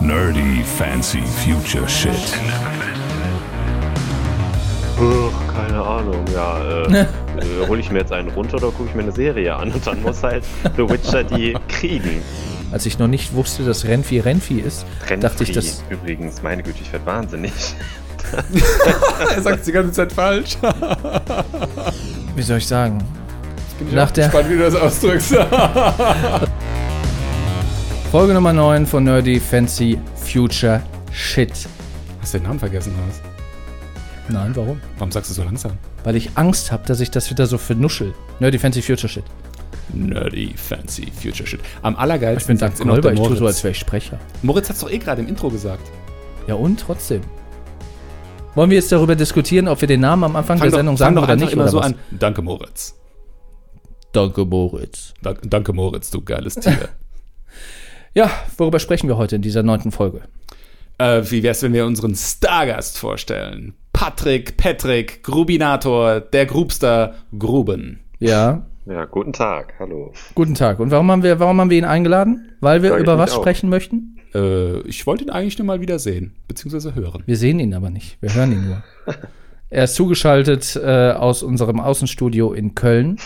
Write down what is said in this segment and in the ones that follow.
Nerdy Fancy Future Shit. Uch, keine Ahnung, ja. Äh, äh, hole ich mir jetzt einen runter oder gucke ich mir eine Serie an und dann muss halt The Witcher die kriegen. Als ich noch nicht wusste, dass Renfi Renfi ist, Renfri, dachte ich, dass. Übrigens, meine Güte, ich werde wahnsinnig. er sagt es die ganze Zeit falsch. Wie soll ich sagen? Bin ich Nach der- gespannt, wie du das ausdrückst. Folge Nummer 9 von Nerdy Fancy Future Shit. Hast du den Namen vergessen, was? Nein, warum? Warum sagst du so langsam? Weil ich Angst habe, dass ich das wieder so vernuschel. Nerdy Fancy Future Shit. Nerdy, fancy, future shit. Am Ich allergeilsten bin sagt's immer noch Kolber, ich tue so, als wäre ich Sprecher. Moritz hat's doch eh gerade im Intro gesagt. Ja und trotzdem. Wollen wir jetzt darüber diskutieren, ob wir den Namen am Anfang der Sendung sagen fang doch oder einfach nicht? immer oder so was? an. Danke, Moritz. Danke, Moritz. Da, danke, Moritz, du geiles Tier. Ja, worüber sprechen wir heute in dieser neunten Folge? äh, wie wär's, wenn wir unseren Stargast vorstellen? Patrick, Patrick, Grubinator, der Grubster, Gruben. Ja, Ja, guten Tag, hallo. guten Tag. Und warum haben wir, warum haben wir ihn eingeladen? Weil wir ich über was auch. sprechen möchten? Äh, ich wollte ihn eigentlich nur mal wieder sehen, beziehungsweise hören. Wir sehen ihn aber nicht. Wir hören ihn nur. er ist zugeschaltet äh, aus unserem Außenstudio in Köln.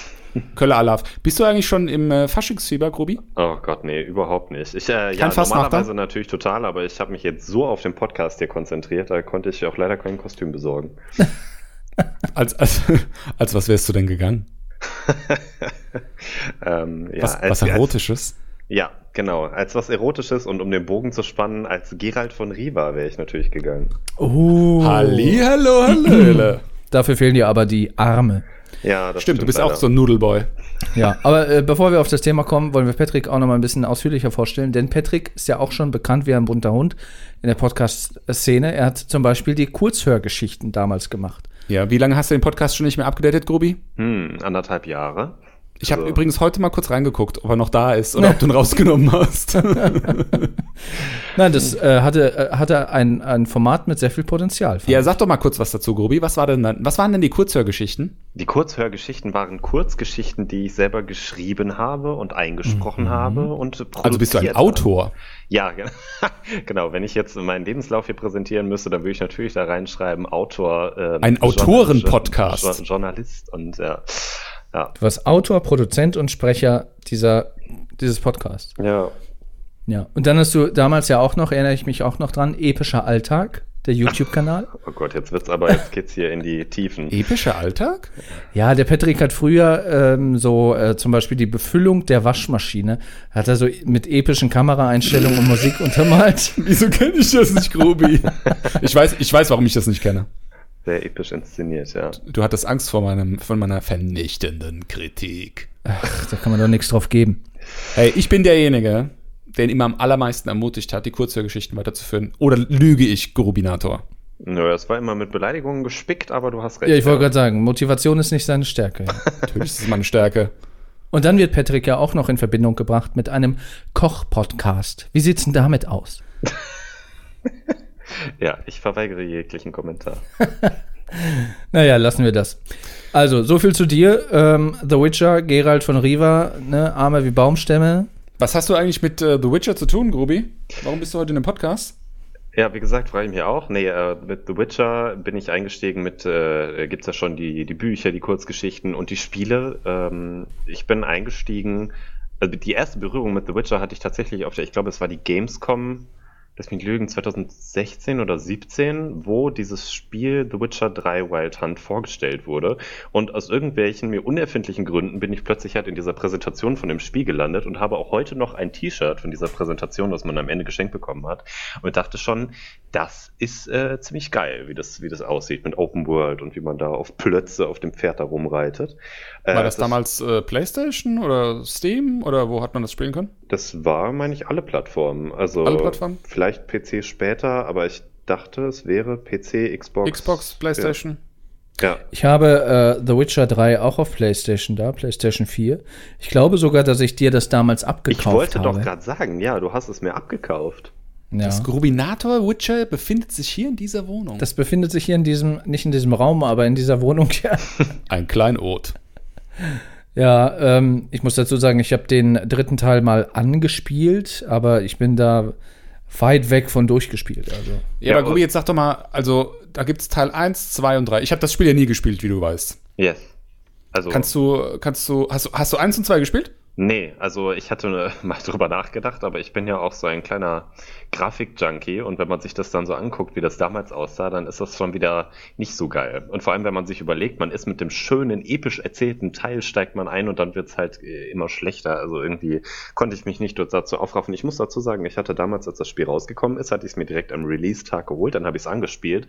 Köller Alaf. Bist du eigentlich schon im äh, Faschingsfieber, Grubi? Oh Gott, nee, überhaupt nicht. Ich, äh, ja, normalerweise natürlich total, aber ich habe mich jetzt so auf den Podcast hier konzentriert, da konnte ich auch leider kein Kostüm besorgen. Als, als, als was wärst du denn gegangen? ähm, ja, was, als- was Erotisches? Als, ja, genau. Als was Erotisches und um den Bogen zu spannen, als Gerald von Riva wäre ich natürlich gegangen. Oh. Halli, hallo, hallöle. Dafür fehlen dir aber die Arme. Ja, das Stimmt, du bist leider. auch so ein Nudelboy. Ja, aber äh, bevor wir auf das Thema kommen, wollen wir Patrick auch noch mal ein bisschen ausführlicher vorstellen. Denn Patrick ist ja auch schon bekannt wie ein bunter Hund in der Podcast-Szene. Er hat zum Beispiel die Kurzhörgeschichten damals gemacht. Ja, wie lange hast du den Podcast schon nicht mehr abgedatet, Grubi? Hm, anderthalb Jahre. Ich habe Also- übrigens heute mal kurz reingeguckt, ob er noch da ist oder ob du ihn rausgenommen hast. Nein, das äh, hatte, äh, hatte ein, ein Format mit sehr viel Potenzial. ja, sag doch mal kurz was dazu, Grubi. Was, war denn was waren denn die Kurzhörgeschichten? Die Kurzhörgeschichten waren Kurzgeschichten, die ich selber geschrieben habe und eingesprochen habe und produziert Also bist du ein habe. Autor. Ja, ge- genau. Wenn ich jetzt meinen Lebenslauf hier präsentieren müsste, dann würde ich natürlich da reinschreiben, Autor. ähm, Ein Autoren-Podcast. Jo- Journalist und ja. Ja. Du warst Autor, Produzent und Sprecher dieser, dieses Podcasts. Ja. Ja. Und dann hast du damals ja auch noch, erinnere ich mich auch noch dran, Epischer Alltag, der YouTube-Kanal. Oh Gott, jetzt wird's aber, jetzt geht's hier in die Tiefen. Epischer Alltag? Ja, der Patrick hat früher ähm, so äh, zum Beispiel die Befüllung der Waschmaschine, hat er so mit epischen Kameraeinstellungen und Musik untermalt. Wieso kenne ich das nicht, Grubi? ich, weiß, ich weiß, warum ich das nicht kenne. Sehr episch inszeniert, ja. Du hattest Angst vor, meinem, von meiner vernichtenden Kritik. Ach, da kann man doch nichts drauf geben. Hey, ich bin derjenige, der ihn immer am allermeisten ermutigt hat, die Kurzhörgeschichten weiterzuführen. Oder lüge ich, Grubinator? Nö, es war immer mit Beleidigungen gespickt, aber du hast recht. Ja, ich wollte gerade sagen, Motivation ist nicht seine Stärke. Ja. Natürlich ist es meine Stärke. Und dann wird Patrick ja auch noch in Verbindung gebracht mit einem Koch-Podcast. Wie sieht's denn damit aus? Ja, ich verweigere jeglichen Kommentar. Naja, lassen wir das. Also, so viel zu dir. Ähm, The Witcher, Gerald von Riva, ne, Arme wie Baumstämme. Was hast du eigentlich mit äh, The Witcher zu tun, Grubi? Warum bist du heute in dem Podcast? Ja, wie gesagt, frage ich mich auch. Nee, äh, mit The Witcher bin ich eingestiegen mit, äh, gibt's ja schon die, die Bücher, die Kurzgeschichten und die Spiele. Ähm, ich bin eingestiegen, also die erste Berührung mit The Witcher hatte ich tatsächlich auf der, ich glaube, es war die Gamescom, lass mich lügen, 2016 oder 17, wo dieses Spiel The Witcher 3 Wild Hunt vorgestellt wurde. Und aus irgendwelchen mir unerfindlichen Gründen bin ich plötzlich halt in dieser Präsentation von dem Spiel gelandet und habe auch heute noch ein T-Shirt von dieser Präsentation, was man am Ende geschenkt bekommen hat. Und dachte schon, das ist äh, ziemlich geil, wie das, wie das aussieht mit Open World und wie man da auf Plötze auf dem Pferd da rumreitet. Äh, War das, damals äh, PlayStation oder Steam oder wo hat man das spielen können? Das war, meine ich, alle Plattformen. Also Alle Plattformen? vielleicht PC später, aber ich dachte, es wäre PC, Xbox. Xbox, PlayStation? Ja. Ich habe äh, The Witcher 3 auch auf PlayStation da, PlayStation 4. Ich glaube sogar, dass ich dir das damals abgekauft Ich wollte habe. doch gerade sagen, ja, du hast es mir abgekauft. ja. Das Grubinator Witcher befindet sich hier in dieser Wohnung. Das befindet sich hier in diesem, nicht in diesem Raum, aber in dieser Wohnung, ja. Ein Kleinod. Ja, ähm, ich muss dazu sagen, ich habe den dritten Teil mal angespielt, aber ich bin da weit weg von durchgespielt. Also. Ja, aber Gubi, jetzt sag doch mal, also da gibt es Teil 1, 2 und 3. Ich habe das Spiel ja nie gespielt, wie du weißt. Yes. Also, kannst du, kannst du, hast du, hast du 1 und 2 gespielt? Nee, also ich hatte mal drüber nachgedacht, aber ich bin ja auch so ein kleiner Grafik-Junkie und wenn man sich das dann so anguckt, wie das damals aussah, dann ist das schon wieder nicht so geil. Und vor allem, wenn man sich überlegt, man ist mit dem schönen, episch erzählten Teil, steigt man ein und dann wird's halt äh, immer schlechter. Also irgendwie konnte ich mich nicht dazu aufraffen. Ich muss dazu sagen, ich hatte damals, als das Spiel rausgekommen ist, hatte ich es mir direkt am Release-Tag geholt, dann habe ich es angespielt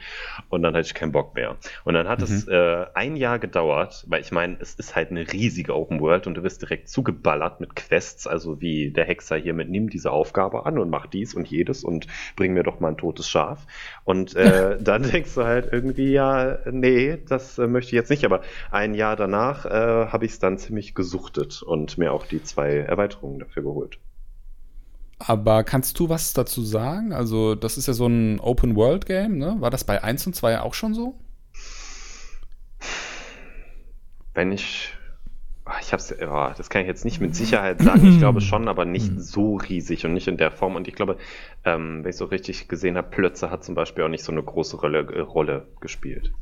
und dann hatte ich keinen Bock mehr. Und dann hat mhm. es äh, ein Jahr gedauert, weil ich meine, es ist halt eine riesige Open World und du wirst direkt zugeballert mit Quests, also wie der Hexer hier mit, nimm diese Aufgabe an und mach dies und jedes Totes und bring mir doch mal ein totes Schaf. Und äh, dann denkst du halt irgendwie, ja, nee, das äh, möchte ich jetzt nicht. Aber ein Jahr danach äh, habe ich es dann ziemlich gesuchtet und mir auch die zwei Erweiterungen dafür geholt. Aber kannst du was dazu sagen? Also, das ist ja so ein Open-World-Game, ne? War das bei 1 und 2 auch schon so? Wenn ich ich hab's, ja, das kann ich jetzt nicht mit Sicherheit sagen. Ich glaube schon, aber nicht hm. so riesig und nicht in der Form. Und ich glaube, ähm, wenn ich so richtig gesehen habe, Plötze hat zum Beispiel auch nicht so eine große Rolle, äh, Rolle gespielt.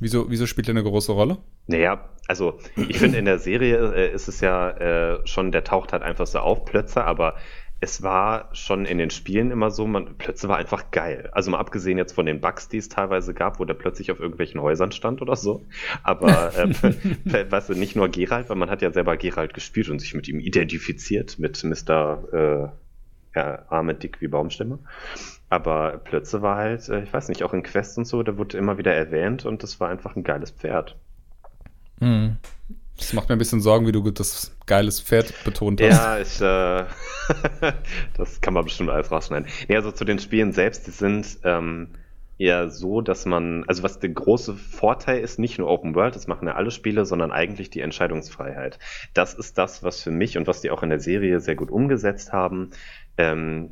Wieso, wieso spielt er eine große Rolle? Naja, also ich finde in der Serie äh, ist es ja äh, schon, der taucht halt einfach so auf, Plötze, aber es war schon in den Spielen immer so, man plötzlich war einfach geil. Also mal abgesehen jetzt von den Bugs, die es teilweise gab, wo der plötzlich auf irgendwelchen Häusern stand oder so. Aber äh, weißt du, nicht nur Geralt, weil man hat ja selber Geralt gespielt und sich mit ihm identifiziert, mit Mr. Äh, ja, arme Dick wie Baumstämme. Aber plötzlich war halt, äh, ich weiß nicht, auch in Quests und so, der wurde immer wieder erwähnt und das war einfach ein geiles Pferd. Mhm. Das macht mir ein bisschen Sorgen, wie du das geiles Pferd betont hast. Ja, ich, äh, das kann man bestimmt alles rausschneiden. Nee, also zu den Spielen selbst, die sind ähm, eher so, dass man, also was der große Vorteil ist, nicht nur Open World, das machen ja alle Spiele, sondern eigentlich die Entscheidungsfreiheit. Das ist das, was für mich und was die auch in der Serie sehr gut umgesetzt haben. Ähm,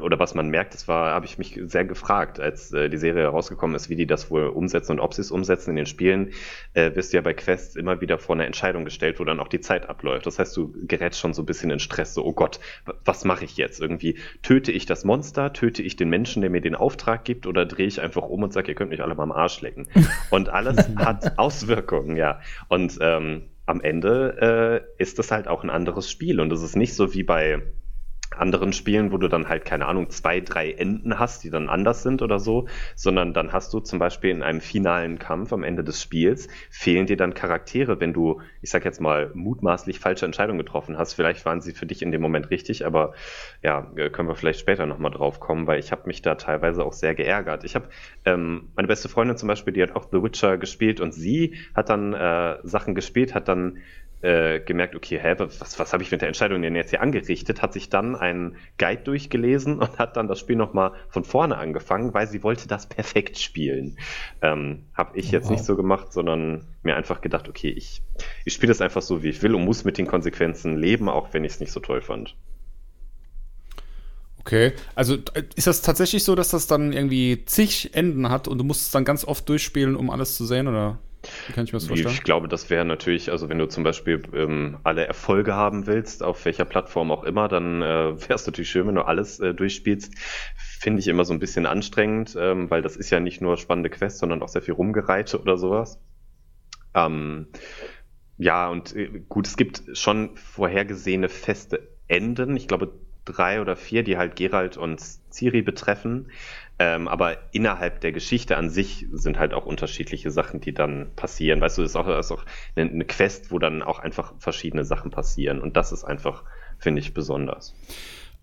oder was man merkt, das war, habe ich mich sehr gefragt, als äh, die Serie herausgekommen ist, wie die das wohl umsetzen und ob sie es umsetzen in den Spielen, äh, wirst du ja bei Quests immer wieder vor eine Entscheidung gestellt, wo dann auch die Zeit abläuft. Das heißt, du gerätst schon so ein bisschen in Stress, so, oh Gott, was mache ich jetzt? Irgendwie töte ich das Monster, töte ich den Menschen, der mir den Auftrag gibt, oder drehe ich einfach um und sage, ihr könnt mich alle mal am Arsch lecken. Und alles hat Auswirkungen, ja. Und ähm, am Ende äh, ist das halt auch ein anderes Spiel und es ist nicht so wie bei anderen Spielen, wo du dann halt, keine Ahnung, zwei, drei Enden hast, die dann anders sind oder so, sondern dann hast du zum Beispiel in einem finalen Kampf am Ende des Spiels, fehlen dir dann Charaktere, wenn du, ich sag jetzt mal, mutmaßlich falsche Entscheidungen getroffen hast. Vielleicht waren sie für dich in dem Moment richtig, aber ja, können wir vielleicht später nochmal drauf kommen, weil ich habe mich da teilweise auch sehr geärgert. Ich habe ähm, meine beste Freundin zum Beispiel, die hat auch The Witcher gespielt und sie hat dann äh, Sachen gespielt, hat dann äh, gemerkt, okay, hä, was, was habe ich mit der Entscheidung denn jetzt hier angerichtet, hat sich dann einen Guide durchgelesen und hat dann das Spiel nochmal von vorne angefangen, weil sie wollte das perfekt spielen. Ähm, habe ich jetzt wow. nicht so gemacht, sondern mir einfach gedacht, okay, ich, ich spiele das einfach so, wie ich will und muss mit den Konsequenzen leben, auch wenn ich es nicht so toll fand. Okay, also äh, ist das tatsächlich so, dass das dann irgendwie zig Enden hat und du musst es dann ganz oft durchspielen, um alles zu sehen, oder? Wie kann ich mir das vorstellen? Ich glaube, das wäre natürlich, also wenn du zum Beispiel ähm, alle Erfolge haben willst, auf welcher Plattform auch immer, dann äh, wäre es natürlich schön, wenn du alles äh, durchspielst. Finde ich immer so ein bisschen anstrengend, ähm, weil das ist ja nicht nur spannende Quest, sondern auch sehr viel Rumgereite oder sowas. Ähm, ja, und äh, gut, es gibt schon vorhergesehene feste Enden. Ich glaube, drei oder vier, die halt Gerald und Ciri betreffen. Ähm, aber innerhalb der Geschichte an sich sind halt auch unterschiedliche Sachen, die dann passieren. Weißt du, das ist auch, das ist auch eine, eine Quest, wo dann auch einfach verschiedene Sachen passieren. Und das ist einfach, finde ich, besonders.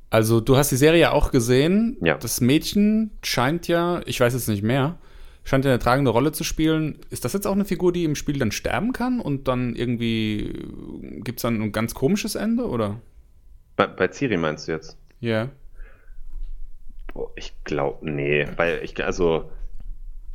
Also, du hast die Serie ja auch gesehen. Ja. Das Mädchen scheint ja, ich weiß jetzt nicht mehr, scheint ja eine tragende Rolle zu spielen. Ist das jetzt auch eine Figur, die im Spiel dann sterben kann und dann irgendwie gibt es dann ein ganz komisches Ende, oder? Bei, bei Ciri meinst du jetzt? Ja. Yeah. Ich glaube, nee, weil ich, also,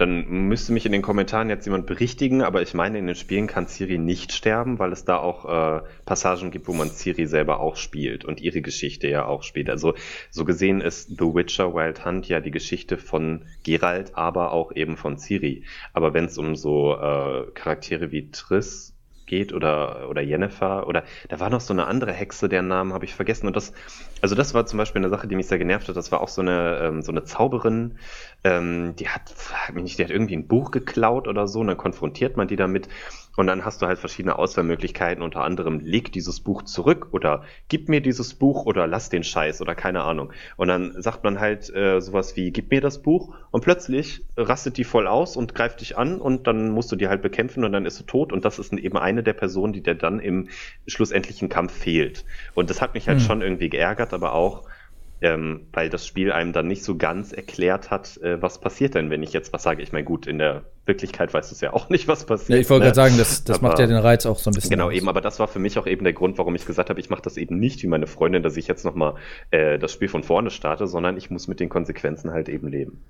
dann müsste mich in den Kommentaren jetzt jemand berichtigen, aber ich meine, in den Spielen kann Ciri nicht sterben, weil es da auch äh, Passagen gibt, wo man Ciri selber auch spielt und ihre Geschichte ja auch spielt. Also so gesehen ist The Witcher Wild Hunt ja die Geschichte von Geralt, aber auch eben von Ciri. Aber wenn es um so äh, Charaktere wie Triss geht oder, oder Jennifer oder da war noch so eine andere Hexe, deren Namen habe ich vergessen und das Also das war zum Beispiel eine Sache, die mich sehr genervt hat. Das war auch so eine, ähm, so eine Zauberin, ähm, die hat, die hat irgendwie ein Buch geklaut oder so, und dann konfrontiert man die damit. Und dann hast du halt verschiedene Auswahlmöglichkeiten, unter anderem leg dieses Buch zurück oder gib mir dieses Buch oder lass den Scheiß oder keine Ahnung. Und dann sagt man halt äh, sowas wie gib mir das Buch und plötzlich rastet die voll aus und greift dich an und dann musst du die halt bekämpfen und dann ist sie tot und das ist eben eine der Personen, die dir dann im schlussendlichen Kampf fehlt. Und das hat mich halt hm. schon irgendwie geärgert, aber auch ähm, weil das Spiel einem dann nicht so ganz erklärt hat, äh, was passiert denn, wenn ich jetzt was sage. Ich meine, gut, in der Wirklichkeit weißt du es ja auch nicht, was passiert. Ja, ich wollte ne? gerade sagen, das, das aber, macht ja den Reiz auch so ein bisschen. Genau, aus. eben, aber das war für mich auch eben der Grund, warum ich gesagt habe, ich mache das eben nicht wie meine Freundin, dass ich jetzt nochmal äh, das Spiel von vorne starte, sondern ich muss mit den Konsequenzen halt eben leben.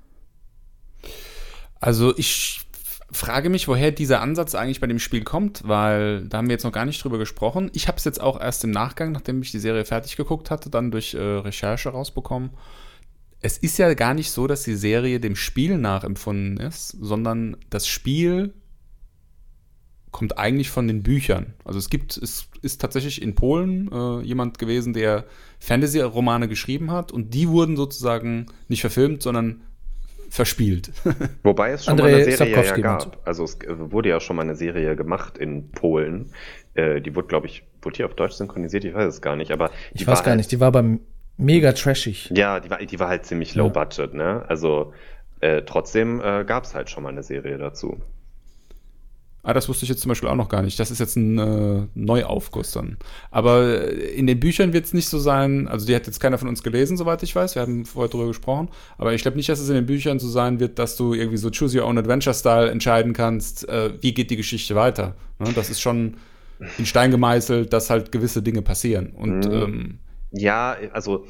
Also ich frage mich, woher dieser Ansatz eigentlich bei dem Spiel kommt, weil da haben wir jetzt noch gar nicht drüber gesprochen. Ich habe es jetzt auch erst im Nachgang, nachdem ich die Serie fertig geguckt hatte, dann durch äh, Recherche rausbekommen. Es ist ja gar nicht so, dass die Serie dem Spiel nachempfunden ist, sondern das Spiel kommt eigentlich von den Büchern. Also es gibt, es ist tatsächlich in Polen äh, jemand gewesen, der Fantasy-Romane geschrieben hat und die wurden sozusagen nicht verfilmt, sondern verspielt. Wobei es schon Andrei mal eine Serie ja gab. Also es wurde ja schon mal eine Serie gemacht in Polen. Äh, die wurde, glaube ich, wurde die auf Deutsch synchronisiert? Ich weiß es gar nicht, aber Ich weiß gar halt, nicht, die war beim mega trashig. Ja, die war, die war halt ziemlich low budget, ne? Also äh, trotzdem äh, gab es halt schon mal eine Serie dazu. Ah, das wusste ich jetzt zum Beispiel auch noch gar nicht. Das ist jetzt ein äh, Neuaufguss dann. Aber in den Büchern wird es nicht so sein, also die hat jetzt keiner von uns gelesen, soweit ich weiß. Wir haben vorher drüber gesprochen. Aber ich glaube nicht, dass es in den Büchern so sein wird, dass du irgendwie so Choose Your Own Adventure-Style entscheiden kannst, äh, wie geht die Geschichte weiter. Ne? Das ist schon in Stein gemeißelt, dass halt gewisse Dinge passieren. Und mhm. ähm, ja, also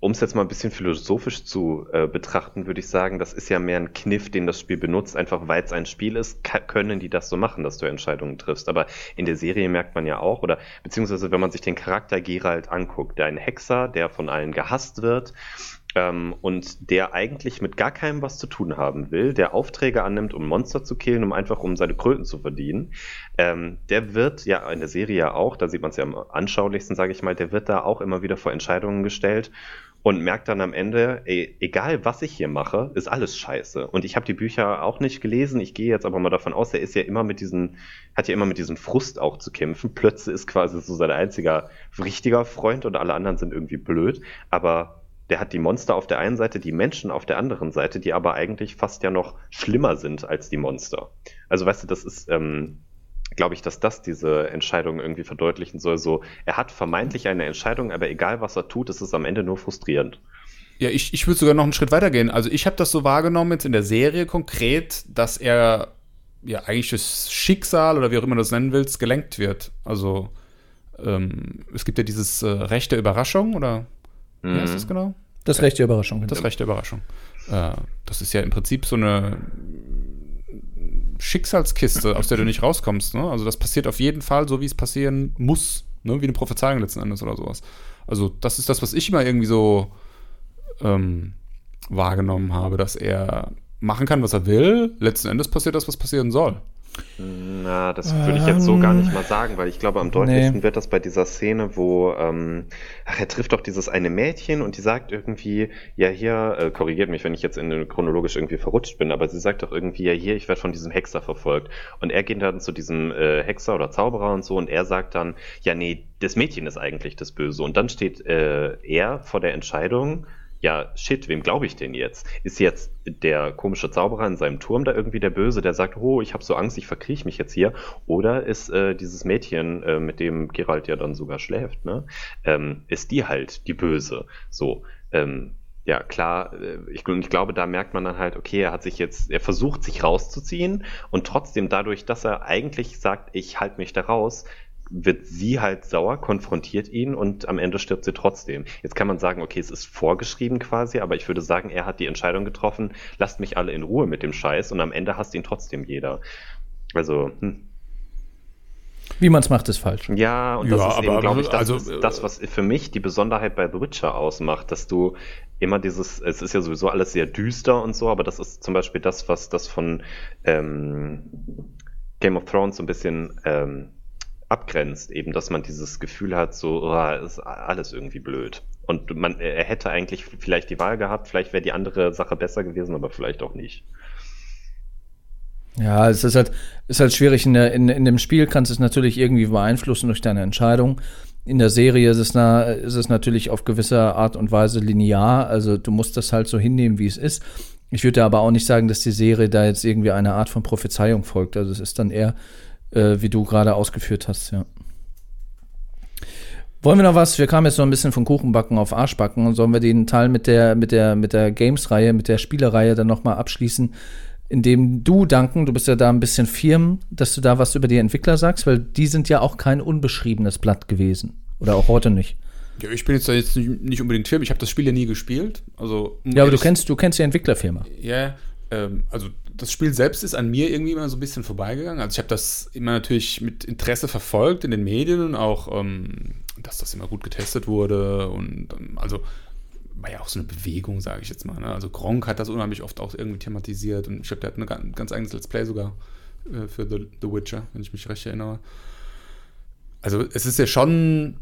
um es jetzt mal ein bisschen philosophisch zu äh, betrachten, würde ich sagen, das ist ja mehr ein Kniff, den das Spiel benutzt, einfach weil es ein Spiel ist, können die das so machen, dass du Entscheidungen triffst. Aber in der Serie merkt man ja auch, oder beziehungsweise wenn man sich den Charakter Geralt anguckt, der ein Hexer, der von allen gehasst wird, ähm, und der eigentlich mit gar keinem was zu tun haben will, der Aufträge annimmt, um Monster zu killen, um einfach um seine Kröten zu verdienen, ähm, der wird ja in der Serie ja auch, da sieht man es ja am anschaulichsten, sage ich mal, der wird da auch immer wieder vor Entscheidungen gestellt und merkt dann am Ende, ey, egal was ich hier mache, ist alles scheiße. Und ich habe die Bücher auch nicht gelesen. Ich gehe jetzt aber mal davon aus, er ist ja immer mit diesem, hat ja immer mit diesem Frust auch zu kämpfen. Plötzlich ist quasi so sein einziger richtiger Freund und alle anderen sind irgendwie blöd. Aber der hat die Monster auf der einen Seite, die Menschen auf der anderen Seite, die aber eigentlich fast ja noch schlimmer sind als die Monster. Also weißt du, das ist, ähm, glaube ich, dass das diese Entscheidung irgendwie verdeutlichen soll. So, er hat vermeintlich eine Entscheidung, aber egal was er tut, ist es am Ende nur frustrierend. Ja, ich, ich würde sogar noch einen Schritt weiter gehen. Also ich habe das so wahrgenommen jetzt in der Serie konkret, dass er ja eigentlich das Schicksal oder wie auch immer du das nennen willst, gelenkt wird. Also ähm, es gibt ja dieses äh, Recht der Überraschung oder mhm. wie heißt das genau? Das Recht der Überraschung. Genau. Das Recht der Überraschung. Äh, das ist ja im Prinzip so eine Schicksalskiste, aus der du nicht rauskommst. Ne? Also das passiert auf jeden Fall, so wie es passieren muss, ne? wie eine Prophezeiung letzten Endes oder sowas. Also das ist das, was ich immer irgendwie so ähm, wahrgenommen habe, dass er machen kann, was er will. Letzten Endes passiert das, was passieren soll. Na, das würde ich jetzt so gar nicht mal sagen, weil ich glaube, am deutlichsten nee. wird das bei dieser Szene, wo ähm, ach, er trifft doch dieses eine Mädchen und die sagt irgendwie, ja hier, äh, korrigiert mich, wenn ich jetzt in, chronologisch irgendwie verrutscht bin, aber sie sagt doch irgendwie, ja hier, ich werde von diesem Hexer verfolgt. Und er geht dann zu diesem äh, Hexer oder Zauberer und so und er sagt dann, ja nee, das Mädchen ist eigentlich das Böse. Und dann steht äh, er vor der Entscheidung, ja, shit, wem glaube ich denn jetzt? Ist jetzt der komische Zauberer in seinem Turm da irgendwie der Böse, der sagt, oh, ich habe so Angst, ich verkrieche mich jetzt hier? Oder ist äh, dieses Mädchen, äh, mit dem Geralt ja dann sogar schläft, ne? Ähm, ist die halt die Böse? So, ähm, ja, klar, äh, ich, ich, glaube, da merkt man dann halt, okay, er hat sich jetzt, er versucht sich rauszuziehen und trotzdem dadurch, dass er eigentlich sagt, ich halte mich da raus, wird sie halt sauer, konfrontiert ihn und am Ende stirbt sie trotzdem. Jetzt kann man sagen, okay, es ist vorgeschrieben quasi, aber ich würde sagen, er hat die Entscheidung getroffen, lasst mich alle in Ruhe mit dem Scheiß und am Ende hasst ihn trotzdem jeder. Also, hm. Wie man es macht, ist falsch. Ja, und das ja, ist eben, glaube ich, das, also, das, was für mich die Besonderheit bei The Witcher ausmacht, dass du immer dieses, es ist ja sowieso alles sehr düster und so, aber das ist zum Beispiel das, was das von ähm, Game of Thrones so ein bisschen ähm, abgrenzt, eben, dass man dieses Gefühl hat, so, oh, ist alles irgendwie blöd. Und man, er hätte eigentlich vielleicht die Wahl gehabt, vielleicht wäre die andere Sache besser gewesen, aber vielleicht auch nicht. Ja, es ist halt, ist halt schwierig. In, der, in, in dem Spiel kannst du es natürlich irgendwie beeinflussen durch deine Entscheidung. In der Serie ist es, na, ist es natürlich auf gewisse Art und Weise linear. Also du musst das halt so hinnehmen, wie es ist. Ich würde aber auch nicht sagen, dass die Serie da jetzt irgendwie eine Art von Prophezeiung folgt. Also es ist dann eher, äh, wie du gerade ausgeführt hast, ja. Wollen wir noch was? Wir kamen jetzt noch ein bisschen von Kuchenbacken auf Arschbacken und sollen wir den Teil mit der, mit der, mit der Games-Reihe, mit der Spielereihe dann nochmal abschließen, indem du, Duncan, du bist ja da ein bisschen firm, dass du da was über die Entwickler sagst, weil die sind ja auch kein unbeschriebenes Blatt gewesen. Oder auch heute nicht. Ja, ich bin jetzt, jetzt nicht unbedingt firm, ich habe das Spiel ja nie gespielt. Also, ja, aber du kennst, du kennst die Entwicklerfirma. Ja, ähm, also das Spiel selbst ist an mir irgendwie immer so ein bisschen vorbeigegangen. Also ich habe das immer natürlich mit Interesse verfolgt in den Medien und auch, ähm, dass das immer gut getestet wurde und ähm, also war ja auch so eine Bewegung, sage ich jetzt mal. Ne? Also Gronk hat das unheimlich oft auch irgendwie thematisiert und ich glaube, der hat ein ganz eigenes Let's Play sogar äh, für The, The Witcher, wenn ich mich recht erinnere. Also es ist ja schon ein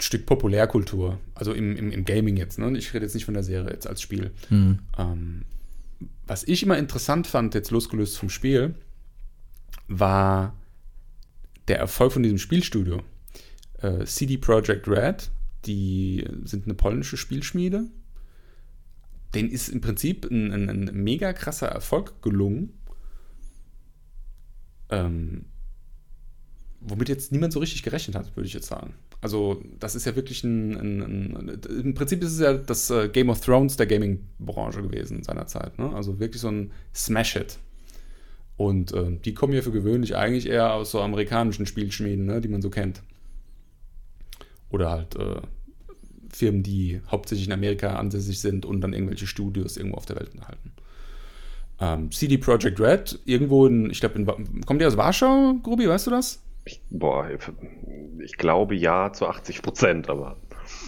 Stück Populärkultur, also im, im, im Gaming jetzt. Ne? Ich rede jetzt nicht von der Serie jetzt als Spiel. Mhm. Ähm, was ich immer interessant fand, jetzt losgelöst vom Spiel, war der Erfolg von diesem Spielstudio. Äh, CD Projekt Red die sind eine polnische Spielschmiede. Den ist im Prinzip ein, ein, ein mega krasser Erfolg gelungen. Ähm, womit jetzt niemand so richtig gerechnet hat, würde ich jetzt sagen. Also, das ist ja wirklich ein. ein, ein Im Prinzip ist es ja das äh, Game of Thrones der Gaming-Branche gewesen seinerzeit. Ne? Also wirklich so ein Smash-Hit. Und äh, die kommen ja für gewöhnlich eigentlich eher aus so amerikanischen Spielschmieden, ne, die man so kennt. Oder halt äh, Firmen, die hauptsächlich in Amerika ansässig sind und dann irgendwelche Studios irgendwo auf der Welt erhalten. Ähm, CD Projekt Red, irgendwo in, ich glaube, kommt der aus Warschau, Grubi, weißt du das? Ich, boah, ich glaube ja zu 80 Prozent, aber.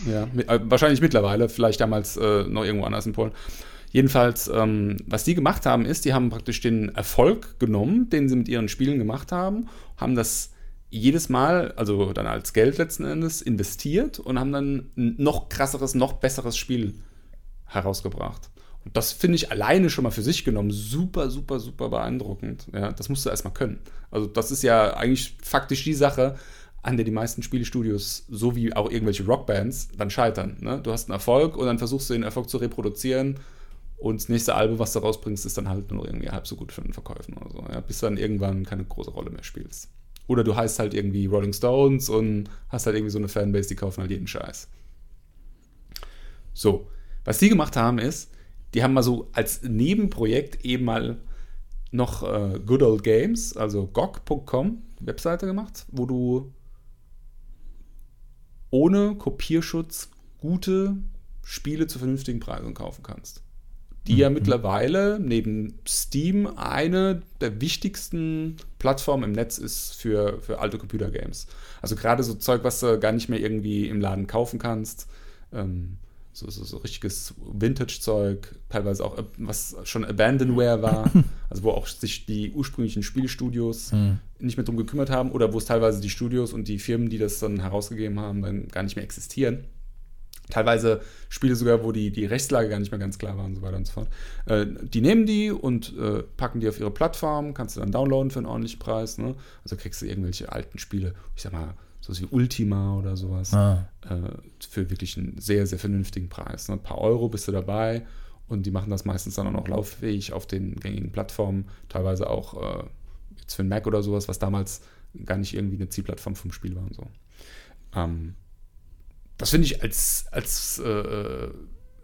Ja, äh, wahrscheinlich mittlerweile, vielleicht damals äh, noch irgendwo anders in Polen. Jedenfalls, ähm, was die gemacht haben, ist, die haben praktisch den Erfolg genommen, den sie mit ihren Spielen gemacht haben, haben das jedes Mal, also dann als Geld letzten Endes, investiert und haben dann ein noch krasseres, noch besseres Spiel herausgebracht. Und das finde ich alleine schon mal für sich genommen super, super, super beeindruckend. Ja, das musst du erstmal können. Also, das ist ja eigentlich faktisch die Sache, an der die meisten Spielestudios, so wie auch irgendwelche Rockbands, dann scheitern. Ne? Du hast einen Erfolg und dann versuchst du den Erfolg zu reproduzieren und das nächste Album, was du rausbringst, ist dann halt nur irgendwie halb so gut für den Verkäufen oder so. Ja? Bis dann irgendwann keine große Rolle mehr spielst. Oder du heißt halt irgendwie Rolling Stones und hast halt irgendwie so eine Fanbase, die kaufen halt jeden Scheiß. So, was die gemacht haben ist, die haben mal so als Nebenprojekt eben mal noch äh, Good Old Games, also GOG.com, Webseite gemacht, wo du ohne Kopierschutz gute Spiele zu vernünftigen Preisen kaufen kannst die ja mhm. mittlerweile neben Steam eine der wichtigsten Plattformen im Netz ist für, für alte Computergames. Also gerade so Zeug, was du gar nicht mehr irgendwie im Laden kaufen kannst. Ähm, so, so, so, richtiges Vintage-Zeug, teilweise auch, was schon Abandonware war, also wo auch sich die ursprünglichen Spielstudios mhm. nicht mehr drum gekümmert haben oder wo es teilweise die Studios und die Firmen, die das dann herausgegeben haben, dann gar nicht mehr existieren teilweise Spiele sogar, wo die, die Rechtslage gar nicht mehr ganz klar war und so weiter und so fort. Äh, die nehmen die und äh, packen die auf ihre Plattform, kannst du dann downloaden für einen ordentlichen Preis. Ne? Also kriegst du irgendwelche alten Spiele, ich sag mal, sowas wie Ultima oder sowas, ah. äh, für wirklich einen sehr, sehr vernünftigen Preis. Ne? Ein paar Euro bist du dabei und die machen das meistens dann auch noch lauffähig auf den gängigen Plattformen, teilweise auch äh, jetzt für einen Mac oder sowas, was damals gar nicht irgendwie eine Zielplattform vom Spiel war und so. Ähm, das finde ich als, als äh,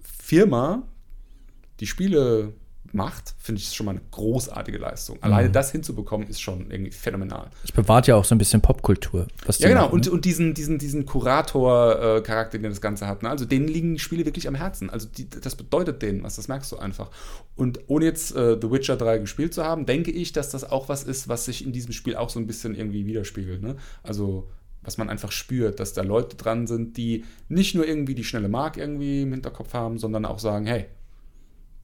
Firma, die Spiele macht, finde ich es schon mal eine großartige Leistung. Alleine mhm. das hinzubekommen, ist schon irgendwie phänomenal. Es bewahrt ja auch so ein bisschen Popkultur. ja, genau. Machen, und, ne? und diesen, diesen, diesen Kurator-Charakter, den das Ganze hat. Ne? Also denen liegen die Spiele wirklich am Herzen. Also die, das bedeutet denen was, das merkst du einfach. Und ohne jetzt äh, The Witcher 3 gespielt zu haben, denke ich, dass das auch was ist, was sich in diesem Spiel auch so ein bisschen irgendwie widerspiegelt. Ne? Also was man einfach spürt, dass da Leute dran sind, die nicht nur irgendwie die schnelle Mark irgendwie im Hinterkopf haben, sondern auch sagen, hey,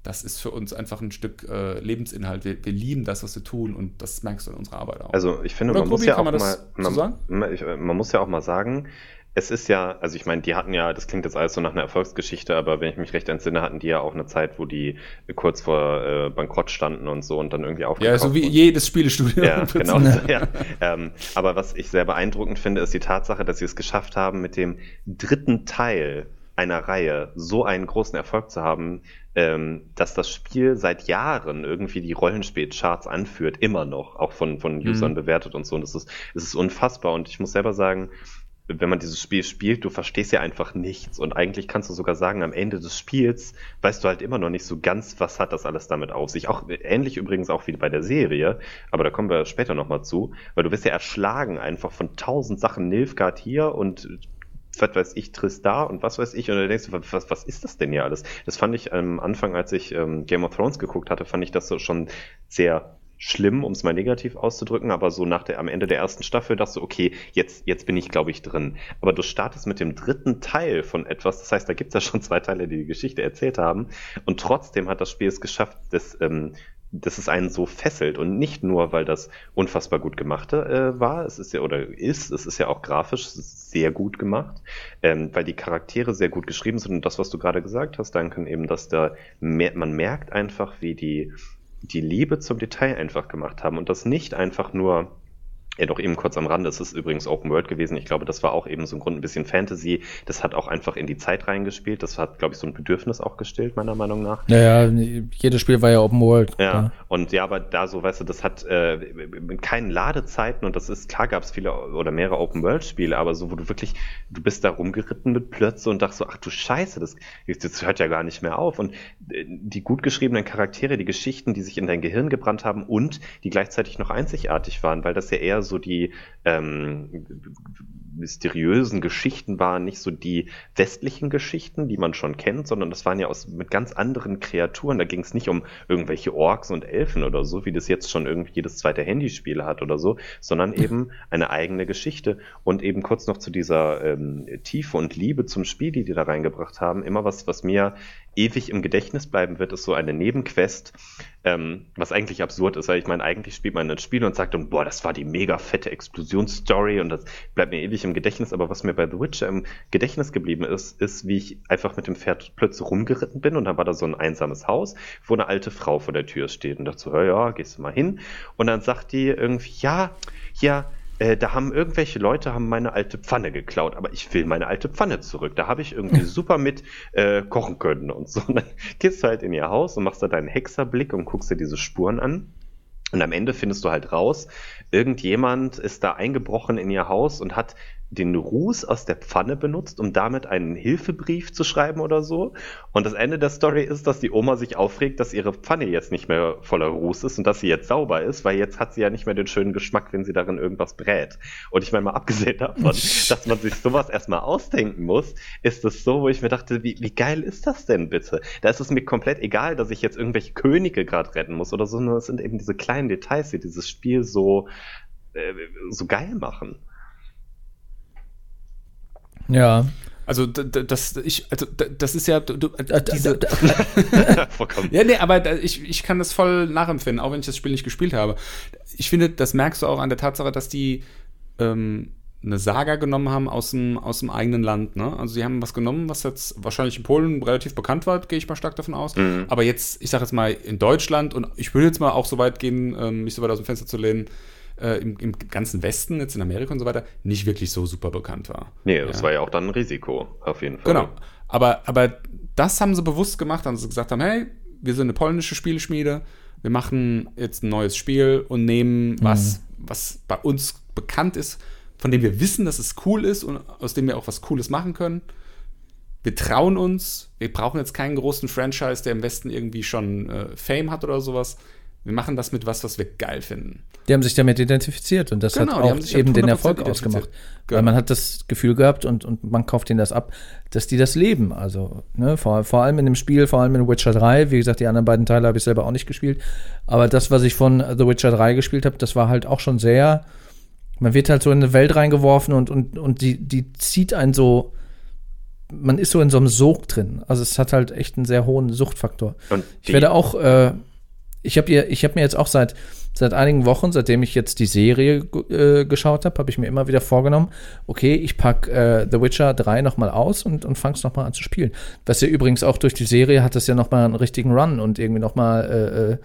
das ist für uns einfach ein Stück äh, Lebensinhalt. Wir, wir, lieben das, was wir tun und das merkst du in unserer Arbeit auch. Also ich finde, man muss ja auch mal, man, man, man, muss ja auch mal sagen, es ist ja, also ich meine, die hatten ja, das klingt jetzt alles so nach einer Erfolgsgeschichte, aber wenn ich mich recht entsinne, hatten die ja auch eine Zeit, wo die kurz vor äh, Bankrott standen und so und dann irgendwie aufgekauft Ja, so wie jedes Spielestudio. Ja, genau. ja. Ähm, aber was ich sehr beeindruckend finde, ist die Tatsache, dass sie es geschafft haben, mit dem dritten Teil einer Reihe so einen großen Erfolg zu haben, ähm, dass das Spiel seit Jahren irgendwie die Rollenspielcharts anführt, immer noch, auch von, von mhm. Usern mhm. bewertet und so. Und das ist, das ist unfassbar. Und ich muss selber sagen, wenn man dieses Spiel spielt, du verstehst ja einfach nichts. Und eigentlich kannst du sogar sagen, am Ende des Spiels weißt du halt immer noch nicht so ganz, was hat das alles damit auf sich. Auch ähnlich übrigens auch wie bei der Serie, aber da kommen wir später nochmal zu, weil du wirst ja erschlagen einfach von tausend Sachen Nilfgaard hier und was weiß ich, Tristar und was weiß ich. Und dann denkst du, was, was ist das denn hier alles? Das fand ich am Anfang, als ich ähm, Game of Thrones geguckt hatte, fand ich das so schon sehr schlimm, um es mal negativ auszudrücken, aber so nach der, am Ende der ersten Staffel dachte du, okay, jetzt, jetzt bin ich, glaube ich, drin. Aber du startest mit dem dritten Teil von etwas, das heißt, da gibt es ja schon zwei Teile, die die Geschichte erzählt haben. Und trotzdem hat das Spiel es geschafft, das, ähm, dass es einen so fesselt und nicht nur, weil das unfassbar gut gemacht äh, war, es ist ja oder ist, es ist ja auch grafisch sehr gut gemacht, ähm, weil die Charaktere sehr gut geschrieben sind. Und das, was du gerade gesagt hast, Duncan, eben, dass da mehr, man merkt einfach, wie die die Liebe zum Detail einfach gemacht haben und das nicht einfach nur ja, doch eben kurz am Rande. Es ist übrigens Open World gewesen. Ich glaube, das war auch eben so im Grunde ein bisschen Fantasy. Das hat auch einfach in die Zeit reingespielt. Das hat, glaube ich, so ein Bedürfnis auch gestillt, meiner Meinung nach. Naja, jedes Spiel war ja Open World. Ja, ja. und ja, aber da so, weißt du, das hat äh, keinen Ladezeiten und das ist, klar gab es viele oder mehrere Open World Spiele, aber so, wo du wirklich, du bist da rumgeritten mit Plötze und dachtest so, ach du Scheiße, das, das hört ja gar nicht mehr auf. Und äh, die gut geschriebenen Charaktere, die Geschichten, die sich in dein Gehirn gebrannt haben und die gleichzeitig noch einzigartig waren, weil das ja eher so die ähm, mysteriösen Geschichten waren, nicht so die westlichen Geschichten, die man schon kennt, sondern das waren ja aus mit ganz anderen Kreaturen. Da ging es nicht um irgendwelche Orks und Elfen oder so, wie das jetzt schon irgendwie jedes zweite Handyspiel hat oder so, sondern eben eine eigene Geschichte. Und eben kurz noch zu dieser ähm, Tiefe und Liebe zum Spiel, die die da reingebracht haben, immer was, was mir ewig im Gedächtnis bleiben wird, ist so eine Nebenquest, ähm, was eigentlich absurd ist, weil ich meine, eigentlich spielt man ein Spiel und sagt dann, boah, das war die mega fette Explosionsstory und das bleibt mir ewig im Gedächtnis, aber was mir bei The Witcher im Gedächtnis geblieben ist, ist, wie ich einfach mit dem Pferd plötzlich rumgeritten bin und dann war da so ein einsames Haus, wo eine alte Frau vor der Tür steht und dachte so, ja, gehst du mal hin? Und dann sagt die irgendwie, ja, ja, äh, da haben irgendwelche Leute haben meine alte Pfanne geklaut, aber ich will meine alte Pfanne zurück. Da habe ich irgendwie super mit äh, kochen können und so. Und dann gehst du halt in ihr Haus und machst da deinen Hexerblick und guckst dir diese Spuren an. Und am Ende findest du halt raus, irgendjemand ist da eingebrochen in ihr Haus und hat den Ruß aus der Pfanne benutzt, um damit einen Hilfebrief zu schreiben oder so. Und das Ende der Story ist, dass die Oma sich aufregt, dass ihre Pfanne jetzt nicht mehr voller Ruß ist und dass sie jetzt sauber ist, weil jetzt hat sie ja nicht mehr den schönen Geschmack, wenn sie darin irgendwas brät. Und ich meine mal, abgesehen davon, dass man sich sowas erstmal ausdenken muss, ist es so, wo ich mir dachte, wie, wie geil ist das denn bitte? Da ist es mir komplett egal, dass ich jetzt irgendwelche Könige gerade retten muss oder so, sondern es sind eben diese kleinen Details, die dieses Spiel so, äh, so geil machen. Ja. Also das, ich, also das ist ja du, äh, diese, ja, nee, aber ich, ich kann das voll nachempfinden, auch wenn ich das Spiel nicht gespielt habe. Ich finde, das merkst du auch an der Tatsache, dass die ähm, eine Saga genommen haben aus dem, aus dem eigenen Land. Ne? Also sie haben was genommen, was jetzt wahrscheinlich in Polen relativ bekannt war, gehe ich mal stark davon aus. Mhm. Aber jetzt, ich sage jetzt mal in Deutschland und ich würde jetzt mal auch so weit gehen, ähm, mich so weit aus dem Fenster zu lehnen, äh, im, im, ganzen Westen, jetzt in Amerika und so weiter, nicht wirklich so super bekannt war. Nee, das ja. war ja auch dann ein Risiko, auf jeden Fall. Genau. Aber, aber das haben sie bewusst gemacht, haben sie gesagt haben, hey, wir sind eine polnische Spielschmiede, wir machen jetzt ein neues Spiel und nehmen mhm. was, was bei uns bekannt ist, von dem wir wissen, dass es cool ist und aus dem wir auch was Cooles machen können. Wir trauen uns, wir brauchen jetzt keinen großen Franchise, der im Westen irgendwie schon äh, Fame hat oder sowas. Wir machen das mit was, was wir geil finden. Die haben sich damit identifiziert und das genau, hat auch eben den Erfolg ausgemacht. Genau. Weil man hat das Gefühl gehabt und, und man kauft ihnen das ab, dass die das leben. Also ne, vor, vor allem in dem Spiel, vor allem in Witcher 3. Wie gesagt, die anderen beiden Teile habe ich selber auch nicht gespielt. Aber das, was ich von The Witcher 3 gespielt habe, das war halt auch schon sehr. Man wird halt so in eine Welt reingeworfen und, und, und die, die zieht einen so. Man ist so in so einem Sog drin. Also es hat halt echt einen sehr hohen Suchtfaktor. ich werde auch. Äh, ich habe hab mir jetzt auch seit seit einigen Wochen, seitdem ich jetzt die Serie äh, geschaut habe, habe ich mir immer wieder vorgenommen, okay, ich packe äh, The Witcher 3 nochmal aus und, und fange es nochmal an zu spielen. Was ja übrigens auch durch die Serie hat es ja nochmal einen richtigen Run und irgendwie nochmal äh, äh,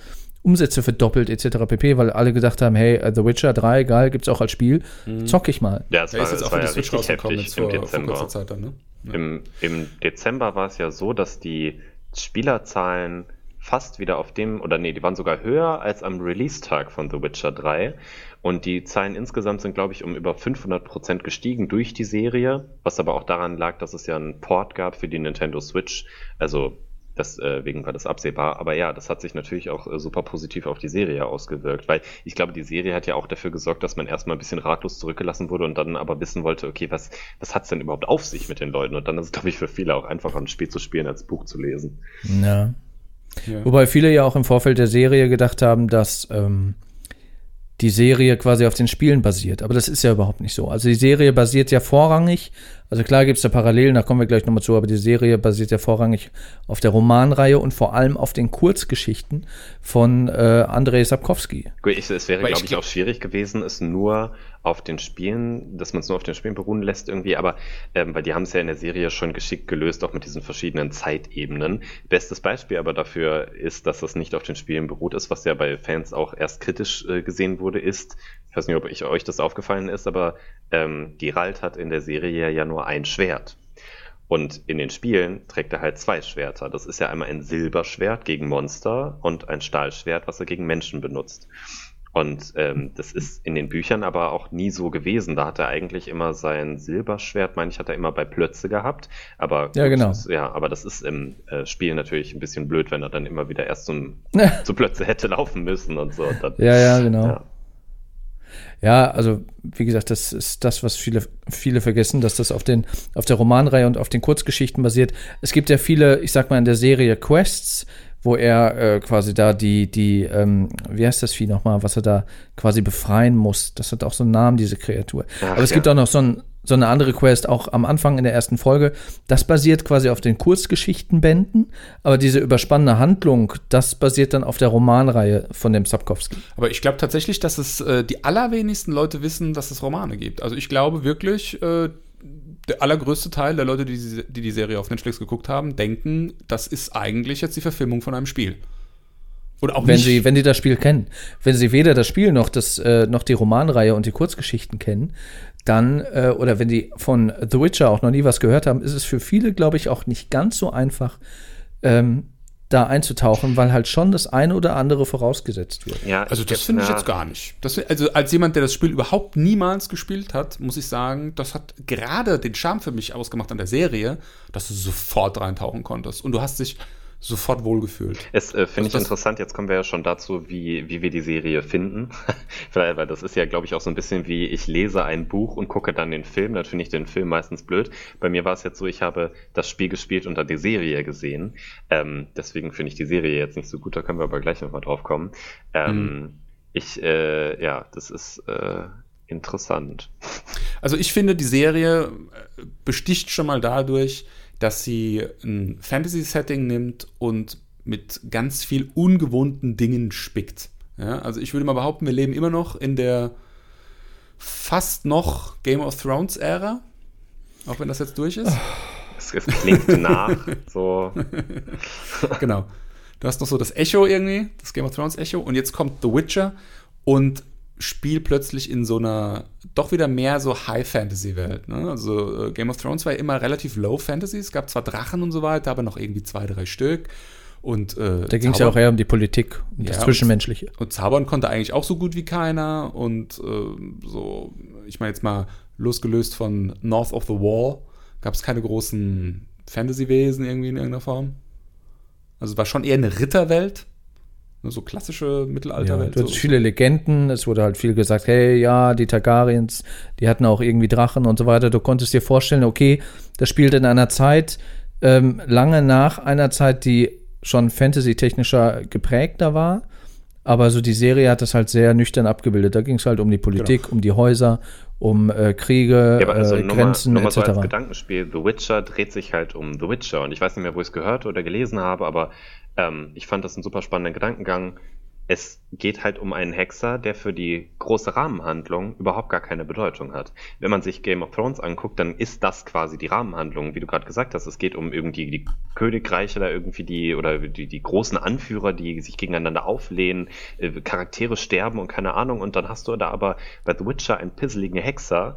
Umsätze verdoppelt etc. pp, weil alle gedacht haben, hey, äh, The Witcher 3, geil, gibt's auch als Spiel, mhm. zock ich mal. Ja, es war, ja, ist jetzt auch war ja richtig heftig im Dezember. Zeit dann, ne? ja. Im, Im Dezember war es ja so, dass die Spielerzahlen fast wieder auf dem, oder nee, die waren sogar höher als am Release-Tag von The Witcher 3. Und die Zahlen insgesamt sind, glaube ich, um über 500 Prozent gestiegen durch die Serie, was aber auch daran lag, dass es ja einen Port gab für die Nintendo Switch. Also deswegen äh, war das absehbar. Aber ja, das hat sich natürlich auch äh, super positiv auf die Serie ausgewirkt, weil ich glaube, die Serie hat ja auch dafür gesorgt, dass man erstmal ein bisschen ratlos zurückgelassen wurde und dann aber wissen wollte, okay, was, was hat es denn überhaupt auf sich mit den Leuten? Und dann ist es, glaube ich, für viele auch einfacher, ein Spiel zu spielen, als Buch zu lesen. Ja. Ja. Wobei viele ja auch im Vorfeld der Serie gedacht haben, dass ähm, die Serie quasi auf den Spielen basiert. Aber das ist ja überhaupt nicht so. Also die Serie basiert ja vorrangig, also klar gibt es da Parallelen, da kommen wir gleich nochmal zu, aber die Serie basiert ja vorrangig auf der Romanreihe und vor allem auf den Kurzgeschichten von äh, Andrei Sapkowski. Gut, ich, es wäre, glaube ich, auch schwierig gewesen, es nur auf den Spielen, dass man es nur auf den Spielen beruhen lässt irgendwie, aber ähm, weil die haben es ja in der Serie schon geschickt gelöst, auch mit diesen verschiedenen Zeitebenen. Bestes Beispiel aber dafür ist, dass das nicht auf den Spielen beruht ist, was ja bei Fans auch erst kritisch äh, gesehen wurde, ist, ich weiß nicht, ob ich, euch das aufgefallen ist, aber ähm, Geralt hat in der Serie ja nur ein Schwert. Und in den Spielen trägt er halt zwei Schwerter. Das ist ja einmal ein Silberschwert gegen Monster und ein Stahlschwert, was er gegen Menschen benutzt. Und ähm, das ist in den Büchern aber auch nie so gewesen. Da hat er eigentlich immer sein Silberschwert, meine ich, hat er immer bei Plötze gehabt. Aber ja, genau. Ist, ja, aber das ist im äh, Spiel natürlich ein bisschen blöd, wenn er dann immer wieder erst zum, zu Plötze hätte laufen müssen und so. Und dann, ja, ja, genau. Ja. Ja, also wie gesagt, das ist das, was viele, viele vergessen, dass das auf, den, auf der Romanreihe und auf den Kurzgeschichten basiert. Es gibt ja viele, ich sag mal, in der Serie Quests, wo er äh, quasi da die, die, ähm, wie heißt das Vieh nochmal, was er da quasi befreien muss. Das hat auch so einen Namen, diese Kreatur. Ach, Aber es ja. gibt auch noch so ein, so eine andere Quest auch am Anfang in der ersten Folge. Das basiert quasi auf den Kurzgeschichtenbänden, aber diese überspannende Handlung, das basiert dann auf der Romanreihe von dem Sapkowski. Aber ich glaube tatsächlich, dass es äh, die allerwenigsten Leute wissen, dass es Romane gibt. Also ich glaube wirklich, äh, der allergrößte Teil der Leute, die, die die Serie auf Netflix geguckt haben, denken, das ist eigentlich jetzt die Verfilmung von einem Spiel. Oder auch wenn nicht. sie, wenn die das Spiel kennen. Wenn sie weder das Spiel noch das, äh, noch die Romanreihe und die Kurzgeschichten kennen, dann, äh, oder wenn die von The Witcher auch noch nie was gehört haben, ist es für viele, glaube ich, auch nicht ganz so einfach, ähm, da einzutauchen, weil halt schon das eine oder andere vorausgesetzt wird. Ja, also das finde ich jetzt gar nicht. Das, also als jemand, der das Spiel überhaupt niemals gespielt hat, muss ich sagen, das hat gerade den Charme für mich ausgemacht an der Serie, dass du sofort reintauchen konntest. Und du hast dich sofort wohlgefühlt. Es äh, finde ich interessant, jetzt kommen wir ja schon dazu, wie, wie wir die Serie finden. Weil das ist ja, glaube ich, auch so ein bisschen wie, ich lese ein Buch und gucke dann den Film. Dann finde ich den Film meistens blöd. Bei mir war es jetzt so, ich habe das Spiel gespielt und dann die Serie gesehen. Ähm, deswegen finde ich die Serie jetzt nicht so gut, da können wir aber gleich nochmal drauf kommen. Ähm, mhm. Ich, äh, ja, das ist äh, interessant. Also ich finde, die Serie äh, besticht schon mal dadurch, dass sie ein Fantasy-Setting nimmt und mit ganz viel ungewohnten Dingen spickt. Ja, also ich würde mal behaupten, wir leben immer noch in der fast noch Game of Thrones-Ära, auch wenn das jetzt durch ist. Es, es klingt nach, so. genau. Du hast noch so das Echo irgendwie, das Game of Thrones Echo, und jetzt kommt The Witcher und Spiel plötzlich in so einer doch wieder mehr so High-Fantasy-Welt. Ne? Also äh, Game of Thrones war ja immer relativ Low-Fantasy. Es gab zwar Drachen und so weiter, aber noch irgendwie zwei, drei Stück. Und, äh, da ging es ja auch eher um die Politik, um ja, das Zwischenmenschliche. Und, und, zaubern konnte eigentlich auch so gut wie keiner. Und äh, so, ich meine jetzt mal losgelöst von North of the Wall, gab es keine großen Fantasy-Wesen irgendwie in irgendeiner Form. Also es war schon eher eine Ritterwelt so klassische Mittelalterwelt. Ja, so. viele Legenden, es wurde halt viel gesagt, hey, ja, die Targaryens, die hatten auch irgendwie Drachen und so weiter. Du konntest dir vorstellen, okay, das spielt in einer Zeit, ähm, lange nach einer Zeit, die schon fantasy-technischer geprägter war. Aber so die Serie hat das halt sehr nüchtern abgebildet. Da ging es halt um die Politik, genau. um die Häuser, um äh, Kriege, ja, also äh, Grenzen mal, etc. So als Gedankenspiel, The Witcher dreht sich halt um The Witcher. Und ich weiß nicht mehr, wo ich es gehört oder gelesen habe, aber ähm, ich fand das einen super spannenden Gedankengang. Es geht halt um einen Hexer, der für die große Rahmenhandlung überhaupt gar keine Bedeutung hat. Wenn man sich Game of Thrones anguckt, dann ist das quasi die Rahmenhandlung, wie du gerade gesagt hast. Es geht um irgendwie die Königreiche da irgendwie die oder die, die großen Anführer, die sich gegeneinander auflehnen, äh, Charaktere sterben und keine Ahnung. Und dann hast du da aber bei The Witcher einen pisseligen Hexer,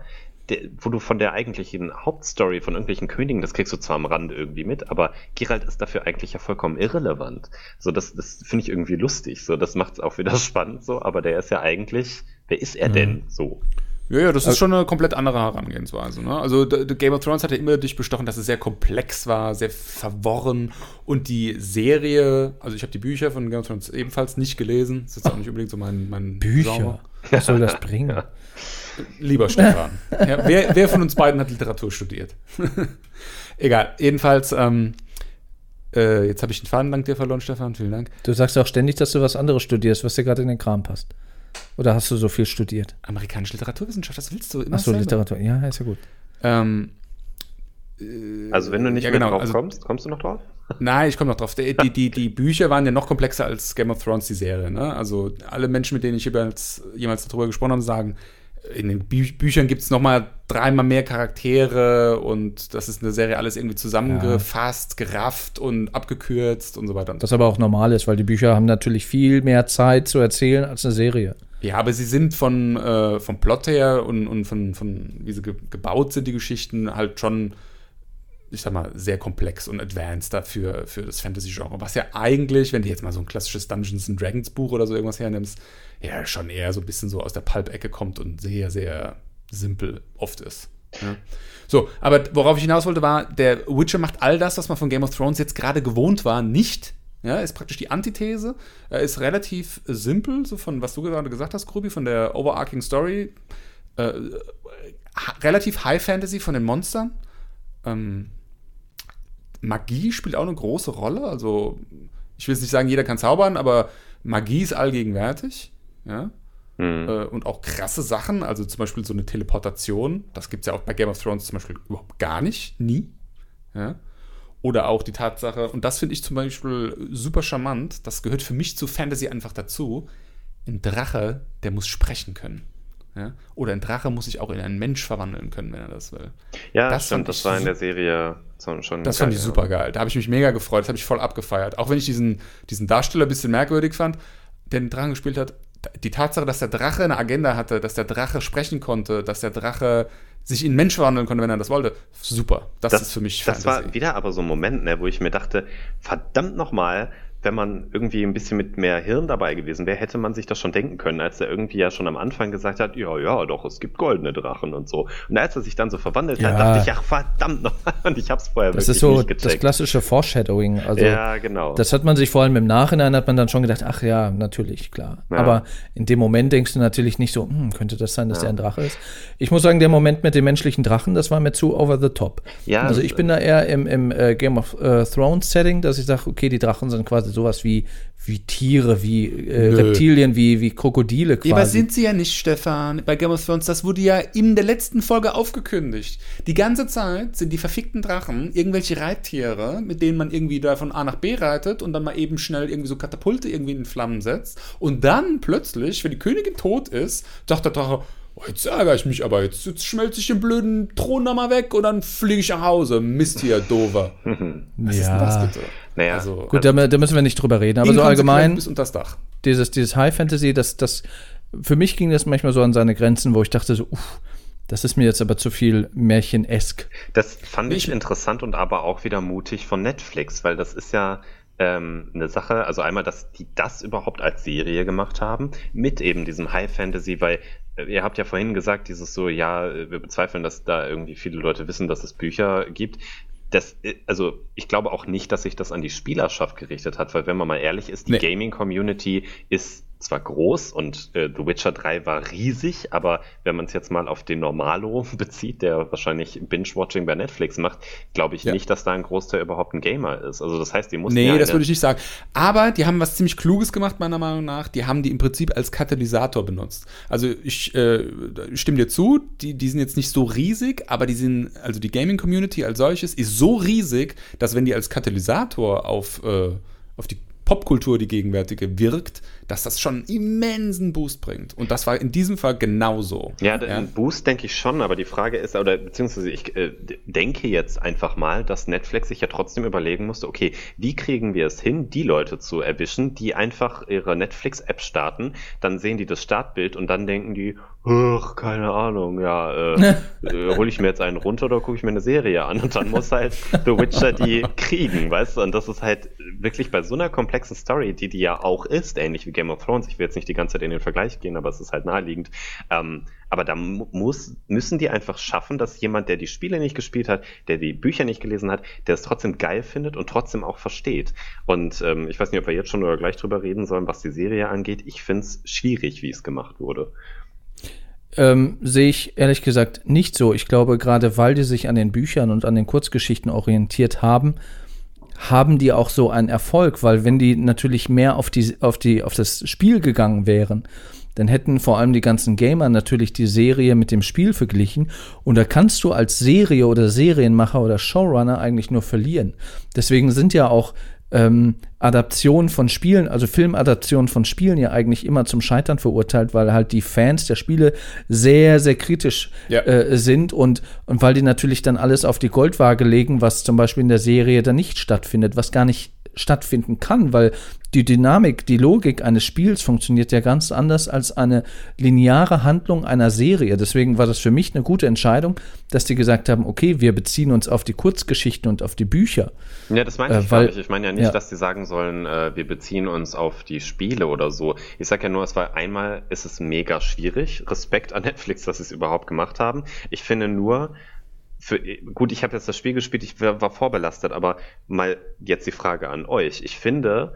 der, wo du von der eigentlichen Hauptstory von irgendwelchen Königen, das kriegst du zwar am Rand irgendwie mit, aber Geralt ist dafür eigentlich ja vollkommen irrelevant. So, das, das finde ich irgendwie lustig. So, das macht es auch wieder spannend, so, aber der ist ja eigentlich, wer ist er mhm. denn so? Ja, ja, das ist schon eine komplett andere Herangehensweise. Ne? Also the, the Game of Thrones hat ja immer dich bestochen, dass es sehr komplex war, sehr verworren und die Serie, also ich habe die Bücher von Game of Thrones ebenfalls nicht gelesen. Das ist jetzt auch nicht unbedingt so mein, mein Bücher. Genre. Was soll das bringen? Ja. Lieber Stefan. ja, wer, wer, von uns beiden hat Literatur studiert? Egal. Jedenfalls, ähm, äh, jetzt habe ich den Faden dank dir verloren, Stefan. Vielen Dank. Du sagst auch ständig, dass du was anderes studierst, was dir gerade in den Kram passt. Oder hast du so viel studiert? Amerikanische Literaturwissenschaft, das willst du immer Achso, Literatur, ja, ist ja gut. Ähm, äh, also wenn du nicht ja, genau, drauf also, kommst, kommst du noch drauf? Nein, ich komme noch drauf. Die, die, die, Bücher waren ja noch komplexer als Game of Thrones, die Serie. Ne? Also alle Menschen, mit denen ich jemals, jemals darüber gesprochen habe, sagen, in den Bü Büchern gibt es noch mal dreimal mehr Charaktere und das ist eine Serie alles irgendwie zusammengefasst, ja. gerafft und abgekürzt und so weiter. Was aber auch normal ist, weil die Bücher haben natürlich viel mehr Zeit zu erzählen als eine Serie. Ja, aber sie sind von, äh, vom Plot her und, und von, von wie sie ge gebaut sind, die Geschichten, halt schon, ich sag mal, sehr komplex und advanced dafür für das Fantasy-Genre. Was ja eigentlich, wenn du jetzt mal so ein klassisches Dungeons and Dragons Buch oder so irgendwas hernimmst, ja schon eher so ein bisschen so aus der Pulp-Ecke kommt und sehr, sehr simpel oft ist. Ja. So, aber worauf ich hinaus wollte, war, der Witcher macht all das, was man von Game of Thrones jetzt gerade gewohnt war, nicht. Ja, ist praktisch die Antithese. Er ist relativ simpel, so von was du gerade gesagt hast, Grubi, von der overarching Story. Äh, relativ High Fantasy von den Monstern. Ähm, Magie spielt auch eine große Rolle. Also, ich will jetzt nicht sagen, jeder kann zaubern, aber Magie ist allgegenwärtig. Ja? Mhm. Äh, und auch krasse Sachen, also zum Beispiel so eine Teleportation, das gibt es ja auch bei Game of Thrones zum Beispiel überhaupt gar nicht, nie. Ja? Oder auch die Tatsache, und das finde ich zum Beispiel super charmant, das gehört für mich zu Fantasy einfach dazu, ein Drache, der muss sprechen können. Ja? Oder ein Drache muss sich auch in einen Mensch verwandeln können, wenn er das will. Ja, das stimmt, das war in der Serie schon. Das fand ich super geil. Da habe ich mich mega gefreut, das habe ich voll abgefeiert. Auch wenn ich diesen, diesen Darsteller ein bisschen merkwürdig fand, der den Drachen gespielt hat, die Tatsache, dass der Drache eine Agenda hatte, dass der Drache sprechen konnte, dass der Drache sich in Mensch verwandeln konnte, wenn er das wollte, super. Das, das ist für mich Fantasy. Das war wieder aber so ein Moment, ne, wo ich mir dachte, verdammt nochmal, wenn man irgendwie ein bisschen mit mehr Hirn dabei gewesen wäre, hätte man sich das schon denken können, als er irgendwie ja schon am Anfang gesagt hat, ja, ja, doch, es gibt goldene Drachen und so. Und als er sich dann so verwandelt ja. hat, dachte ich, ach, verdammt noch. Und ich hab's vorher das wirklich ist so nicht gecheckt. Das klassische Foreshadowing. Also, ja, genau. Das hat man sich vor allem im Nachhinein, hat man dann schon gedacht, ach ja, natürlich, klar. Ja. Aber in dem Moment denkst du natürlich nicht so, hm, könnte das sein, dass ja. der ein Drache ist. Ich muss sagen, der Moment mit dem menschlichen Drachen, das war mir zu over the top. Ja, also ich bin da eher im, im äh, Game of äh, Thrones Setting, dass ich sage, okay, die Drachen sind quasi sowas wie wie Tiere, wie äh, Reptilien, wie, wie Krokodile quasi. Ja, aber sind sie ja nicht, Stefan, bei Game of Thrones. Das wurde ja in der letzten Folge aufgekündigt. Die ganze Zeit sind die verfickten Drachen irgendwelche Reittiere, mit denen man irgendwie da von A nach B reitet und dann mal eben schnell irgendwie so Katapulte irgendwie in Flammen setzt. Und dann plötzlich, wenn die Königin tot ist, sagt der Drache, oh, jetzt ärgere ich mich aber, jetzt, jetzt schmelze ich den blöden Thron da mal weg und dann fliege ich nach Hause. Mist hier, dover. Was ja. ist denn das bitte? Naja, also, gut, da, da, müssen wir nicht drüber reden, aber so allgemein. Bis unter das Dach. Dieses, dieses High Fantasy, das, das, für mich ging das manchmal so an seine Grenzen, wo ich dachte so, uff, das ist mir jetzt aber zu viel Märchenesk. Das fand ich, ich interessant und aber auch wieder mutig von Netflix, weil das ist ja ähm, eine Sache, also einmal, dass die das überhaupt als Serie gemacht haben, mit eben diesem High Fantasy, weil ihr habt ja vorhin gesagt, dieses so, ja, wir bezweifeln, dass da irgendwie viele Leute wissen, dass es Bücher gibt das, äh, also ich glaube auch nicht, dass sich das an die Spielerschaft gerichtet hat, weil wenn man mal ehrlich ist, die nee. Gaming-Community ist zwar groß und äh, The Witcher 3 war riesig, aber wenn man es jetzt mal auf den Normalo bezieht, der wahrscheinlich Binge-Watching bei Netflix macht, glaube ich ja. nicht, dass da ein Großteil überhaupt ein Gamer ist. Also das heißt, die mussten Nee, ja das würde ich nicht sagen. Aber die haben was ziemlich Kluges gemacht, meiner Meinung nach. Die haben die im Prinzip als Katalysator benutzt. Also ich äh, stimme dir zu, die, die sind jetzt nicht so riesig, aber die sind, also die Gaming-Community als solches ist so riesig, dass wenn die als Katalysator auf, äh, auf die Popkultur, die gegenwärtige, wirkt, dass das schon einen immensen Boost bringt. Und das war in diesem Fall genauso. Ja, ja. einen Boost denke ich schon, aber die Frage ist, oder beziehungsweise ich äh, denke jetzt einfach mal, dass Netflix sich ja trotzdem überlegen musste, okay, wie kriegen wir es hin, die Leute zu erwischen, die einfach ihre Netflix-App starten, dann sehen die das Startbild und dann denken die, ach, keine Ahnung, ja, äh, äh, hole ich mir jetzt einen runter oder gucke ich mir eine Serie an und dann muss halt The Witcher die kriegen, weißt du? Und das ist halt wirklich bei so einer komplexen Story, die die ja auch ist, ähnlich wie Game of Thrones. Ich will jetzt nicht die ganze Zeit in den Vergleich gehen, aber es ist halt naheliegend. Ähm, aber da muss, müssen die einfach schaffen, dass jemand, der die Spiele nicht gespielt hat, der die Bücher nicht gelesen hat, der es trotzdem geil findet und trotzdem auch versteht. Und ähm, ich weiß nicht, ob wir jetzt schon oder gleich drüber reden sollen, was die Serie angeht. Ich finde es schwierig, wie es gemacht wurde. Ähm, sehe ich ehrlich gesagt nicht so. Ich glaube, gerade weil die sich an den Büchern und an den Kurzgeschichten orientiert haben, haben die auch so einen Erfolg, weil wenn die natürlich mehr auf die, auf die, auf das Spiel gegangen wären, dann hätten vor allem die ganzen Gamer natürlich die Serie mit dem Spiel verglichen. Und da kannst du als Serie oder Serienmacher oder Showrunner eigentlich nur verlieren. Deswegen sind ja auch ähm, Adaption von Spielen, also Filmadaption von Spielen ja eigentlich immer zum Scheitern verurteilt, weil halt die Fans der Spiele sehr, sehr kritisch ja. äh, sind und, und weil die natürlich dann alles auf die Goldwaage legen, was zum Beispiel in der Serie dann nicht stattfindet, was gar nicht stattfinden kann, weil die Dynamik, die Logik eines Spiels funktioniert ja ganz anders als eine lineare Handlung einer Serie. Deswegen war das für mich eine gute Entscheidung, dass die gesagt haben, okay, wir beziehen uns auf die Kurzgeschichten und auf die Bücher. Ja, das meine ich äh, weil, nicht. Ich meine ja nicht, ja. dass die sagen sollen, äh, wir beziehen uns auf die Spiele oder so. Ich sage ja nur, es war einmal, ist es mega schwierig. Respekt an Netflix, dass sie es überhaupt gemacht haben. Ich finde nur, für, gut, ich habe jetzt das Spiel gespielt, ich war, war vorbelastet, aber mal jetzt die Frage an euch. Ich finde,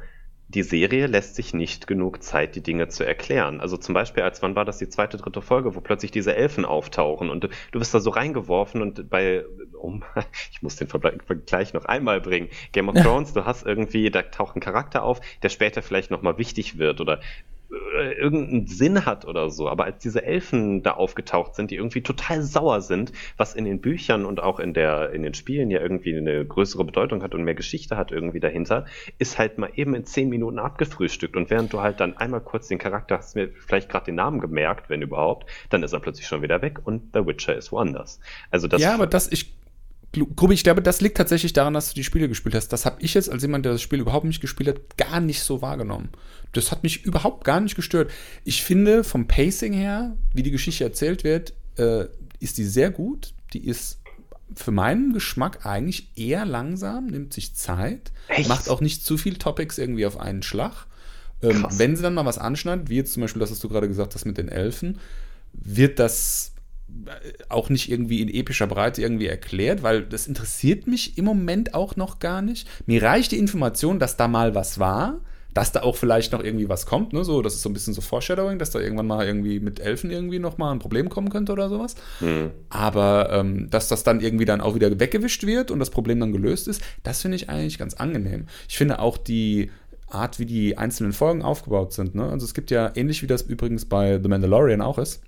die Serie lässt sich nicht genug Zeit, die Dinge zu erklären. Also zum Beispiel, als wann war das die zweite, dritte Folge, wo plötzlich diese Elfen auftauchen und du, du bist da so reingeworfen und bei, um, ich muss den Vergleich noch einmal bringen, Game of Thrones, du hast irgendwie, da taucht ein Charakter auf, der später vielleicht nochmal wichtig wird oder äh, irgendeinen Sinn hat oder so. Aber als diese Elfen da aufgetaucht sind, die irgendwie total sauer sind, was in den Büchern und auch in der in den Spielen ja irgendwie eine größere Bedeutung hat und mehr Geschichte hat irgendwie dahinter, ist halt mal eben in zehn Minuten abgefrühstückt. Und während du halt dann einmal kurz den Charakter hast mir vielleicht gerade den Namen gemerkt, wenn überhaupt, dann ist er plötzlich schon wieder weg und The Witcher ist woanders. Also das ja, aber das ich Grubi, ich glaube, das liegt tatsächlich daran, dass du die Spiele gespielt hast. Das habe ich jetzt als jemand, der das Spiel überhaupt nicht gespielt hat, gar nicht so wahrgenommen. Das hat mich überhaupt gar nicht gestört. Ich finde, vom Pacing her, wie die Geschichte erzählt wird, äh, ist die sehr gut. Die ist für meinen Geschmack eigentlich eher langsam, nimmt sich Zeit, Echt? macht auch nicht zu viel Topics irgendwie auf einen Schlag. Ähm, wenn sie dann mal was anschneidet, wie jetzt zum Beispiel das, was du gerade gesagt hast mit den Elfen, wird das auch nicht irgendwie in epischer Breite irgendwie erklärt, weil das interessiert mich im Moment auch noch gar nicht. Mir reicht die Information, dass da mal was war, dass da auch vielleicht noch irgendwie was kommt, ne? So, das ist so ein bisschen so Foreshadowing, dass da irgendwann mal irgendwie mit Elfen irgendwie noch mal ein Problem kommen könnte oder sowas. Mhm. Aber ähm, dass das dann irgendwie dann auch wieder weggewischt wird und das Problem dann gelöst ist, das finde ich eigentlich ganz angenehm. Ich finde auch die Art, wie die einzelnen Folgen aufgebaut sind. Ne? Also es gibt ja ähnlich wie das übrigens bei The Mandalorian auch ist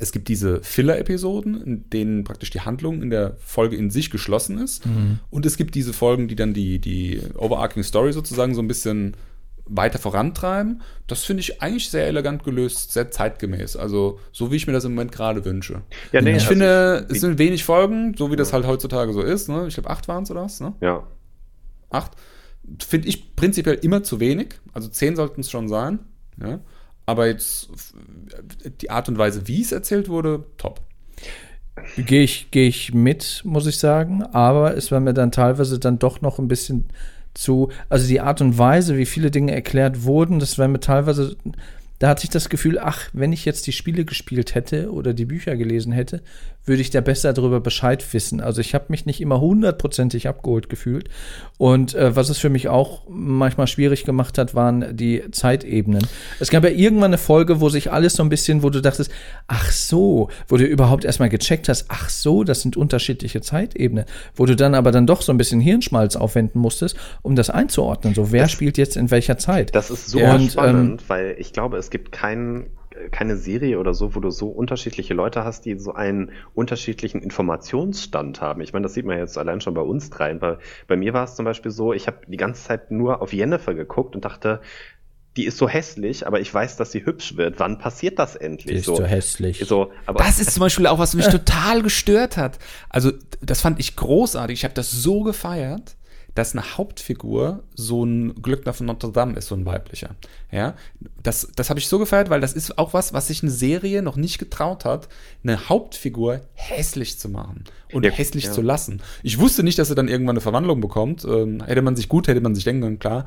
es gibt diese Filler-Episoden, in denen praktisch die Handlung in der Folge in sich geschlossen ist. Mhm. Und es gibt diese Folgen, die dann die, die overarching Story sozusagen so ein bisschen weiter vorantreiben. Das finde ich eigentlich sehr elegant gelöst, sehr zeitgemäß. Also so wie ich mir das im Moment gerade wünsche. Ja, nee, ich also finde, ich, es sind wenig Folgen, so wie das halt heutzutage so ist. Ne? Ich glaube, acht waren es oder was? Ne? Ja. Acht. Finde ich prinzipiell immer zu wenig. Also zehn sollten es schon sein. Ja. Aber jetzt die Art und Weise, wie es erzählt wurde, top. Gehe ich, geh ich mit, muss ich sagen. Aber es war mir dann teilweise dann doch noch ein bisschen zu. Also die Art und Weise, wie viele Dinge erklärt wurden, das war mir teilweise. Da hatte ich das Gefühl, ach, wenn ich jetzt die Spiele gespielt hätte oder die Bücher gelesen hätte, würde ich da besser darüber Bescheid wissen. Also ich habe mich nicht immer hundertprozentig abgeholt gefühlt. Und äh, was es für mich auch manchmal schwierig gemacht hat, waren die Zeitebenen. Es gab ja irgendwann eine Folge, wo sich alles so ein bisschen, wo du dachtest, ach so, wo du überhaupt erstmal gecheckt hast, ach so, das sind unterschiedliche Zeitebenen. Wo du dann aber dann doch so ein bisschen Hirnschmalz aufwenden musstest, um das einzuordnen. So, wer das, spielt jetzt in welcher Zeit? Das ist so Und, spannend, ähm, weil ich glaube, es gibt keinen keine Serie oder so, wo du so unterschiedliche Leute hast, die so einen unterschiedlichen Informationsstand haben. Ich meine, das sieht man jetzt allein schon bei uns dreien. Bei, bei mir war es zum Beispiel so, ich habe die ganze Zeit nur auf Jennifer geguckt und dachte, die ist so hässlich, aber ich weiß, dass sie hübsch wird. Wann passiert das endlich? Die ist so, so hässlich. So, das ist zum Beispiel auch, was mich total gestört hat. Also, das fand ich großartig. Ich habe das so gefeiert dass eine Hauptfigur so ein Glückner von Notre Dame ist, so ein weiblicher. Ja, das, das habe ich so gefeiert, weil das ist auch was, was sich eine Serie noch nicht getraut hat, eine Hauptfigur hässlich zu machen und ja, hässlich ja. zu lassen. Ich wusste nicht, dass er dann irgendwann eine Verwandlung bekommt. Ähm, hätte man sich gut, hätte man sich denken können, klar.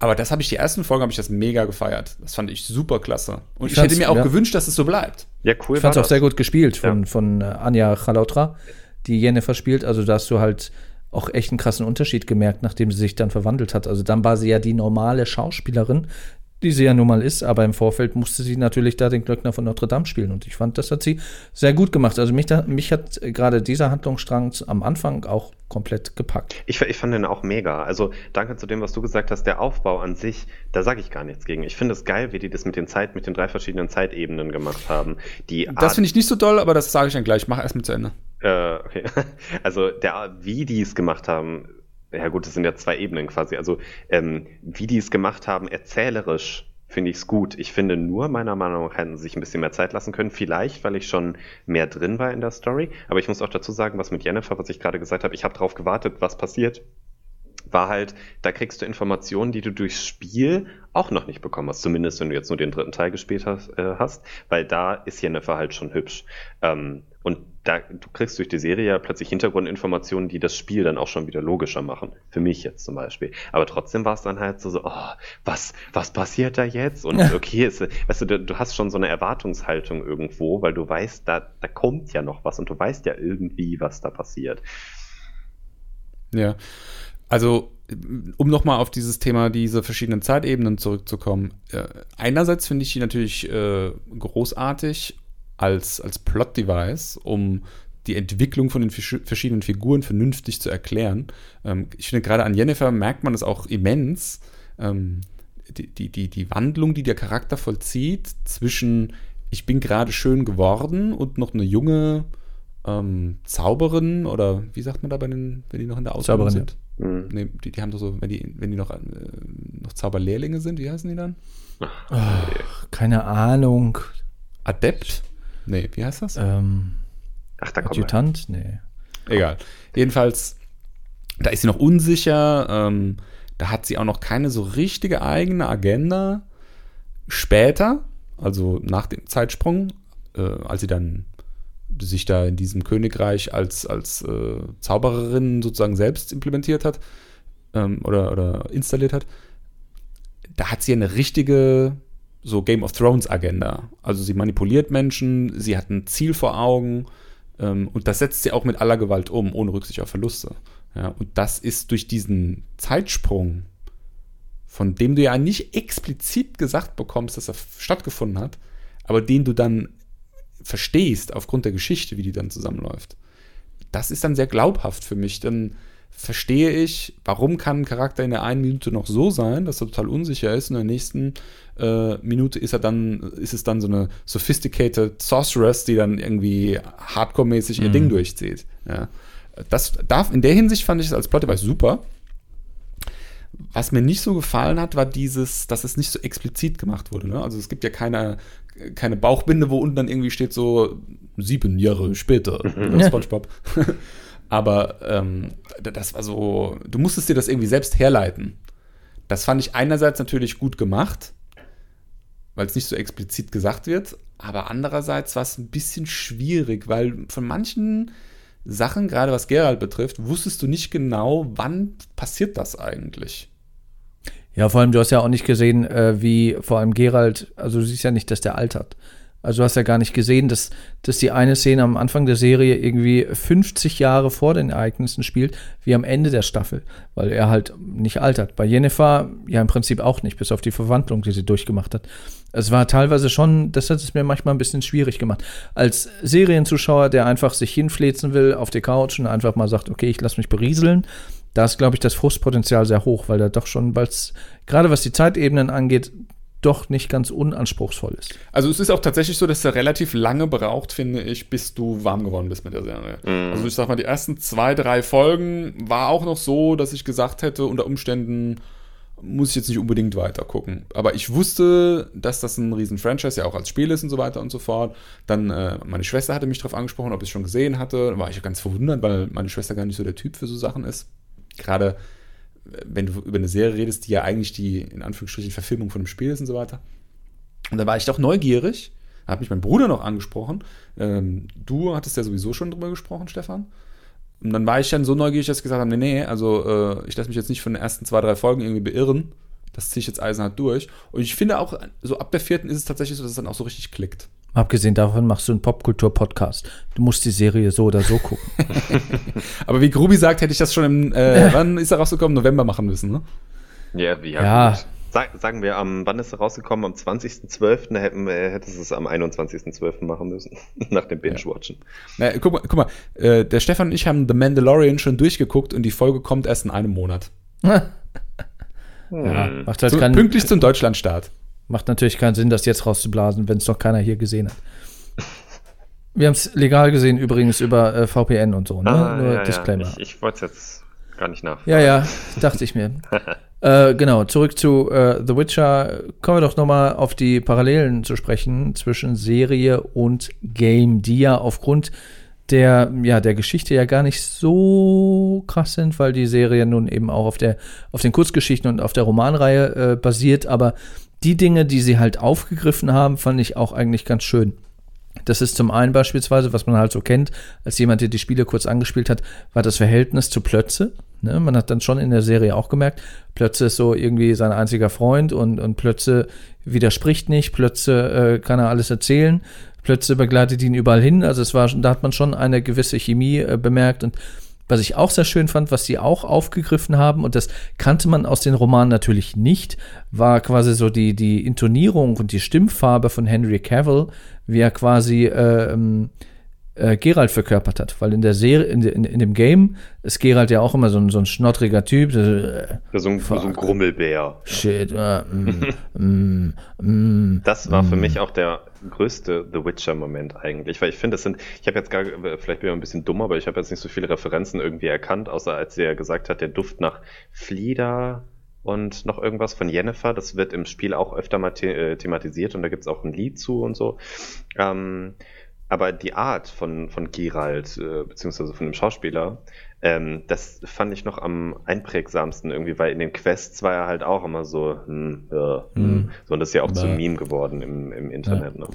Aber das habe ich, die ersten Folgen habe ich das mega gefeiert. Das fand ich super klasse. Und ich, ich hätte mir auch ja. gewünscht, dass es so bleibt. Ja, cool. Ich fand es auch sehr gut gespielt von, von äh, Anja Chalautra, die Jennifer spielt. Also, da hast du halt auch echt einen krassen Unterschied gemerkt, nachdem sie sich dann verwandelt hat. Also dann war sie ja die normale Schauspielerin, die sie ja nun mal ist, aber im Vorfeld musste sie natürlich da den Glöckner von Notre Dame spielen und ich fand, das hat sie sehr gut gemacht. Also mich, da, mich hat gerade dieser Handlungsstrang am Anfang auch komplett gepackt. Ich, ich fand den auch mega. Also danke zu dem, was du gesagt hast, der Aufbau an sich, da sage ich gar nichts gegen. Ich finde es geil, wie die das mit den Zeit, mit den drei verschiedenen Zeitebenen gemacht haben. Die das finde ich nicht so doll, aber das sage ich dann gleich. Mach erstmal zu Ende. Äh, okay. Also der, wie die es gemacht haben, ja gut, das sind ja zwei Ebenen quasi. Also ähm, wie die es gemacht haben, erzählerisch finde ich es gut. Ich finde nur, meiner Meinung nach hätten sie sich ein bisschen mehr Zeit lassen können. Vielleicht, weil ich schon mehr drin war in der Story. Aber ich muss auch dazu sagen, was mit Jennifer, was ich gerade gesagt habe, ich habe darauf gewartet, was passiert war halt, da kriegst du Informationen, die du durchs Spiel auch noch nicht bekommen hast. Zumindest, wenn du jetzt nur den dritten Teil gespielt hast, äh, hast weil da ist Jennifer halt schon hübsch. Ähm, und da, du kriegst durch die Serie ja plötzlich Hintergrundinformationen, die das Spiel dann auch schon wieder logischer machen. Für mich jetzt zum Beispiel. Aber trotzdem war es dann halt so, so oh, was, was passiert da jetzt? Und okay, ist, weißt du, du hast schon so eine Erwartungshaltung irgendwo, weil du weißt, da, da kommt ja noch was und du weißt ja irgendwie, was da passiert. Ja. Also, um nochmal auf dieses Thema, diese verschiedenen Zeitebenen zurückzukommen. Äh, einerseits finde ich die natürlich äh, großartig als, als Plot-Device, um die Entwicklung von den verschiedenen Figuren vernünftig zu erklären. Ähm, ich finde, gerade an Jennifer merkt man das auch immens. Ähm, die, die, die, die Wandlung, die der Charakter vollzieht zwischen ich bin gerade schön geworden und noch eine junge ähm, Zauberin oder wie sagt man da bei den, wenn die noch in der Ausbildung Zauberin, sind? Mhm. Nee, die, die haben doch so, wenn die, wenn die noch, äh, noch Zauberlehrlinge sind, wie heißen die dann? Ach, keine Ahnung. Adept? Nee, wie heißt das? Ähm, Ach, da Adjutant? Nee. Egal. Jedenfalls, da ist sie noch unsicher. Ähm, da hat sie auch noch keine so richtige eigene Agenda. Später, also nach dem Zeitsprung, äh, als sie dann sich da in diesem Königreich als, als äh, Zaubererin sozusagen selbst implementiert hat ähm, oder, oder installiert hat, da hat sie eine richtige so Game of Thrones Agenda. Also sie manipuliert Menschen, sie hat ein Ziel vor Augen ähm, und das setzt sie auch mit aller Gewalt um, ohne Rücksicht auf Verluste. Ja, und das ist durch diesen Zeitsprung, von dem du ja nicht explizit gesagt bekommst, dass er stattgefunden hat, aber den du dann verstehst aufgrund der Geschichte, wie die dann zusammenläuft. Das ist dann sehr glaubhaft für mich. Dann verstehe ich, warum kann ein Charakter in der einen Minute noch so sein, dass er total unsicher ist, in der nächsten äh, Minute ist er dann, ist es dann so eine sophisticated Sorceress, die dann irgendwie hardcore-mäßig ihr mhm. Ding durchzieht. Ja. Das darf, in der Hinsicht fand ich es als Plot-Device super. Was mir nicht so gefallen hat, war dieses, dass es nicht so explizit gemacht wurde. Ne? Also es gibt ja keine, keine Bauchbinde, wo unten dann irgendwie steht so sieben Jahre später. Mhm. SpongeBob. Aber ähm, das war so, du musstest dir das irgendwie selbst herleiten. Das fand ich einerseits natürlich gut gemacht, weil es nicht so explizit gesagt wird, aber andererseits war es ein bisschen schwierig, weil von manchen Sachen, gerade was Gerald betrifft, wusstest du nicht genau, wann passiert das eigentlich. Ja, vor allem, du hast ja auch nicht gesehen, äh, wie vor allem Gerald, also du siehst ja nicht, dass der altert. Also du hast ja gar nicht gesehen, dass, dass die eine Szene am Anfang der Serie irgendwie 50 Jahre vor den Ereignissen spielt, wie am Ende der Staffel, weil er halt nicht altert. Bei Jennifer ja im Prinzip auch nicht, bis auf die Verwandlung, die sie durchgemacht hat. Es war teilweise schon, das hat es mir manchmal ein bisschen schwierig gemacht. Als Serienzuschauer, der einfach sich hinflezen will auf die Couch und einfach mal sagt, okay, ich lasse mich berieseln, da ist, glaube ich, das Frustpotenzial sehr hoch, weil da doch schon, weil gerade was die Zeitebenen angeht, doch nicht ganz unanspruchsvoll ist. Also es ist auch tatsächlich so, dass er relativ lange braucht, finde ich, bis du warm geworden bist mit der Serie. Mhm. Also ich sag mal, die ersten zwei, drei Folgen war auch noch so, dass ich gesagt hätte, unter Umständen muss ich jetzt nicht unbedingt weiter gucken. Aber ich wusste, dass das ein riesen Franchise ja auch als Spiel ist und so weiter und so fort. Dann, äh, meine Schwester hatte mich darauf angesprochen, ob ich es schon gesehen hatte. Da war ich ganz verwundert, weil meine Schwester gar nicht so der Typ für so Sachen ist. Gerade wenn du über eine Serie redest, die ja eigentlich die, in Anführungsstrichen, Verfilmung von einem Spiel ist und so weiter. Und da war ich doch neugierig. Da hat mich mein Bruder noch angesprochen. Ähm, du hattest ja sowieso schon drüber gesprochen, Stefan. Und dann war ich dann so neugierig, dass ich gesagt habe, nee, nee, also äh, ich lasse mich jetzt nicht von den ersten zwei, drei Folgen irgendwie beirren. Das ziehe ich jetzt eisenhart durch. Und ich finde auch, so ab der vierten ist es tatsächlich so, dass es dann auch so richtig klickt. Abgesehen davon machst du einen Popkultur-Podcast. Du musst die Serie so oder so gucken. Aber wie Grubi sagt, hätte ich das schon im, äh, wann ist er rausgekommen? November machen müssen, ne? Ja, ja. ja. Sag, sagen wir, am, wann ist er rausgekommen? Am 20.12. hätten hättest du es am 21.12. machen müssen. nach dem Binge-Watchen. Ja. guck mal, guck mal äh, der Stefan und ich haben The Mandalorian schon durchgeguckt und die Folge kommt erst in einem Monat. ja, macht halt so, keinen, pünktlich zum Deutschlandstart. Macht natürlich keinen Sinn, das jetzt rauszublasen, wenn es noch keiner hier gesehen hat. Wir haben es legal gesehen, übrigens über äh, VPN und so, ne? Ah, Nur ja, Disclaimer. Ja. Ich, ich wollte es jetzt gar nicht nach. Ja, ja, dachte ich mir. äh, genau, zurück zu äh, The Witcher. Kommen wir doch nochmal auf die Parallelen zu sprechen zwischen Serie und Game, die ja aufgrund der, ja, der Geschichte ja gar nicht so krass sind, weil die Serie nun eben auch auf, der, auf den Kurzgeschichten und auf der Romanreihe äh, basiert. Aber die Dinge, die sie halt aufgegriffen haben, fand ich auch eigentlich ganz schön. Das ist zum einen beispielsweise, was man halt so kennt, als jemand, der die Spiele kurz angespielt hat, war das Verhältnis zu Plötze. Ne? Man hat dann schon in der Serie auch gemerkt, Plötze ist so irgendwie sein einziger Freund und, und Plötze widerspricht nicht, Plötze äh, kann er alles erzählen, Plötze begleitet ihn überall hin. Also es war, da hat man schon eine gewisse Chemie äh, bemerkt und was ich auch sehr schön fand, was sie auch aufgegriffen haben, und das kannte man aus den Romanen natürlich nicht, war quasi so die, die Intonierung und die Stimmfarbe von Henry Cavill, wie er quasi äh, äh, Geralt verkörpert hat. Weil in der Serie, in, in, in, dem Game ist Geralt ja auch immer so ein, so ein schnottriger Typ. So, äh, so, ein, so ein Grummelbär. Shit. Äh, mm, mm, mm, das war für mm. mich auch der größte The Witcher-Moment eigentlich, weil ich finde, es sind, ich habe jetzt gar, vielleicht bin ich ein bisschen dumm, aber ich habe jetzt nicht so viele Referenzen irgendwie erkannt, außer als er gesagt hat, der Duft nach Flieder, und noch irgendwas von Jennifer. Das wird im Spiel auch öfter mal the äh, thematisiert und da gibt es auch ein Lied zu und so. Ähm, aber die Art von, von Gerald, äh, beziehungsweise von dem Schauspieler, ähm, das fand ich noch am einprägsamsten irgendwie, weil in den Quests war er halt auch immer so, hm, ja, hm. hm. so und das ist ja auch zum Meme geworden im, im Internet. Ja. Ne?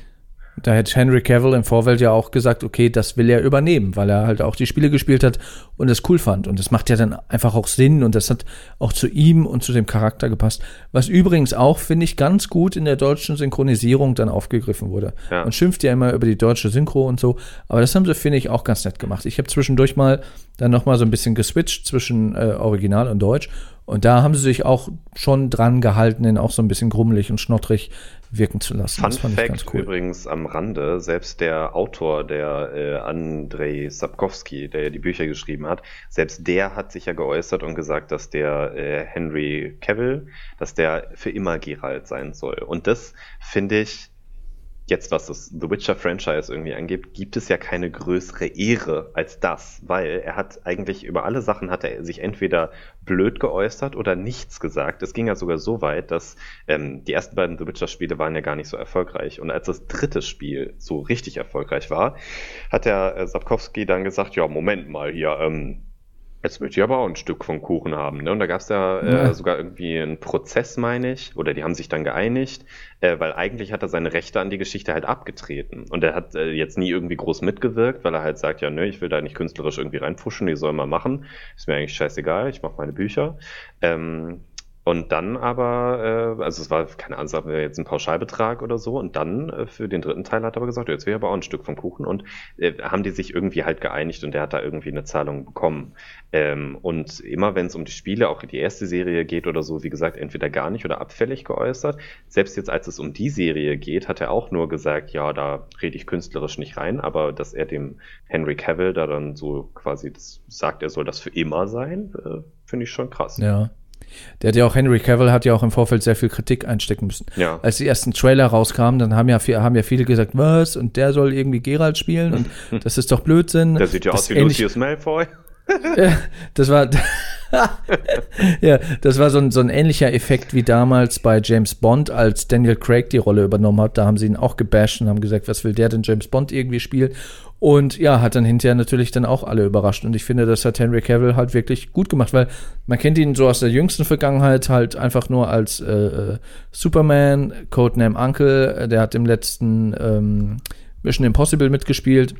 Da hätte Henry Cavill im Vorfeld ja auch gesagt, okay, das will er übernehmen, weil er halt auch die Spiele gespielt hat und es cool fand. Und das macht ja dann einfach auch Sinn und das hat auch zu ihm und zu dem Charakter gepasst. Was übrigens auch, finde ich, ganz gut in der deutschen Synchronisierung dann aufgegriffen wurde. Ja. Man schimpft ja immer über die deutsche Synchro und so, aber das haben sie, finde ich, auch ganz nett gemacht. Ich habe zwischendurch mal dann noch mal so ein bisschen geswitcht zwischen äh, Original und Deutsch und da haben sie sich auch schon dran gehalten, ihn auch so ein bisschen grummelig und schnottrig wirken zu lassen. Fun das fand Fact ich ganz cool. übrigens am Rande, selbst der Autor, der äh, Andrei Sapkowski, der ja die Bücher geschrieben hat, selbst der hat sich ja geäußert und gesagt, dass der äh, Henry Cavill, dass der für immer Geralt sein soll. Und das finde ich jetzt was das The Witcher Franchise irgendwie angeht, gibt es ja keine größere Ehre als das, weil er hat eigentlich über alle Sachen hat er sich entweder blöd geäußert oder nichts gesagt. Es ging ja sogar so weit, dass ähm, die ersten beiden The Witcher Spiele waren ja gar nicht so erfolgreich und als das dritte Spiel so richtig erfolgreich war, hat der äh, Sapkowski dann gesagt, ja Moment mal hier, ähm, Jetzt möchte ich aber auch ein Stück vom Kuchen haben. Ne? Und da gab es ja, äh, ja, sogar irgendwie einen Prozess, meine ich, oder die haben sich dann geeinigt, äh, weil eigentlich hat er seine Rechte an die Geschichte halt abgetreten. Und er hat äh, jetzt nie irgendwie groß mitgewirkt, weil er halt sagt, ja, nö, ich will da nicht künstlerisch irgendwie reinpfuschen, die sollen mal machen. Ist mir eigentlich scheißegal, ich mache meine Bücher. Ähm, und dann aber, äh, also es war, keine Ahnung, sagen wir jetzt ein Pauschalbetrag oder so. Und dann äh, für den dritten Teil hat er aber gesagt, jetzt will ich aber auch ein Stück vom Kuchen. Und äh, haben die sich irgendwie halt geeinigt und der hat da irgendwie eine Zahlung bekommen. Ähm, und immer wenn es um die Spiele, auch die erste Serie geht oder so, wie gesagt, entweder gar nicht oder abfällig geäußert. Selbst jetzt, als es um die Serie geht, hat er auch nur gesagt, ja, da rede ich künstlerisch nicht rein, aber dass er dem Henry Cavill da dann so quasi das sagt, er soll das für immer sein, äh, finde ich schon krass. Ja. Der hat ja auch, Henry Cavill hat ja auch im Vorfeld sehr viel Kritik einstecken müssen. Ja. Als die ersten Trailer rauskamen, dann haben ja, haben ja viele gesagt, was? Und der soll irgendwie Geralt spielen und das ist doch Blödsinn. Der sieht ja das aus wie Lucius Malfoy. Das war, ja, das war so ein, so ein ähnlicher Effekt wie damals bei James Bond, als Daniel Craig die Rolle übernommen hat. Da haben sie ihn auch gebasht und haben gesagt, was will der denn James Bond irgendwie spielen? Und ja, hat dann hinterher natürlich dann auch alle überrascht. Und ich finde, das hat Henry Cavill halt wirklich gut gemacht, weil man kennt ihn so aus der jüngsten Vergangenheit halt einfach nur als äh, äh Superman, Codename Uncle. Der hat im letzten ähm, Mission Impossible mitgespielt.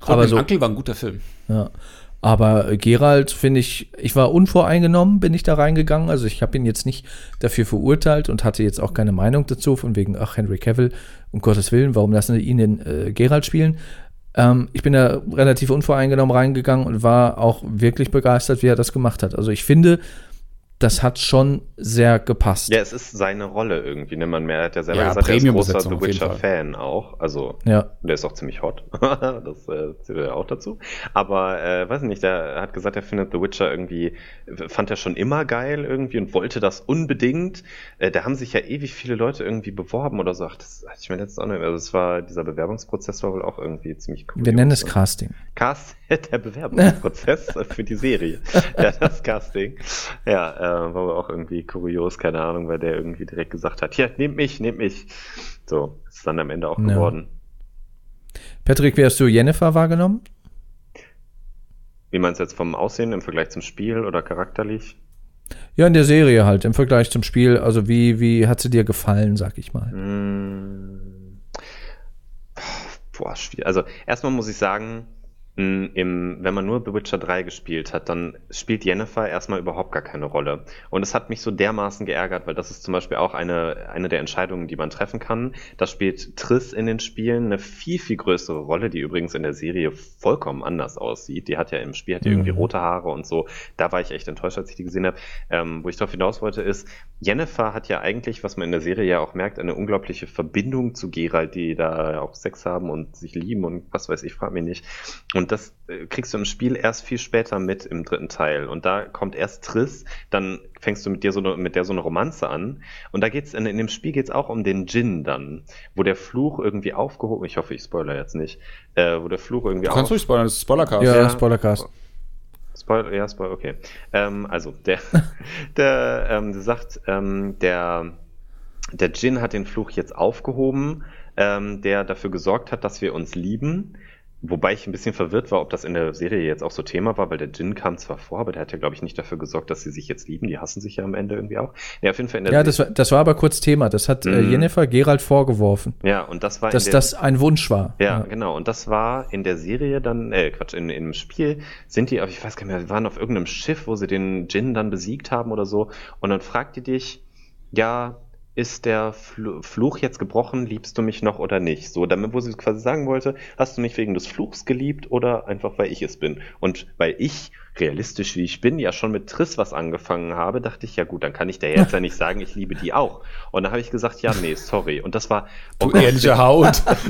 Codename so, Uncle war ein guter Film. Ja. Aber Gerald finde ich, ich war unvoreingenommen, bin ich da reingegangen. Also ich habe ihn jetzt nicht dafür verurteilt und hatte jetzt auch keine Meinung dazu, von wegen, ach, Henry Cavill, um Gottes Willen, warum lassen wir ihn den äh, Gerald spielen? Ähm, ich bin da relativ unvoreingenommen reingegangen und war auch wirklich begeistert, wie er das gemacht hat. Also ich finde, das hat schon sehr gepasst. Ja, es ist seine Rolle irgendwie. Ne? Man merkt ja selber ja, gesagt, er ist großer The Witcher-Fan auch. Also, ja. der ist auch ziemlich hot. das äh, zählt er auch dazu. Aber, äh, weiß nicht, der hat gesagt, er findet The Witcher irgendwie, fand er schon immer geil irgendwie und wollte das unbedingt. Äh, da haben sich ja ewig viele Leute irgendwie beworben oder so. Ach, das hatte ich mir letztens auch nicht. Also, es war, dieser Bewerbungsprozess war wohl auch irgendwie ziemlich cool. Wir nennen es Casting. Cast, der Bewerbungsprozess für die Serie. Ja, das Casting. Ja, äh, war aber auch irgendwie kurios, keine Ahnung, weil der irgendwie direkt gesagt hat, ja, nehmt mich, nehmt mich. So, ist dann am Ende auch geworden. Patrick, wie hast du Jennifer wahrgenommen? Wie meinst du jetzt vom Aussehen im Vergleich zum Spiel oder charakterlich? Ja, in der Serie halt, im Vergleich zum Spiel. Also wie, wie hat sie dir gefallen, sag ich mal? Mmh. Boah, schwierig. Also erstmal muss ich sagen, im, wenn man nur The Witcher 3 gespielt hat, dann spielt Jennifer erstmal überhaupt gar keine Rolle. Und es hat mich so dermaßen geärgert, weil das ist zum Beispiel auch eine, eine der Entscheidungen, die man treffen kann. Da spielt Triss in den Spielen eine viel, viel größere Rolle, die übrigens in der Serie vollkommen anders aussieht. Die hat ja im Spiel hat ja irgendwie mhm. rote Haare und so. Da war ich echt enttäuscht, als ich die gesehen habe. Ähm, wo ich darauf hinaus wollte, ist, Jennifer hat ja eigentlich, was man in der Serie ja auch merkt, eine unglaubliche Verbindung zu Geralt, die da auch Sex haben und sich lieben und was weiß ich, frag mich nicht. Und das äh, kriegst du im Spiel erst viel später mit im dritten Teil. Und da kommt erst Triss, dann fängst du mit dir so eine, mit der so eine Romanze an. Und da geht's in, in dem Spiel geht's auch um den Djinn dann, wo der Fluch irgendwie aufgehoben, ich hoffe, ich spoiler jetzt nicht, äh, wo der Fluch irgendwie du Kannst du spoilern, das ist Spoilercast. Ja, ja Spoilercast. Spoiler, ja, Spoiler, okay. Ähm, also, der, der, ähm, sagt, ähm, der, der Djinn hat den Fluch jetzt aufgehoben, ähm, der dafür gesorgt hat, dass wir uns lieben. Wobei ich ein bisschen verwirrt war, ob das in der Serie jetzt auch so Thema war, weil der Jin kam zwar vor, aber der hat ja, glaube ich, nicht dafür gesorgt, dass sie sich jetzt lieben. Die hassen sich ja am Ende irgendwie auch. Ja, auf jeden Fall in der Ja, das war, das war aber kurz Thema. Das hat äh, mhm. Jennifer Gerald vorgeworfen. Ja, und das war. Dass das ein Wunsch war. Ja, ja, genau. Und das war in der Serie dann, äh, Quatsch, in, in dem Spiel sind die, ich weiß gar nicht mehr, waren auf irgendeinem Schiff, wo sie den Jin dann besiegt haben oder so. Und dann fragt die dich, ja, ist der Fluch jetzt gebrochen, liebst du mich noch oder nicht? So, damit, wo sie quasi sagen wollte, hast du mich wegen des Fluchs geliebt oder einfach weil ich es bin? Und weil ich realistisch wie ich bin, ja schon mit Triss was angefangen habe, dachte ich, ja gut, dann kann ich der jetzt ja nicht sagen, ich liebe die auch. Und dann habe ich gesagt, ja, nee, sorry. Und das war. Oh du ehrliche Haut. und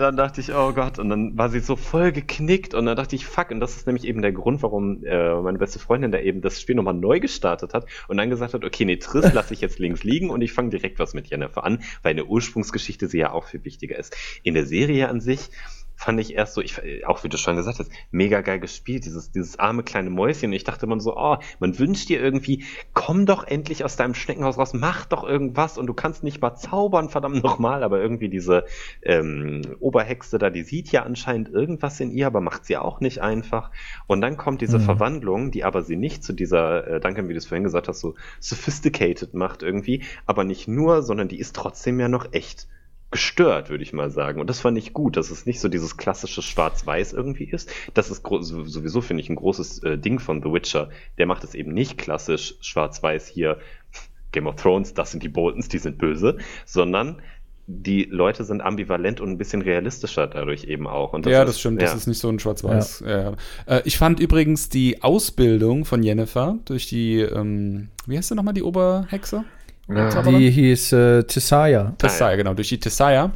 dann dachte ich, oh Gott. Und dann war sie so voll geknickt und dann dachte ich, fuck. Und das ist nämlich eben der Grund, warum äh, meine beste Freundin da eben das Spiel nochmal neu gestartet hat und dann gesagt hat, okay, nee, Triss lasse ich jetzt links liegen und ich fange direkt was mit Jennifer an, weil eine Ursprungsgeschichte sie ja auch viel wichtiger ist. In der Serie an sich fand ich erst so, ich, auch wie du schon gesagt hast, mega geil gespielt, dieses, dieses arme kleine Mäuschen. Und ich dachte immer so, oh, man wünscht dir irgendwie, komm doch endlich aus deinem Schneckenhaus raus, mach doch irgendwas und du kannst nicht mal zaubern, verdammt nochmal, aber irgendwie diese ähm, Oberhexe da, die sieht ja anscheinend irgendwas in ihr, aber macht sie auch nicht einfach. Und dann kommt diese mhm. Verwandlung, die aber sie nicht zu dieser, äh, danke, wie du es vorhin gesagt hast, so sophisticated macht irgendwie, aber nicht nur, sondern die ist trotzdem ja noch echt gestört, würde ich mal sagen. Und das fand ich gut, dass es nicht so dieses klassische Schwarz-Weiß irgendwie ist. Das ist sowieso, finde ich, ein großes äh, Ding von The Witcher. Der macht es eben nicht klassisch Schwarz-Weiß hier. Game of Thrones, das sind die Boltons, die sind böse, sondern die Leute sind ambivalent und ein bisschen realistischer dadurch eben auch. Das ja, ist, das stimmt. Ja. Das ist nicht so ein Schwarz-Weiß. Ja. Ja. Äh, ich fand übrigens die Ausbildung von Jennifer durch die, ähm, wie heißt sie nochmal, die Oberhexe? Ja. Die hieß äh, Tessaya. Tessaya, genau. Durch die Tessaya.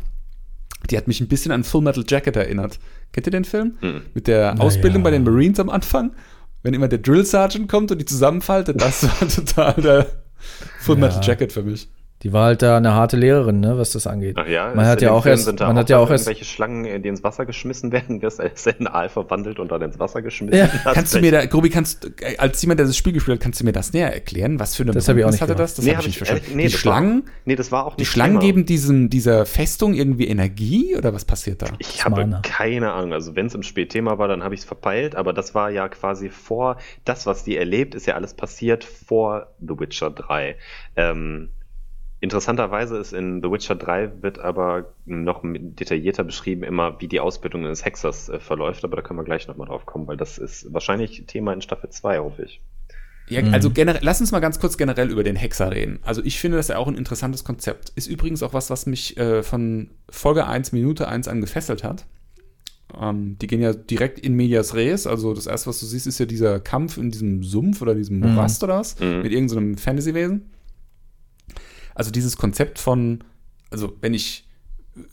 Die hat mich ein bisschen an Full Metal Jacket erinnert. Kennt ihr den Film? Mhm. Mit der Ausbildung ja. bei den Marines am Anfang? wenn immer der Drill Sergeant kommt und die zusammenfaltet, das war total der Full Metal ja. Jacket für mich. Die war halt da eine harte Lehrerin, ne, was das angeht. Ach ja, man hat ja auch erst, man hat ja auch erst irgendwelche Schlangen, die ins Wasser geschmissen werden, das Aal verwandelt und dann ins Wasser geschmissen. Ja. Kannst du mir da, Grobi, kannst äh, als jemand, der das Spiel gespielt hat, kannst du mir das näher erklären? Was für eine das ich auch nicht hatte das? Das nee, habe ich nicht verstanden. Ehrlich, nee, die Schlangen, war, nee, das war auch nicht Die Schlangen Thema. geben diesem, dieser Festung irgendwie Energie oder was passiert da? Ich habe Mana. keine Ahnung. Also wenn es im Spätthema war, dann habe ich es verpeilt, aber das war ja quasi vor, das, was die erlebt, ist ja alles passiert vor The Witcher 3. Ähm, Interessanterweise ist in The Witcher 3 wird aber noch detaillierter beschrieben immer, wie die Ausbildung eines Hexers äh, verläuft, aber da können wir gleich nochmal drauf kommen, weil das ist wahrscheinlich Thema in Staffel 2, hoffe ich. Ja, also mhm. generell, lass uns mal ganz kurz generell über den Hexer reden. Also ich finde das ja auch ein interessantes Konzept. Ist übrigens auch was, was mich äh, von Folge 1, Minute 1 an gefesselt hat. Ähm, die gehen ja direkt in Medias Res. Also das erste, was du siehst, ist ja dieser Kampf in diesem Sumpf oder diesem mhm. Morast mhm. oder was, mhm. mit irgendeinem so Fantasy-Wesen. Also dieses Konzept von, also wenn ich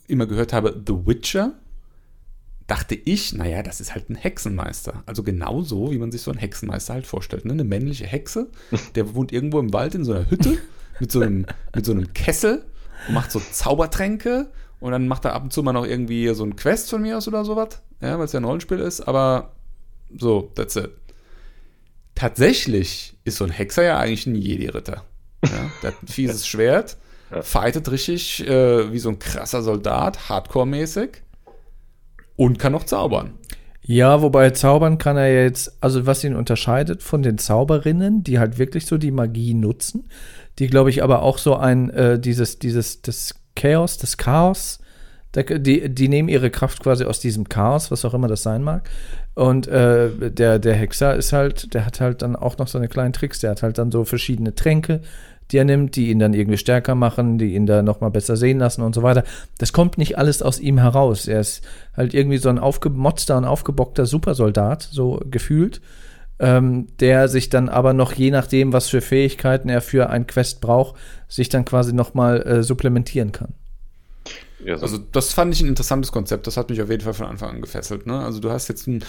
immer gehört habe, The Witcher, dachte ich, naja, das ist halt ein Hexenmeister. Also genau so, wie man sich so einen Hexenmeister halt vorstellt. Ne? Eine männliche Hexe, der wohnt irgendwo im Wald in so einer Hütte mit so einem, mit so einem Kessel und macht so Zaubertränke und dann macht er ab und zu mal noch irgendwie so ein Quest von mir aus oder sowas, ja, weil es ja ein Rollenspiel ist, aber so, that's it. Tatsächlich ist so ein Hexer ja eigentlich ein Jedi-Ritter. Ja, der hat ein fieses Schwert, ja. fightet richtig äh, wie so ein krasser Soldat, Hardcore-mäßig und kann noch zaubern. Ja, wobei zaubern kann er jetzt, also was ihn unterscheidet von den Zauberinnen, die halt wirklich so die Magie nutzen, die glaube ich aber auch so ein, äh, dieses, dieses, das Chaos, das Chaos, die, die nehmen ihre Kraft quasi aus diesem Chaos, was auch immer das sein mag. Und äh, der, der Hexer ist halt, der hat halt dann auch noch seine kleinen Tricks, der hat halt dann so verschiedene Tränke, die er nimmt, die ihn dann irgendwie stärker machen, die ihn da nochmal besser sehen lassen und so weiter. Das kommt nicht alles aus ihm heraus. Er ist halt irgendwie so ein aufgemotzter und aufgebockter Supersoldat, so gefühlt, ähm, der sich dann aber noch je nachdem, was für Fähigkeiten er für ein Quest braucht, sich dann quasi nochmal äh, supplementieren kann. Ja, so. Also das fand ich ein interessantes Konzept. Das hat mich auf jeden Fall von Anfang an gefesselt. Ne? Also du hast jetzt ein,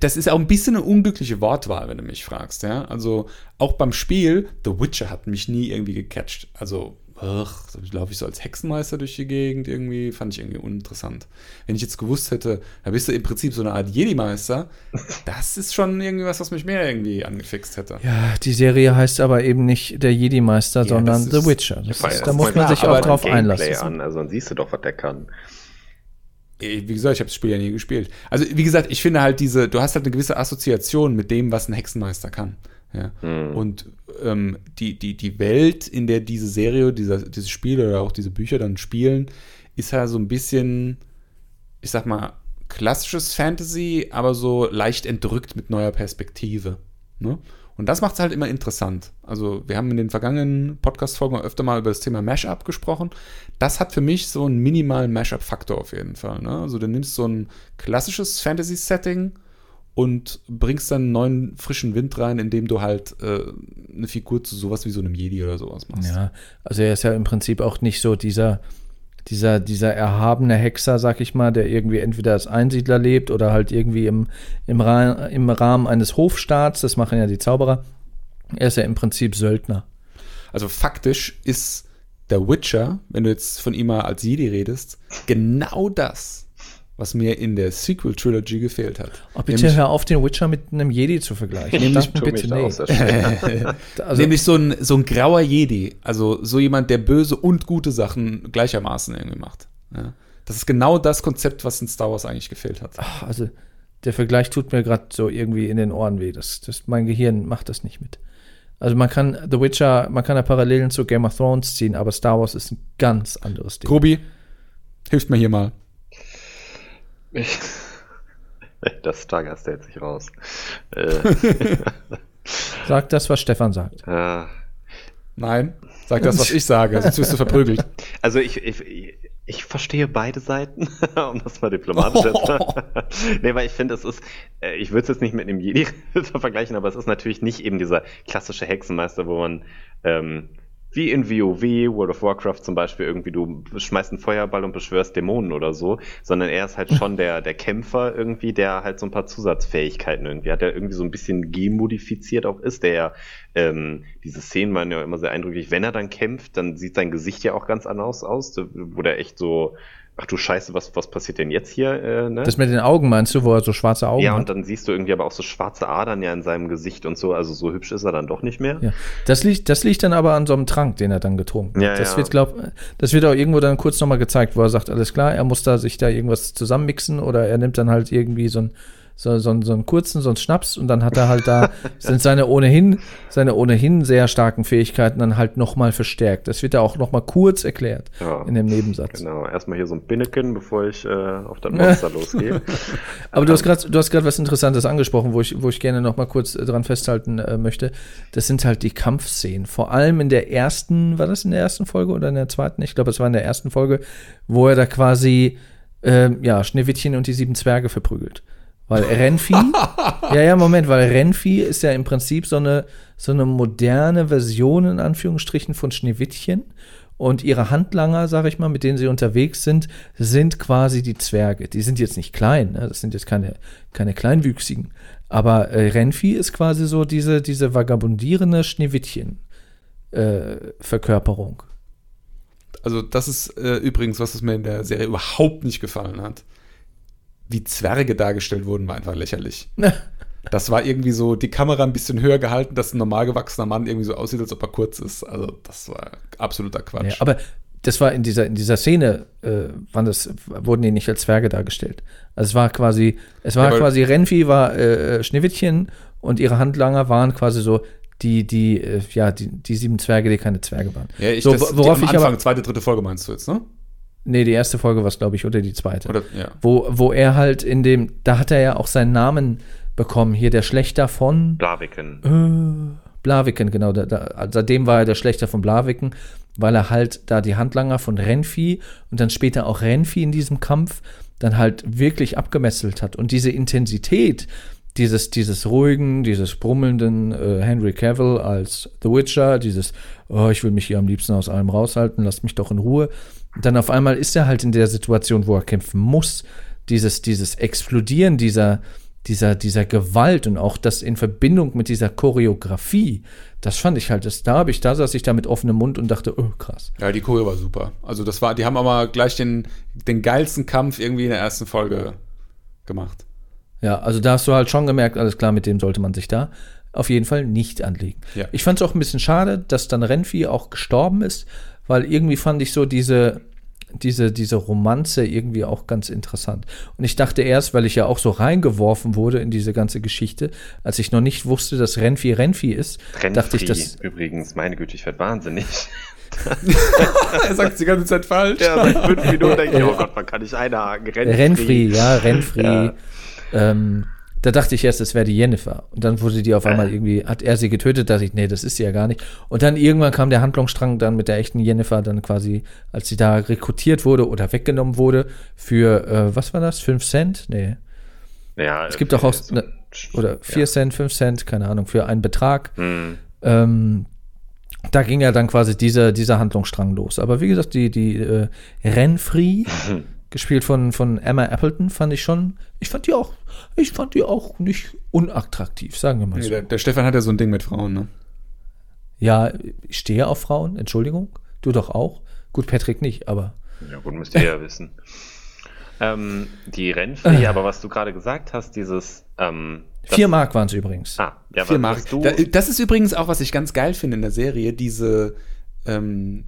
das ist auch ein bisschen eine unglückliche Wortwahl, wenn du mich fragst. Ja, also auch beim Spiel The Witcher hat mich nie irgendwie gecatcht. Also laufe ich so als Hexenmeister durch die Gegend irgendwie, fand ich irgendwie uninteressant. Wenn ich jetzt gewusst hätte, da bist du im Prinzip so eine Art Jedi-Meister, das ist schon irgendwie was, was mich mehr irgendwie angefixt hätte. Ja, die Serie heißt aber eben nicht der Jedi-Meister, ja, sondern The Witcher. Das ist, da muss man sich auch drauf einlassen. An, also dann siehst du doch, was der kann. Wie gesagt, ich habe das Spiel ja nie gespielt. Also, wie gesagt, ich finde halt diese, du hast halt eine gewisse Assoziation mit dem, was ein Hexenmeister kann. Ja. Mhm. Und ähm, die, die, die Welt, in der diese Serie, dieser, dieses Spiel oder auch diese Bücher dann spielen, ist ja so ein bisschen, ich sag mal, klassisches Fantasy, aber so leicht entrückt mit neuer Perspektive. Ne? Und das macht es halt immer interessant. Also, wir haben in den vergangenen Podcast-Folgen öfter mal über das Thema Mashup gesprochen. Das hat für mich so einen minimalen Mashup-Faktor auf jeden Fall. Ne? Also, du nimmst so ein klassisches Fantasy-Setting und bringst dann einen neuen frischen Wind rein, indem du halt äh, eine Figur zu sowas wie so einem Jedi oder sowas machst. Ja, also er ist ja im Prinzip auch nicht so dieser, dieser, dieser erhabene Hexer, sag ich mal, der irgendwie entweder als Einsiedler lebt oder halt irgendwie im, im, Ra im Rahmen eines Hofstaats, das machen ja die Zauberer. Er ist ja im Prinzip Söldner. Also faktisch ist der Witcher, wenn du jetzt von ihm mal als Jedi redest, genau das was mir in der Sequel-Trilogy gefehlt hat. Oh, bitte nämlich, hör auf, den Witcher mit einem Jedi zu vergleichen. Nämlich, bitte nee. also, nämlich so ein, so ein grauer Jedi. Also so jemand, der böse und gute Sachen gleichermaßen irgendwie macht. Ja. Das ist genau das Konzept, was in Star Wars eigentlich gefehlt hat. Ach, also der Vergleich tut mir gerade so irgendwie in den Ohren weh. Das, das, mein Gehirn macht das nicht mit. Also man kann The Witcher, man kann da Parallelen zu Game of Thrones ziehen, aber Star Wars ist ein ganz anderes Ding. Kobi, hilft mir hier mal. Ich, das Stargast hält sich raus. Äh. sag das, was Stefan sagt. Ja. Nein, sag das, was ich sage, sonst wirst du verprügelt. Also ich, ich, ich verstehe beide Seiten, um das mal diplomatisch zu oh. Nee, weil ich finde, es ist, äh, ich würde es jetzt nicht mit einem Jedi vergleichen, aber es ist natürlich nicht eben dieser klassische Hexenmeister, wo man ähm, wie in WoW, World of Warcraft zum Beispiel, irgendwie du schmeißt einen Feuerball und beschwörst Dämonen oder so, sondern er ist halt schon der, der Kämpfer irgendwie, der halt so ein paar Zusatzfähigkeiten irgendwie hat, der irgendwie so ein bisschen gemodifiziert auch ist, der ähm, diese Szenen waren ja immer sehr eindrücklich. Wenn er dann kämpft, dann sieht sein Gesicht ja auch ganz anders aus, wo der echt so ach du Scheiße, was, was passiert denn jetzt hier? Äh, ne? Das mit den Augen meinst du, wo er so schwarze Augen hat? Ja, und dann siehst du irgendwie aber auch so schwarze Adern ja in seinem Gesicht und so, also so hübsch ist er dann doch nicht mehr. Ja. Das, liegt, das liegt dann aber an so einem Trank, den er dann getrunken hat. Ja, das ja. wird, glaub, das wird auch irgendwo dann kurz nochmal gezeigt, wo er sagt, alles klar, er muss da sich da irgendwas zusammenmixen oder er nimmt dann halt irgendwie so ein so, so, so einen kurzen, so einen Schnaps und dann hat er halt da, sind seine ohnehin, seine ohnehin sehr starken Fähigkeiten dann halt nochmal verstärkt. Das wird ja auch nochmal kurz erklärt ja, in dem Nebensatz. Genau, erstmal hier so ein Binneken, bevor ich äh, auf das Monster losgehe. Aber du hast gerade, du hast gerade was Interessantes angesprochen, wo ich, wo ich gerne nochmal kurz äh, dran festhalten äh, möchte. Das sind halt die Kampfszenen. Vor allem in der ersten, war das in der ersten Folge oder in der zweiten? Ich glaube, es war in der ersten Folge, wo er da quasi, äh, ja, Schneewittchen und die sieben Zwerge verprügelt. Weil Renfi, ja, ja, Moment, weil Renfi ist ja im Prinzip so eine, so eine moderne Version in Anführungsstrichen von Schneewittchen. Und ihre Handlanger, sag ich mal, mit denen sie unterwegs sind, sind quasi die Zwerge. Die sind jetzt nicht klein, ne? das sind jetzt keine, keine Kleinwüchsigen. Aber äh, Renfi ist quasi so diese, diese vagabundierende Schneewittchen-Verkörperung. Äh, also, das ist äh, übrigens was, was mir in der Serie überhaupt nicht gefallen hat wie Zwerge dargestellt wurden, war einfach lächerlich. das war irgendwie so, die Kamera ein bisschen höher gehalten, dass ein normal gewachsener Mann irgendwie so aussieht, als ob er kurz ist. Also, das war absoluter Quatsch. Ja, aber das war in dieser, in dieser Szene, äh, waren das, wurden die nicht als Zwerge dargestellt. Also es war quasi, es war ja, quasi Renfi war äh, Schneewittchen und ihre Handlanger waren quasi so die, die, äh, ja, die, die sieben Zwerge, die keine Zwerge waren. Ja, ich, so, das, worauf die am Anfang, aber, zweite, dritte Folge meinst du jetzt, ne? Nee, die erste Folge war es, glaube ich, oder die zweite. Oder, ja. Wo, wo er halt in dem, da hat er ja auch seinen Namen bekommen. Hier der Schlechter von. Blaviken. Äh, Blaviken, genau. Da, da, seitdem war er der Schlechter von Blaviken, weil er halt da die Handlanger von Renfi und dann später auch Renfi in diesem Kampf dann halt wirklich abgemesselt hat. Und diese Intensität, dieses, dieses ruhigen, dieses brummelnden äh, Henry Cavill als The Witcher, dieses, oh, ich will mich hier am liebsten aus allem raushalten, lasst mich doch in Ruhe dann auf einmal ist er halt in der Situation, wo er kämpfen muss. Dieses, dieses Explodieren dieser, dieser, dieser Gewalt und auch das in Verbindung mit dieser Choreografie, das fand ich halt, das, da habe ich, da saß ich da mit offenem Mund und dachte, oh, krass. Ja, die Choreo war super. Also das war, die haben aber gleich den, den geilsten Kampf irgendwie in der ersten Folge gemacht. Ja, also da hast du halt schon gemerkt, alles klar, mit dem sollte man sich da auf jeden Fall nicht anlegen. Ja. Ich fand es auch ein bisschen schade, dass dann Renfi auch gestorben ist, weil irgendwie fand ich so diese, diese, diese Romanze irgendwie auch ganz interessant. Und ich dachte erst, weil ich ja auch so reingeworfen wurde in diese ganze Geschichte, als ich noch nicht wusste, dass Renfi Renfi ist, Renfri, dachte ich, dass. Übrigens, meine Güte, ich werde wahnsinnig. er sagt die ganze Zeit falsch. Ja, seit fünf Minuten denke ich, oh Gott, man kann ich einhaken. Renfri. Renfri, ja, Renfri. Ja. Ähm, da dachte ich erst, es wäre die Jennifer. Und dann wurde die auf einmal irgendwie, hat er sie getötet, da dachte ich, nee, das ist sie ja gar nicht. Und dann irgendwann kam der Handlungsstrang dann mit der echten Jennifer dann quasi, als sie da rekrutiert wurde oder weggenommen wurde für, äh, was war das, 5 Cent? Nee. Ja, es gibt auch, auch ne, oder 4 ja. Cent, 5 Cent, keine Ahnung, für einen Betrag. Mhm. Ähm, da ging ja dann quasi dieser, dieser Handlungsstrang los. Aber wie gesagt, die, die äh, Renfri, gespielt von, von Emma Appleton, fand ich schon, ich fand die auch, ich fand die auch nicht unattraktiv, sagen wir mal so. der, der, Stefan hat ja so ein Ding mit Frauen, ne? Ja, ich stehe auf Frauen, Entschuldigung. Du doch auch. Gut, Patrick nicht, aber. Ja, gut, müsst ihr ja wissen. Ähm, die Rennfree, aber was du gerade gesagt hast, dieses. Ähm, Vier Mark waren es übrigens. Ah, ja, Vier Mark. Du das ist übrigens auch, was ich ganz geil finde in der Serie, diese ähm,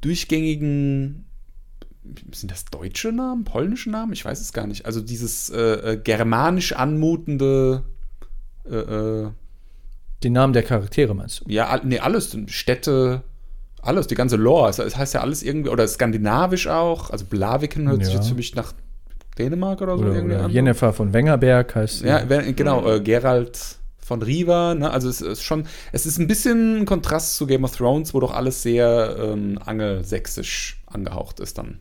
durchgängigen sind das deutsche Namen, polnische Namen? Ich weiß es gar nicht. Also dieses äh, äh germanisch anmutende äh, äh, Die Namen der Charaktere meinst du? Ja, nee, alles. Städte, alles, die ganze Lore. Es heißt ja alles irgendwie, oder skandinavisch auch. Also Blaviken hört ja. sich jetzt für mich nach Dänemark oder so oder, irgendwie oder an. Jennifer von Wengerberg heißt Ja, genau, äh, Gerald von Riva, ne? Also es ist schon, es ist ein bisschen ein Kontrast zu Game of Thrones, wo doch alles sehr ähm, angelsächsisch angehaucht ist dann.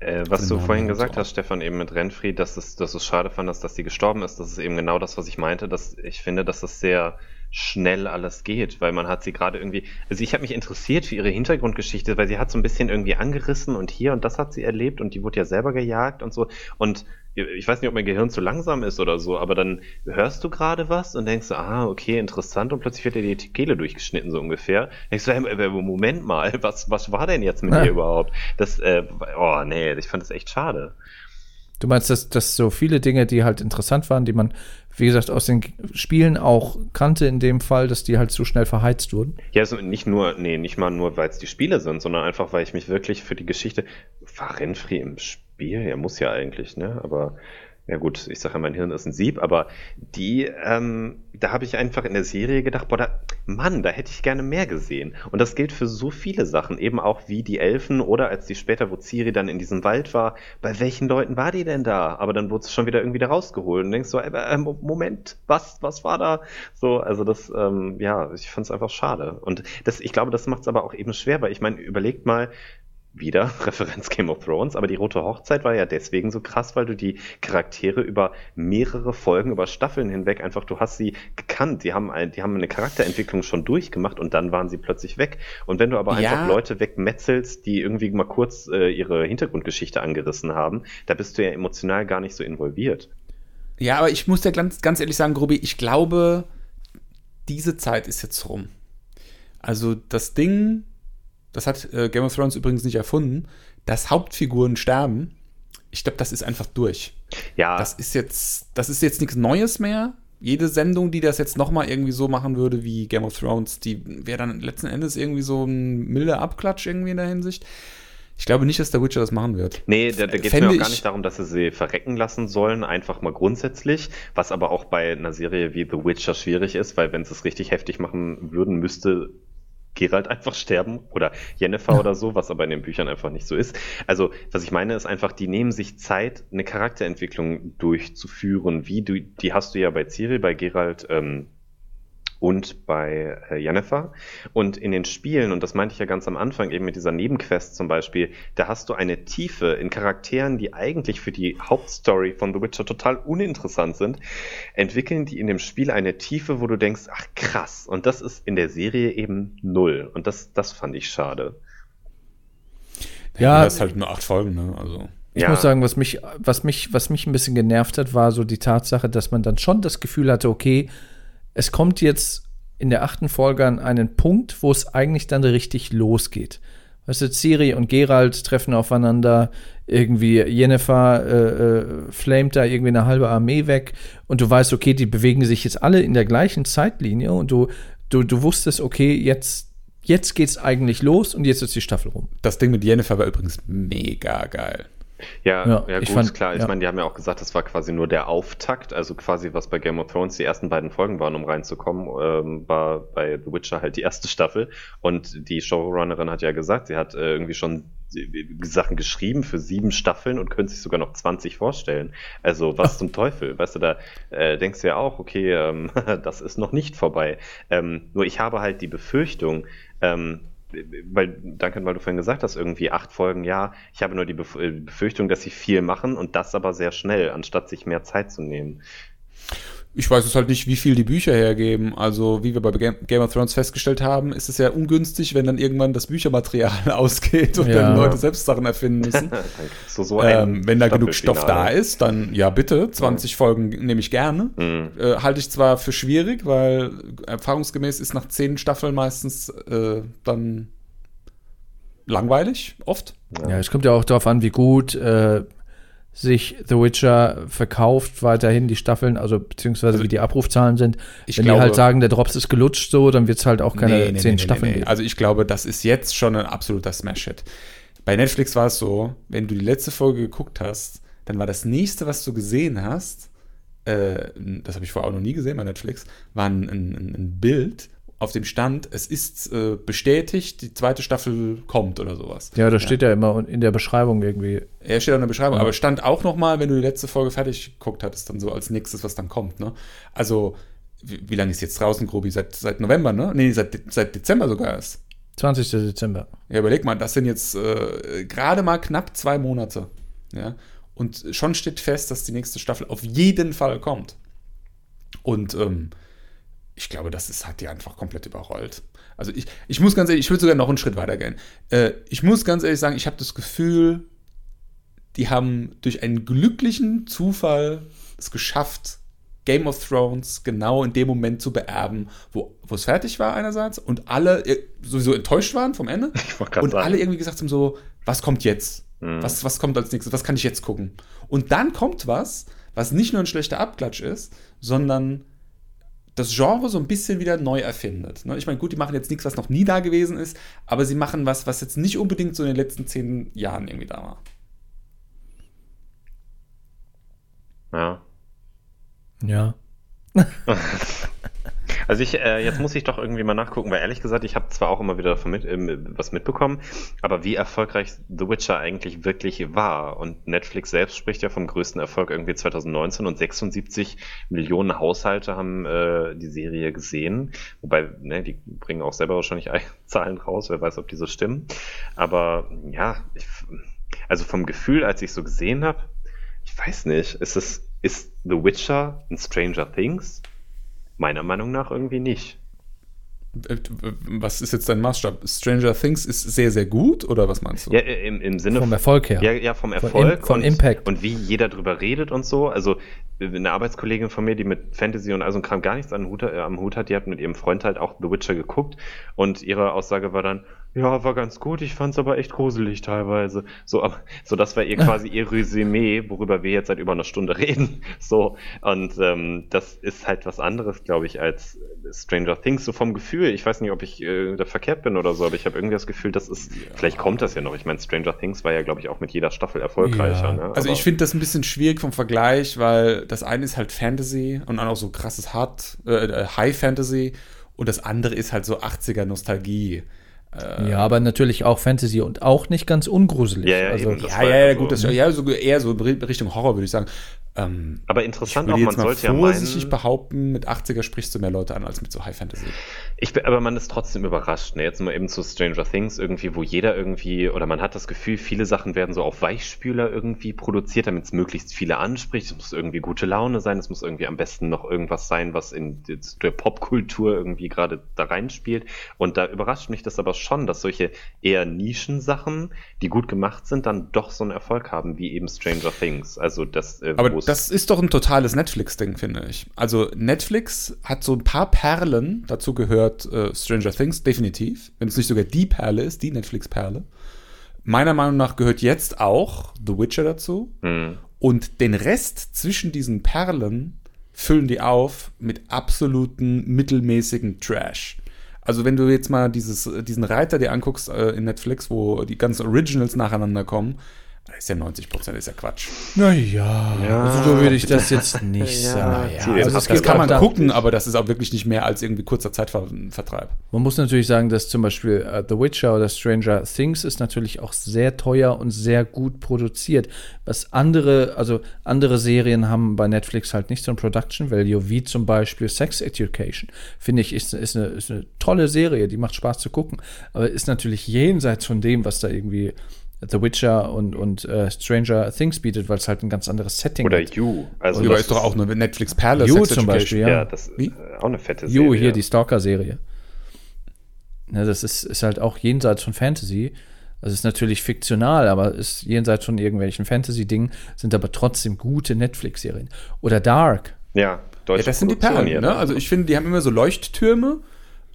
Äh, was du vorhin gesagt hast, Stefan, eben mit Renfried, dass es, dass es schade fandest, dass sie gestorben ist, das ist eben genau das, was ich meinte. Dass ich finde, dass das sehr schnell alles geht, weil man hat sie gerade irgendwie, also ich habe mich interessiert für ihre Hintergrundgeschichte, weil sie hat so ein bisschen irgendwie angerissen und hier und das hat sie erlebt und die wurde ja selber gejagt und so und ich weiß nicht, ob mein Gehirn zu langsam ist oder so, aber dann hörst du gerade was und denkst, ah, okay, interessant und plötzlich wird dir die Kehle durchgeschnitten, so ungefähr. Denkst du, hey, Moment mal, was, was war denn jetzt mit dir überhaupt? Das, äh, oh nee, ich fand das echt schade. Du meinst, dass, dass so viele Dinge, die halt interessant waren, die man, wie gesagt, aus den Spielen auch kannte in dem Fall, dass die halt zu schnell verheizt wurden? Ja, also nicht nur, nee, nicht mal nur, weil es die Spiele sind, sondern einfach, weil ich mich wirklich für die Geschichte, war Renfri im Spiel? Ja, muss ja eigentlich, ne? Aber ja gut, ich sage ja, mein Hirn ist ein Sieb, aber die, ähm, da habe ich einfach in der Serie gedacht, boah, da, Mann, da hätte ich gerne mehr gesehen. Und das gilt für so viele Sachen, eben auch wie die Elfen oder als die später, wo Ciri dann in diesem Wald war, bei welchen Leuten war die denn da? Aber dann wurde es schon wieder irgendwie da rausgeholt und denkst so, äh, äh, Moment, was, was war da? So, also das, ähm, ja, ich fand es einfach schade. Und das, ich glaube, das macht es aber auch eben schwer, weil ich meine, überlegt mal, wieder Referenz Game of Thrones, aber die Rote Hochzeit war ja deswegen so krass, weil du die Charaktere über mehrere Folgen, über Staffeln hinweg einfach, du hast sie gekannt, die haben, die haben eine Charakterentwicklung schon durchgemacht und dann waren sie plötzlich weg. Und wenn du aber ja. einfach Leute wegmetzelst, die irgendwie mal kurz äh, ihre Hintergrundgeschichte angerissen haben, da bist du ja emotional gar nicht so involviert. Ja, aber ich muss dir ganz, ganz ehrlich sagen, Grubi, ich glaube, diese Zeit ist jetzt rum. Also das Ding das hat äh, Game of Thrones übrigens nicht erfunden, dass Hauptfiguren sterben. Ich glaube, das ist einfach durch. Ja. Das ist jetzt, das ist jetzt nichts Neues mehr. Jede Sendung, die das jetzt nochmal irgendwie so machen würde wie Game of Thrones, die wäre dann letzten Endes irgendwie so ein milder Abklatsch irgendwie in der Hinsicht. Ich glaube nicht, dass der Witcher das machen wird. Nee, da, da geht es mir auch gar nicht darum, dass sie sie verrecken lassen sollen, einfach mal grundsätzlich, was aber auch bei einer Serie wie The Witcher schwierig ist, weil wenn sie es richtig heftig machen würden, müsste Geralt einfach sterben oder Jennifer ja. oder so, was aber in den Büchern einfach nicht so ist. Also, was ich meine, ist einfach, die nehmen sich Zeit, eine Charakterentwicklung durchzuführen, wie du, die hast du ja bei Ciri, bei Geralt ähm, und bei äh, Jennifer. Und in den Spielen, und das meinte ich ja ganz am Anfang, eben mit dieser Nebenquest zum Beispiel, da hast du eine Tiefe in Charakteren, die eigentlich für die Hauptstory von The Witcher total uninteressant sind, entwickeln die in dem Spiel eine Tiefe, wo du denkst, ach krass, und das ist in der Serie eben null. Und das, das fand ich schade. Ja, das ist halt nur acht Folgen, ne? Also. Ich ja. muss sagen, was mich, was mich, was mich ein bisschen genervt hat, war so die Tatsache, dass man dann schon das Gefühl hatte, okay, es kommt jetzt in der achten Folge an einen Punkt, wo es eigentlich dann richtig losgeht. Weißt du, Ciri und Gerald treffen aufeinander, irgendwie Jennifer äh, äh, flamet da irgendwie eine halbe Armee weg und du weißt, okay, die bewegen sich jetzt alle in der gleichen Zeitlinie und du, du, du wusstest, okay, jetzt, jetzt geht's eigentlich los und jetzt ist die Staffel rum. Das Ding mit Jennifer war übrigens mega geil. Ja, ja, ja gut, fand, klar. Ich ja. meine, die haben ja auch gesagt, das war quasi nur der Auftakt, also quasi was bei Game of Thrones die ersten beiden Folgen waren, um reinzukommen, ähm, war bei The Witcher halt die erste Staffel. Und die Showrunnerin hat ja gesagt, sie hat äh, irgendwie schon Sachen geschrieben für sieben Staffeln und könnte sich sogar noch 20 vorstellen. Also was Ach. zum Teufel? Weißt du, da äh, denkst du ja auch, okay, ähm, das ist noch nicht vorbei. Ähm, nur ich habe halt die Befürchtung, ähm, weil, danke, weil du vorhin gesagt hast, irgendwie acht Folgen, ja, ich habe nur die äh, Befürchtung, dass sie viel machen und das aber sehr schnell, anstatt sich mehr Zeit zu nehmen. Ich weiß es halt nicht, wie viel die Bücher hergeben. Also, wie wir bei Game of Thrones festgestellt haben, ist es ja ungünstig, wenn dann irgendwann das Büchermaterial ausgeht und ja. dann Leute selbst Sachen erfinden müssen. so, so ähm, wenn da genug Stoff da ist, dann ja bitte, 20 mhm. Folgen nehme ich gerne. Mhm. Äh, halte ich zwar für schwierig, weil erfahrungsgemäß ist nach 10 Staffeln meistens äh, dann langweilig, oft. Ja, es kommt ja auch darauf an, wie gut äh, sich The Witcher verkauft, weiterhin die Staffeln, also beziehungsweise also, wie die Abrufzahlen sind. Wenn glaube, die halt sagen, der Drops ist gelutscht so, dann wird es halt auch keine nee, nee, zehn nee, Staffeln geben. Also ich glaube, das ist jetzt schon ein absoluter Smash-Hit. Bei Netflix war es so, wenn du die letzte Folge geguckt hast, dann war das nächste, was du gesehen hast, äh, das habe ich vorher auch noch nie gesehen bei Netflix, war ein, ein, ein Bild auf dem Stand, es ist äh, bestätigt, die zweite Staffel kommt oder sowas. Ja, das ja. steht ja immer in der Beschreibung irgendwie. Er steht auch in der Beschreibung, ja. aber stand auch noch mal, wenn du die letzte Folge fertig geguckt hattest, dann so als nächstes, was dann kommt. Ne? Also, wie, wie lange ist jetzt draußen, Grobi? Seit, seit November, ne? Nee, seit, seit Dezember sogar erst. 20. Dezember. Ja, überleg mal, das sind jetzt äh, gerade mal knapp zwei Monate. Ja? Und schon steht fest, dass die nächste Staffel auf jeden Fall kommt. Und ähm, ich glaube, das ist, hat die einfach komplett überrollt. Also ich, ich muss ganz ehrlich, ich würde sogar noch einen Schritt weiter gehen. Äh, ich muss ganz ehrlich sagen, ich habe das Gefühl, die haben durch einen glücklichen Zufall es geschafft, Game of Thrones genau in dem Moment zu beerben, wo es fertig war einerseits und alle äh, sowieso enttäuscht waren vom Ende und sagen. alle irgendwie gesagt haben so, was kommt jetzt? Mhm. Was, was kommt als nächstes? Was kann ich jetzt gucken? Und dann kommt was, was nicht nur ein schlechter Abklatsch ist, sondern das Genre so ein bisschen wieder neu erfindet. Ne? Ich meine, gut, die machen jetzt nichts, was noch nie da gewesen ist, aber sie machen was, was jetzt nicht unbedingt so in den letzten zehn Jahren irgendwie da war. Ja. Ja. Also ich, äh, jetzt muss ich doch irgendwie mal nachgucken, weil ehrlich gesagt, ich habe zwar auch immer wieder mit, äh, was mitbekommen, aber wie erfolgreich The Witcher eigentlich wirklich war. Und Netflix selbst spricht ja vom größten Erfolg irgendwie 2019 und 76 Millionen Haushalte haben äh, die Serie gesehen. Wobei, ne, die bringen auch selber wahrscheinlich Zahlen raus, wer weiß, ob die so stimmen. Aber ja, ich, also vom Gefühl, als ich so gesehen habe, ich weiß nicht, ist es, ist The Witcher ein Stranger Things? Meiner Meinung nach irgendwie nicht. Äh, was ist jetzt dein Maßstab? Stranger Things ist sehr, sehr gut oder was meinst du? Ja, im, im Sinne vom Erfolg her. Ja, ja vom Erfolg. Von, von Impact. Und wie jeder drüber redet und so. Also eine Arbeitskollegin von mir, die mit Fantasy und also Kram gar nichts am Hut, äh, am Hut hat, die hat mit ihrem Freund halt auch The Witcher geguckt und ihre Aussage war dann, ja, war ganz gut, ich fand's aber echt gruselig teilweise. So, aber, so das war ihr quasi ihr Resümee, worüber wir jetzt seit über einer Stunde reden. So, und ähm, das ist halt was anderes, glaube ich, als Stranger Things, so vom Gefühl. Ich weiß nicht, ob ich äh, da verkehrt bin oder so, aber ich habe irgendwie das Gefühl, das ist, ja. vielleicht kommt das ja noch. Ich meine, Stranger Things war ja, glaube ich, auch mit jeder Staffel erfolgreicher. Ja. Ne? Also ich finde das ein bisschen schwierig vom Vergleich, weil das eine ist halt Fantasy und dann auch so krasses Hard, äh, äh High Fantasy und das andere ist halt so 80er Nostalgie. Ja, aber natürlich auch Fantasy und auch nicht ganz ungruselig. Ja, ja, also, ja, ja, ja, gut, das, ja, so, eher so Richtung Horror, würde ich sagen. Ähm, aber interessant ich auch, man sollte ja vorsichtig behaupten, mit 80er sprichst du mehr Leute an als mit so High Fantasy. Ich bin, aber man ist trotzdem überrascht. Ne? Jetzt mal eben zu Stranger Things irgendwie, wo jeder irgendwie, oder man hat das Gefühl, viele Sachen werden so auf Weichspüler irgendwie produziert, damit es möglichst viele anspricht. Es muss irgendwie gute Laune sein, es muss irgendwie am besten noch irgendwas sein, was in der Popkultur irgendwie gerade da reinspielt. Und da überrascht mich das aber schon, dass solche eher Nischensachen, die gut gemacht sind, dann doch so einen Erfolg haben, wie eben Stranger Things. Also das, äh, aber das ist doch ein totales Netflix-Ding, finde ich. Also Netflix hat so ein paar Perlen, dazu gehört äh, Stranger Things, definitiv. Wenn es nicht sogar die Perle ist, die Netflix-Perle. Meiner Meinung nach gehört jetzt auch The Witcher dazu. Mhm. Und den Rest zwischen diesen Perlen füllen die auf mit absoluten mittelmäßigen Trash. Also wenn du jetzt mal dieses, diesen Reiter dir anguckst äh, in Netflix, wo die ganzen Originals nacheinander kommen, ist ja 90 Prozent, ist ja Quatsch. Naja, ja, also so würde ich das jetzt nicht ja, sagen. Ja, also das, das kann man gucken, aber das ist auch wirklich nicht mehr als irgendwie kurzer Zeitvertreib. Man muss natürlich sagen, dass zum Beispiel uh, The Witcher oder Stranger Things ist natürlich auch sehr teuer und sehr gut produziert. Was andere, also andere Serien haben bei Netflix halt nicht so ein Production Value, wie zum Beispiel Sex Education. Finde ich, ist, ist, eine, ist eine tolle Serie, die macht Spaß zu gucken, aber ist natürlich jenseits von dem, was da irgendwie The Witcher und, und uh, Stranger Things bietet, weil es halt ein ganz anderes Setting Oder hat. You. Also Oder ist doch auch eine Netflix-Perle. You zum Beispiel, ja. ja das ist auch eine fette Serie. You, hier die Stalker-Serie. Ja, das ist, ist halt auch jenseits von Fantasy. Das ist natürlich fiktional, aber ist jenseits von irgendwelchen Fantasy-Dingen, sind aber trotzdem gute Netflix-Serien. Oder Dark. Ja, deutsche ja, das sind die Perlen. Ne? Also ich finde, die haben immer so Leuchttürme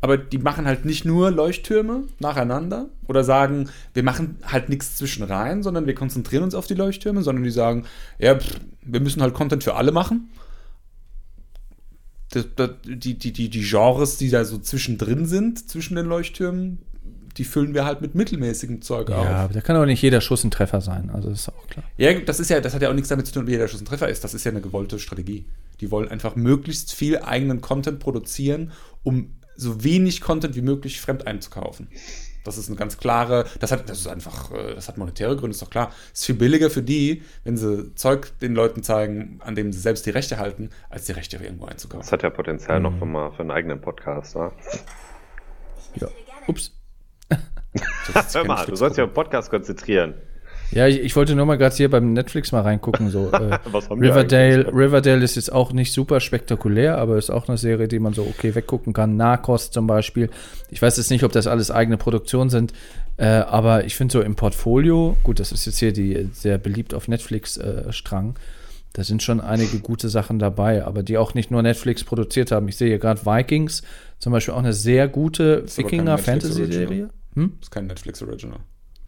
aber die machen halt nicht nur Leuchttürme nacheinander oder sagen, wir machen halt nichts zwischen rein, sondern wir konzentrieren uns auf die Leuchttürme, sondern die sagen, ja, pff, wir müssen halt Content für alle machen. Die, die, die, die, Genres, die da so zwischendrin sind, zwischen den Leuchttürmen, die füllen wir halt mit mittelmäßigem Zeug ja, auf. Ja, da kann auch nicht jeder Schuss ein Treffer sein, also das ist auch klar. Ja, das ist ja, das hat ja auch nichts damit zu tun, wie jeder Schuss ein Treffer ist. Das ist ja eine gewollte Strategie. Die wollen einfach möglichst viel eigenen Content produzieren, um so wenig Content wie möglich fremd einzukaufen. Das ist eine ganz klare, das hat, das ist einfach, äh, das hat monetäre Gründe, ist doch klar. Es ist viel billiger für die, wenn sie Zeug den Leuten zeigen, an dem sie selbst die Rechte halten, als die Rechte irgendwo einzukaufen. Das hat ja Potenzial mhm. noch für, mal, für einen eigenen Podcast, oder? Ja. Ups. Hör mal, du sollst ja auf Podcast konzentrieren. Ja, ich, ich wollte nur mal gerade hier beim Netflix mal reingucken. So, äh, Riverdale, Riverdale ist jetzt auch nicht super spektakulär, aber ist auch eine Serie, die man so okay weggucken kann. Narcos zum Beispiel. Ich weiß jetzt nicht, ob das alles eigene Produktionen sind, äh, aber ich finde so im Portfolio, gut, das ist jetzt hier die sehr beliebt auf Netflix-Strang. Äh, da sind schon einige gute Sachen dabei, aber die auch nicht nur Netflix produziert haben. Ich sehe hier gerade Vikings, zum Beispiel auch eine sehr gute Wikinger-Fantasy-Serie. Hm? Das ist kein Netflix-Original.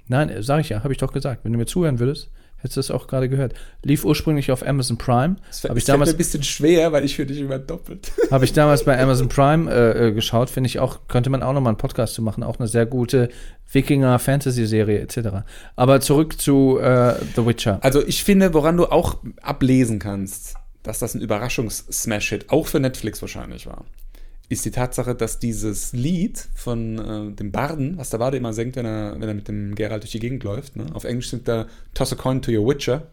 Nein, sage ich ja, habe ich doch gesagt. Wenn du mir zuhören würdest, hättest du es auch gerade gehört. Lief ursprünglich auf Amazon Prime. Das habe ich damals ein bisschen schwer, weil ich für dich immer doppelt. Habe ich damals bei Amazon Prime äh, äh, geschaut, finde ich auch, könnte man auch noch mal einen Podcast zu machen, auch eine sehr gute Wikinger Fantasy Serie etc. Aber zurück zu äh, The Witcher. Also ich finde, woran du auch ablesen kannst, dass das ein Überraschungs-Smash-Hit auch für Netflix wahrscheinlich war ist die Tatsache, dass dieses Lied von äh, dem Barden, was der Barde immer singt, wenn er, wenn er mit dem Geralt durch die Gegend läuft, ne? auf Englisch singt er Toss a Coin to Your Witcher,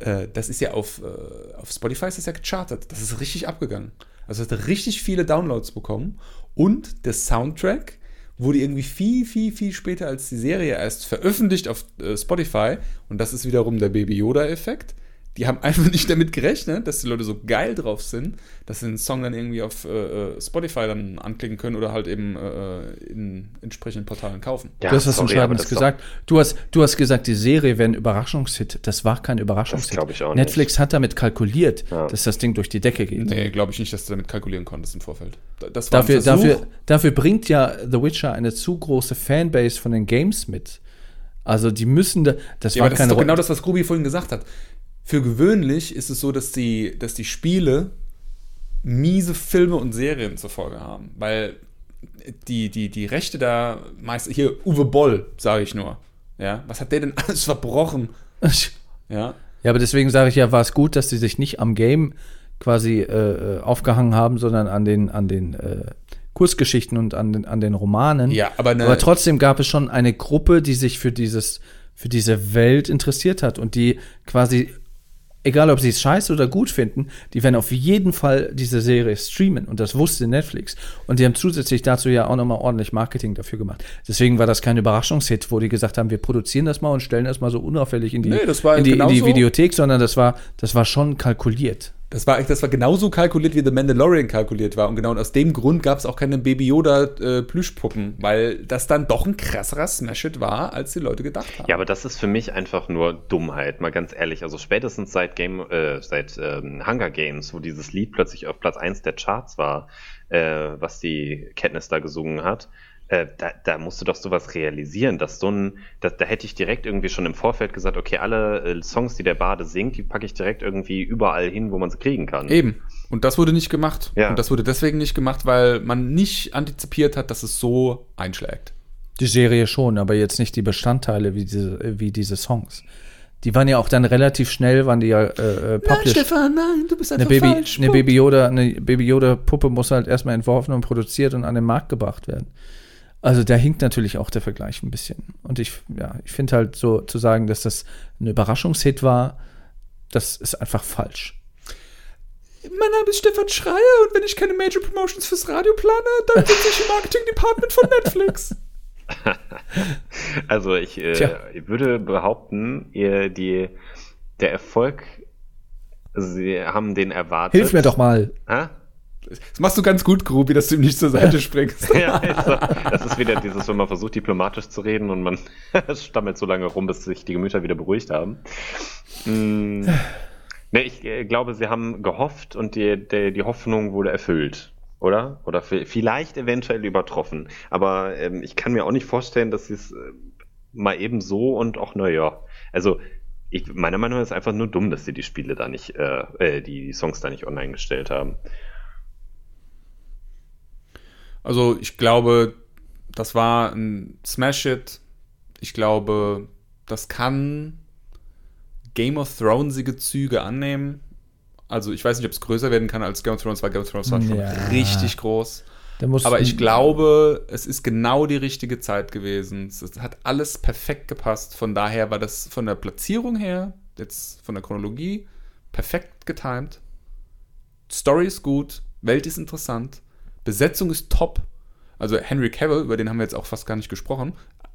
äh, das ist ja auf, äh, auf Spotify ist das ja gechartet. Das ist richtig abgegangen. Also hat richtig viele Downloads bekommen und der Soundtrack wurde irgendwie viel, viel, viel später als die Serie erst veröffentlicht auf äh, Spotify und das ist wiederum der Baby Yoda-Effekt die haben einfach nicht damit gerechnet, dass die Leute so geil drauf sind, dass sie den Song dann irgendwie auf äh, äh, Spotify dann anklicken können oder halt eben äh, in entsprechenden Portalen kaufen. Ja, du hast was Entscheidendes gesagt. Du hast, du hast gesagt, die Serie wäre ein Überraschungshit. Das war kein Überraschungshit. Das glaube ich auch nicht. Netflix hat damit kalkuliert, ja. dass das Ding durch die Decke geht. Nee, glaube ich nicht, dass du damit kalkulieren konntest im Vorfeld. Das war dafür, dafür, dafür bringt ja The Witcher eine zu große Fanbase von den Games mit. Also die müssen da, das ja, war das ist doch genau das, was Grubi vorhin gesagt hat für gewöhnlich ist es so, dass die, dass die Spiele miese Filme und Serien zur Folge haben. Weil die, die, die Rechte da meist. Hier, Uwe Boll, sage ich nur. Ja, was hat der denn alles verbrochen? ja. Ja, aber deswegen sage ich ja, war es gut, dass sie sich nicht am Game quasi äh, äh, aufgehangen haben, sondern an den, an den äh, Kurzgeschichten und an den, an den Romanen. Ja, aber, aber trotzdem gab es schon eine Gruppe, die sich für dieses, für diese Welt interessiert hat und die quasi egal ob sie es scheiße oder gut finden, die werden auf jeden Fall diese Serie streamen. Und das wusste Netflix. Und die haben zusätzlich dazu ja auch nochmal ordentlich Marketing dafür gemacht. Deswegen war das kein Überraschungshit, wo die gesagt haben, wir produzieren das mal und stellen das mal so unauffällig in die, nee, in die, in die Videothek, sondern das war, das war schon kalkuliert. Das war, das war genauso kalkuliert, wie The Mandalorian kalkuliert war. Und genau aus dem Grund gab es auch keine Baby Yoda äh, weil das dann doch ein krasserer Smash-It war, als die Leute gedacht haben. Ja, aber das ist für mich einfach nur Dummheit, mal ganz ehrlich. Also spätestens seit Game, äh, seit ähm, Hunger Games, wo dieses Lied plötzlich auf Platz 1 der Charts war, äh, was die Katniss da gesungen hat, äh, da, da musst du doch sowas realisieren, dass so ein, da, da hätte ich direkt irgendwie schon im Vorfeld gesagt, okay, alle äh, Songs, die der Bade singt, die packe ich direkt irgendwie überall hin, wo man sie kriegen kann. Eben. Und das wurde nicht gemacht. Ja. Und das wurde deswegen nicht gemacht, weil man nicht antizipiert hat, dass es so einschlägt. Die Serie schon, aber jetzt nicht die Bestandteile wie diese, wie diese Songs. Die waren ja auch dann relativ schnell, waren die ja äh, published. Nein, Stefan, nein, du bist einfach eine Baby, falsch. Eine Baby Yoda, eine Baby Yoda Puppe muss halt erstmal entworfen und produziert und an den Markt gebracht werden. Also da hinkt natürlich auch der Vergleich ein bisschen. Und ich, ja, ich finde halt so zu sagen, dass das ein Überraschungshit war, das ist einfach falsch. Mein Name ist Stefan Schreier und wenn ich keine Major Promotions fürs Radio plane, dann sitze ich im Marketing Department von Netflix. also ich, äh, ich würde behaupten, ihr, die, der Erfolg, sie haben den erwartet. Hilf mir doch mal. Hä? Das machst du ganz gut, Grubi, dass du ihm nicht zur Seite springst. ja, also, das ist wieder dieses, wenn man versucht, diplomatisch zu reden und man stammelt so lange rum, bis sich die Gemüter wieder beruhigt haben. Mm, ne, ich äh, glaube, sie haben gehofft und die, die, die Hoffnung wurde erfüllt oder? Oder vielleicht eventuell übertroffen. Aber ähm, ich kann mir auch nicht vorstellen, dass sie es äh, mal eben so und auch, naja. Also, ich, meiner Meinung nach ist es einfach nur dumm, dass sie die Spiele da nicht, äh, äh die, die Songs da nicht online gestellt haben. Also ich glaube, das war ein Smash-It. Ich glaube, das kann Game of Thronesige Züge annehmen. Also ich weiß nicht, ob es größer werden kann als Game of Thrones, weil Game of Thrones war schon ja. richtig groß. Aber ich glaube, es ist genau die richtige Zeit gewesen. Es hat alles perfekt gepasst. Von daher war das von der Platzierung her, jetzt von der Chronologie, perfekt getimt. Story ist gut, Welt ist interessant. Besetzung ist top. Also Henry Cavill, über den haben wir jetzt auch fast gar nicht gesprochen.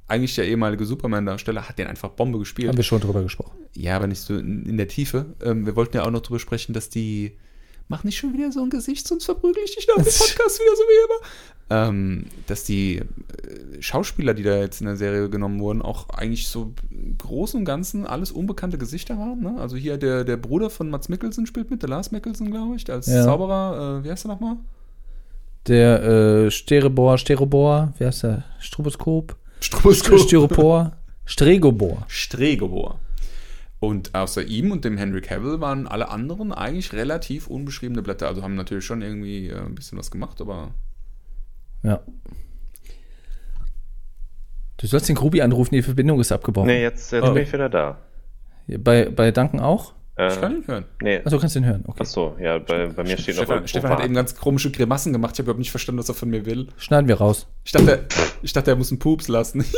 eigentlich der ehemalige Superman-Darsteller, hat den einfach Bombe gespielt. Haben wir schon drüber gesprochen. Ja, aber nicht so in, der Tiefe. Ähm, wir wollten ja auch noch drüber sprechen, dass die. Mach nicht schon wieder so ein Gesicht, sonst verprügel ich dich nach dem Podcast wieder so wie immer. Ähm, dass die äh, Schauspieler, die da jetzt in der Serie genommen wurden, auch eigentlich so im Großen und Ganzen alles unbekannte Gesichter waren. Ne? Also hier der, der Bruder von Mats Mikkelsen spielt mit, der Lars Mikkelsen, glaube ich, als Ja. Zauberer. Äh, wie heißt der nochmal? Der äh, Sterebohr, Sterobor, wie heißt der? Stroboskop? Stroboskop. Styropor? Stregobor. Stregobor. Und außer ihm und dem Henry Cavill waren alle anderen eigentlich relativ unbeschriebene Blätter. Also haben natürlich schon irgendwie äh, ein bisschen was gemacht, aber Ja. Du sollst den Grubi anrufen, die Verbindung ist abgebrochen. Nee, jetzt, jetzt Oh. bin ich wieder da. Bei, bei Duncan auch? Ich kann ihn hören. nee. Achso, kannst du ihn hören. Okay. Achso, ja, bei, bei mir steht noch Stefan, irgendwo Stefan hat eben ganz komische Grimassen gemacht. Ich habe überhaupt nicht verstanden, was er von mir will. Schneiden wir raus. Ich dachte, ich dachte, er muss einen Pups lassen.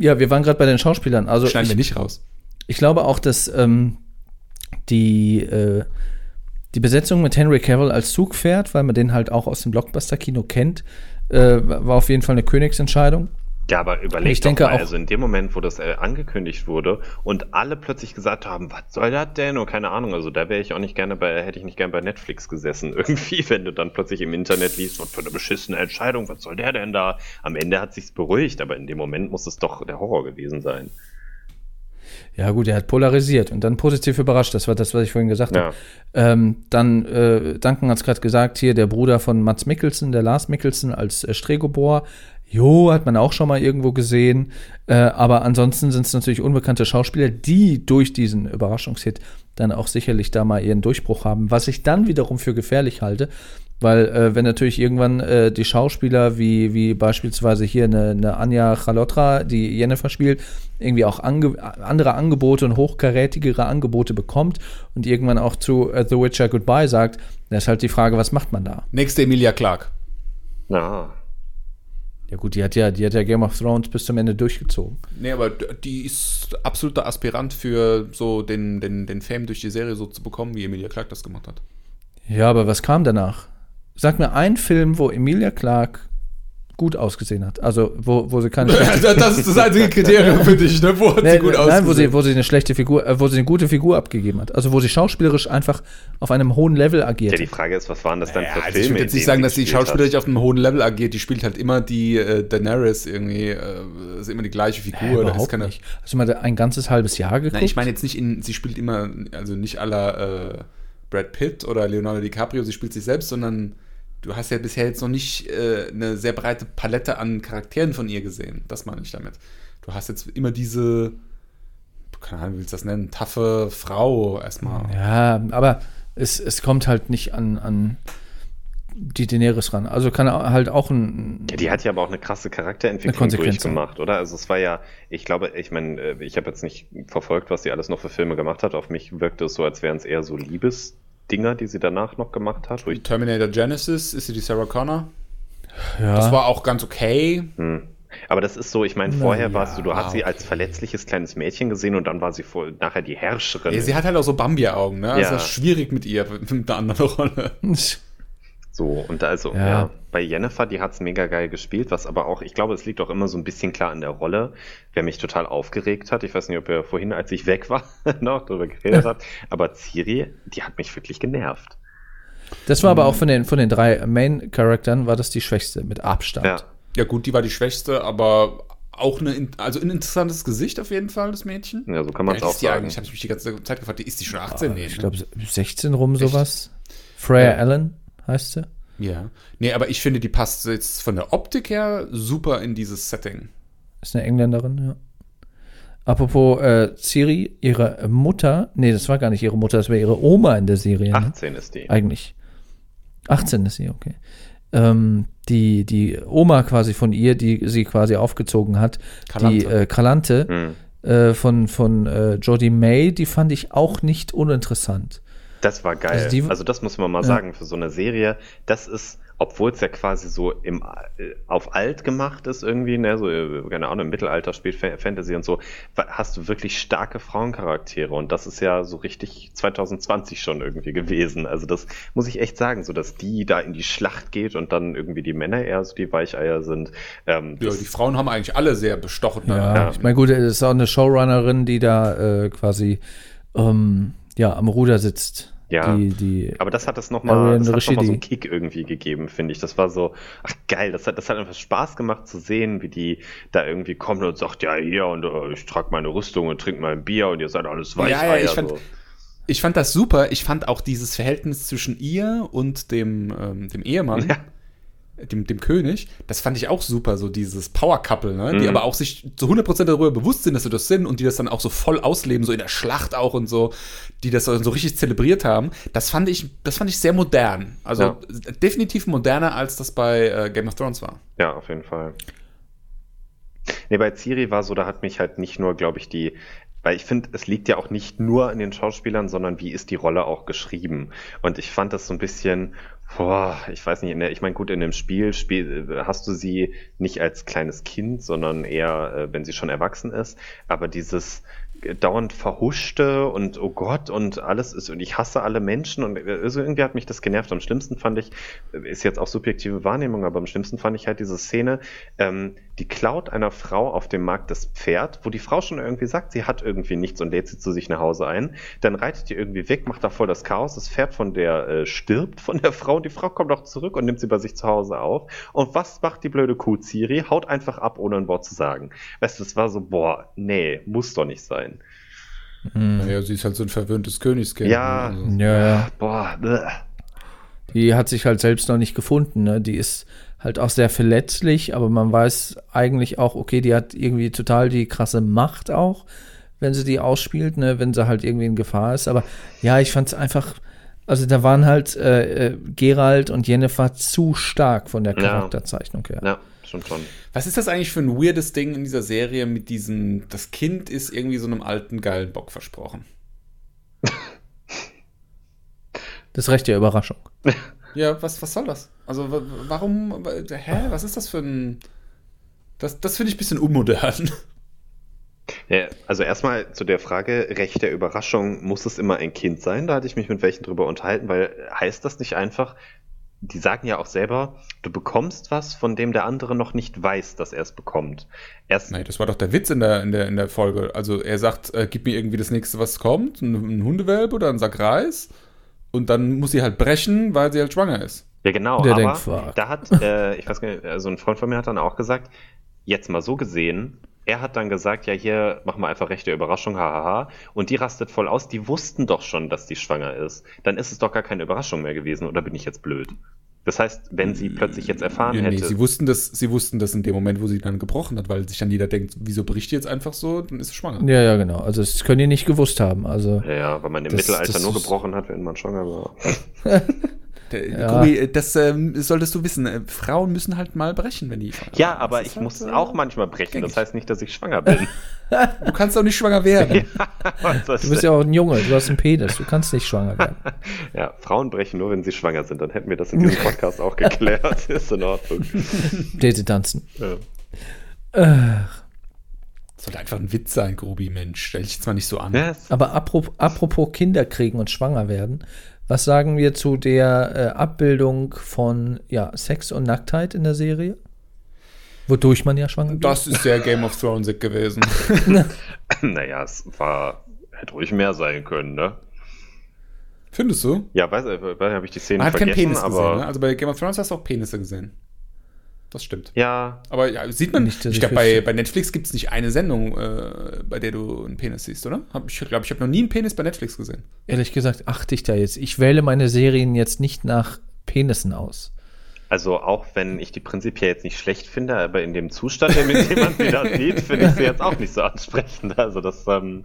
Ja, wir waren gerade bei den Schauspielern. Also Schneiden wir ich, nicht raus. ich glaube auch, dass ähm, die, äh, die Besetzung mit Henry Cavill als Zugpferd, weil man den halt auch aus dem Blockbuster-Kino kennt, äh, war auf jeden Fall eine Königsentscheidung. Ja, aber überleg Ich doch denke mal, auch- also in dem Moment, wo das äh, angekündigt wurde und alle plötzlich gesagt haben, was soll das denn? Und keine Ahnung, also da wäre ich auch nicht gerne bei, hätte ich nicht gerne bei Netflix gesessen. Irgendwie, wenn du dann plötzlich im Internet liest, was für eine beschissene Entscheidung, was soll der denn da? Am Ende hat sich's beruhigt, aber in dem Moment muss es doch der Horror gewesen sein. Ja, gut, er hat polarisiert und dann positiv überrascht. Das war das, was ich vorhin gesagt Ja. habe. Ähm, dann, äh, Duncan hat es gerade gesagt, hier der Bruder von Mats Mikkelsen, der Lars Mikkelsen als äh, Stregobor. Jo, hat man auch schon mal irgendwo gesehen. Äh, aber ansonsten sind es natürlich unbekannte Schauspieler, die durch diesen Überraschungshit dann auch sicherlich da mal ihren Durchbruch haben. Was ich dann wiederum für gefährlich halte, weil äh, wenn natürlich irgendwann äh, die Schauspieler wie, wie beispielsweise hier eine, eine Anja Chalotra, die Jennifer spielt, irgendwie auch ange andere Angebote und hochkarätigere Angebote bekommt und irgendwann auch zu äh, The Witcher Goodbye sagt, dann ist halt die Frage, was macht man da? Nächste Emilia Clark. Ja. Ja gut, die hat ja, die hat ja Game of Thrones bis zum Ende durchgezogen. Nee, aber die ist absoluter Aspirant für so den, den, den Fame durch die Serie so zu bekommen, wie Emilia Clark das gemacht hat. Ja, aber was kam danach? Sag mir einen Film, wo Emilia Clarke gut ausgesehen hat. Also, wo, wo sie keine das ist das einzige Kriterium für dich, ne? Wo hat Nee, sie gut nein, wo sie, ausgesehen? wo sie eine schlechte Figur, äh, wo sie eine gute Figur abgegeben hat. Also wo sie schauspielerisch einfach auf einem hohen Level agiert. Ja, die Frage ist, was waren das dann Ja, für also Filme? ich würde jetzt nicht sagen, sie dass die gespielt hat? schauspielerisch auf einem hohen Level agiert. Die spielt halt immer die äh, Daenerys irgendwie, äh, ist immer die gleiche Figur. Da ist überhaupt keine, nicht. Hast du mal ein ganzes halbes Jahr geguckt? Nein, ich meine jetzt nicht in, sie spielt immer, also nicht aller äh, Brad Pitt oder Leonardo DiCaprio, sie spielt sich selbst, sondern du hast ja bisher jetzt noch nicht äh, eine sehr breite Palette an Charakteren von ihr gesehen. Das meine ich damit. Du hast jetzt immer diese, keine Ahnung, wie willst du das nennen, taffe Frau erstmal. Ja, aber es, es kommt halt nicht an, an die Daenerys ran. Also kann er halt auch ein. Ja, die hat ja aber auch eine krasse Charakterentwicklung Eine durchgemacht, oder? Also es war ja, ich glaube, ich meine, äh, ich habe jetzt nicht verfolgt, was sie alles noch für Filme gemacht hat. Auf mich wirkte es so, als wären es eher so Liebesdinger, die sie danach noch gemacht hat. Terminator Genesis, ist sie die Sarah Connor? ja, Das war auch ganz okay. hm. Aber das ist so, ich meine, vorher Na warst du, du hast sie okay. als verletzliches kleines Mädchen gesehen und dann war sie voll, nachher die Herrscherin. Ja, sie hat halt auch so Bambi-Augen, ne? Also Ja. das ist schwierig mit ihr, mit einer anderen Rolle. So, und also, Ja. ja. bei Jennifer, die hat's mega geil gespielt, was aber auch, ich glaube, es liegt auch immer so ein bisschen klar an der Rolle, wer mich total aufgeregt hat. Ich weiß nicht, ob er vorhin, als ich weg war, noch darüber geredet hat, aber Ciri, die hat mich wirklich genervt. Das war aber auch von den, von den drei Main-Charakteren war das die schwächste mit Abstand. Ja. Ja, gut, die war die schwächste, aber auch eine, in- also ein interessantes Gesicht auf jeden Fall, das Mädchen. Ja, so kann man es auch die sagen. eigentlich? Habe ich mich die ganze Zeit gefragt, die ist die schon 18? nee, Ich ne? glaube 16 rum sowas. Freya Ja. Allen heißt sie. Ja. Nee, aber ich finde, die passt jetzt von der Optik her super in dieses Setting. Ist eine Engländerin, ja. Apropos äh, Ciri, ihre Mutter, nee, das war gar nicht ihre Mutter, das war ihre Oma in der Serie. Ne? 18 ist die. Eigentlich. 18 ist sie, okay. Ähm, die, die Oma quasi von ihr, die sie quasi aufgezogen hat, die Kalante. äh, Kalante Hm. äh, von, von äh, Jodie May, die fand ich auch nicht uninteressant. Das war geil. Also Also, das muss man mal Ja. sagen für so eine Serie. Das ist, obwohl es ja quasi so im, äh, auf alt gemacht ist irgendwie, ne, so, äh, keine Ahnung, im Mittelalter spielt Fantasy und so, hast du wirklich starke Frauencharaktere und das ist ja so richtig 2020 schon irgendwie gewesen. Also das muss ich echt sagen, so dass die da in die Schlacht geht und dann irgendwie die Männer eher so die Weicheier sind. Ähm, ja, die Frauen haben eigentlich alle sehr bestochen. Ja, ja. ich meine, gut, es ist auch eine Showrunnerin, die da äh, quasi ähm, ja, am Ruder sitzt. Ja, die, die aber das hat es nochmal noch, noch so einen Kick irgendwie gegeben, finde ich. Das war so, ach geil, das hat, das hat einfach Spaß gemacht zu sehen, wie die da irgendwie kommen und sagt, ja, hier, und uh, ich trage meine Rüstung und trinke mein Bier und ihr seid alles weich. Ja, ja, ich, fand, so. ich fand das super. Ich fand auch dieses Verhältnis zwischen ihr und dem, ähm, dem Ehemann. Ja dem, dem König, das fand ich auch super, so dieses Power-Couple, ne? Mhm. die aber auch sich zu 100% darüber bewusst sind, dass sie das sind und die das dann auch so voll ausleben, so in der Schlacht auch und so, die das so richtig zelebriert haben. Das fand ich, das fand ich sehr modern. Also ja. definitiv moderner, als das bei äh, Game of Thrones war. Ja, auf jeden Fall. Nee, bei Ciri war so, da hat mich halt nicht nur, glaube ich, die weil ich finde, es liegt ja auch nicht nur an den Schauspielern, sondern wie ist die Rolle auch geschrieben. Und ich fand das so ein bisschen Boah, ich weiß nicht, ich meine, gut, in dem Spiel, Spiel äh, hast du sie nicht als kleines Kind, sondern eher, äh, wenn sie schon erwachsen ist. Aber dieses, dauernd verhuschte und oh Gott und alles ist und ich hasse alle Menschen und also irgendwie hat mich das genervt. Am schlimmsten fand ich, ist jetzt auch subjektive Wahrnehmung, aber am schlimmsten fand ich halt diese Szene, ähm, die klaut einer Frau auf dem Markt das Pferd, wo die Frau schon irgendwie sagt, sie hat irgendwie nichts und lädt sie zu sich nach Hause ein. Dann reitet die irgendwie weg, macht da voll das Chaos, das Pferd von der äh, stirbt von der Frau, die Frau kommt auch zurück und nimmt sie bei sich zu Hause auf. Und was macht die blöde Kuh Ciri? Haut einfach ab, ohne ein Wort zu sagen. Weißt du, das war so, boah, nee, muss doch nicht sein. Mhm. Naja, sie ist halt so ein verwöhntes Königskind. Ja, ne? also. ja, ja. Boah, bleh. Die hat sich halt selbst noch nicht gefunden. Ne? Die ist halt auch sehr verletzlich, aber man weiß eigentlich auch, okay, die hat irgendwie total die krasse Macht auch, wenn sie die ausspielt, ne? wenn sie halt irgendwie in Gefahr ist. Aber ja, ich fand es einfach, also da waren halt äh, äh, Gerald und Jennifer zu stark von der Charakterzeichnung her. Ja schon schon. Was ist das eigentlich für ein weirdes Ding in dieser Serie mit diesem, das Kind ist irgendwie so einem alten geilen Bock versprochen? Das Recht der Überraschung. Ja, was, was soll das? Also, warum, hä, was ist das für ein. Das, das finde ich ein bisschen unmodern. Ja, also erstmal zu der Frage, Recht der Überraschung, muss es immer ein Kind sein? Da hatte ich mich mit welchen drüber unterhalten, weil heißt das nicht einfach, die sagen ja auch selber, du bekommst was, von dem der andere noch nicht weiß, dass er es bekommt. Erst Nein, das war doch der Witz in der, in der, in der Folge. Also er sagt, äh, gib mir irgendwie das nächste, was kommt, ein, ein Hundewelpe oder ein Sack Reis. Und dann muss sie halt brechen, weil sie halt schwanger ist. Ja, genau. Der aber da hat, äh, ich weiß gar nicht, also ein Freund von mir hat dann auch gesagt, jetzt mal so gesehen, er hat dann gesagt, ja, hier machen wir einfach rechte Überraschung, hahaha. Und die rastet voll aus. Die wussten doch schon, dass die schwanger ist. Dann ist es doch gar keine Überraschung mehr gewesen, oder bin ich jetzt blöd? Das heißt, wenn sie plötzlich jetzt erfahren nee, hätte. Nee, sie wussten das, sie wussten das in dem Moment, wo sie dann gebrochen hat, weil sich dann jeder denkt, wieso bricht die jetzt einfach so, dann ist sie schwanger. Ja, ja, genau. Also das können die nicht gewusst haben. Also, ja, ja weil man im das, Mittelalter das nur gebrochen hat, wenn man schwanger war. Ja. Grubi, das ähm, solltest du wissen. Äh, Frauen müssen halt mal brechen, wenn die Ja, aber ich halt, muss äh, auch manchmal brechen. Das heißt nicht, dass ich schwanger bin. du kannst doch nicht schwanger werden. ja, du bist ja auch ein Junge, du hast einen Penis, du kannst nicht schwanger werden. ja, Frauen brechen nur, wenn sie schwanger sind. Dann hätten wir das in diesem Podcast auch geklärt. Ist in Ordnung. Date tanzen. Ja. Ach. Sollte einfach ein Witz sein, Grubi, Mensch. Stell dich jetzt mal nicht so an. Yes. Aber apropos, apropos Kinder kriegen und schwanger werden, was sagen wir zu der äh, Abbildung von ja, Sex und Nacktheit in der Serie? Wodurch man ja schwanger wird? Das ist sehr Game of Thrones gewesen. naja, es war, hätte ruhig mehr sein können, ne? Findest du? Ja, weiß, weiß habe ich die Szene Man hat keinen Penis aber gesehen, ne? Also bei Game of Thrones hast du auch Penisse gesehen das stimmt. Ja. Aber ja, sieht man nicht. Ich glaube, bei, bei Netflix gibt es nicht eine Sendung, äh, bei der du einen Penis siehst, oder? Hab, ich glaube, ich habe noch nie einen Penis bei Netflix gesehen. Ehrlich gesagt, achte ich da jetzt. Ich wähle meine Serien jetzt nicht nach Penissen aus. Also auch wenn ich die prinzipiell jetzt nicht schlecht finde, aber in dem Zustand, in dem man sie da sieht, finde ich sie jetzt auch nicht so ansprechend. Also das, ähm,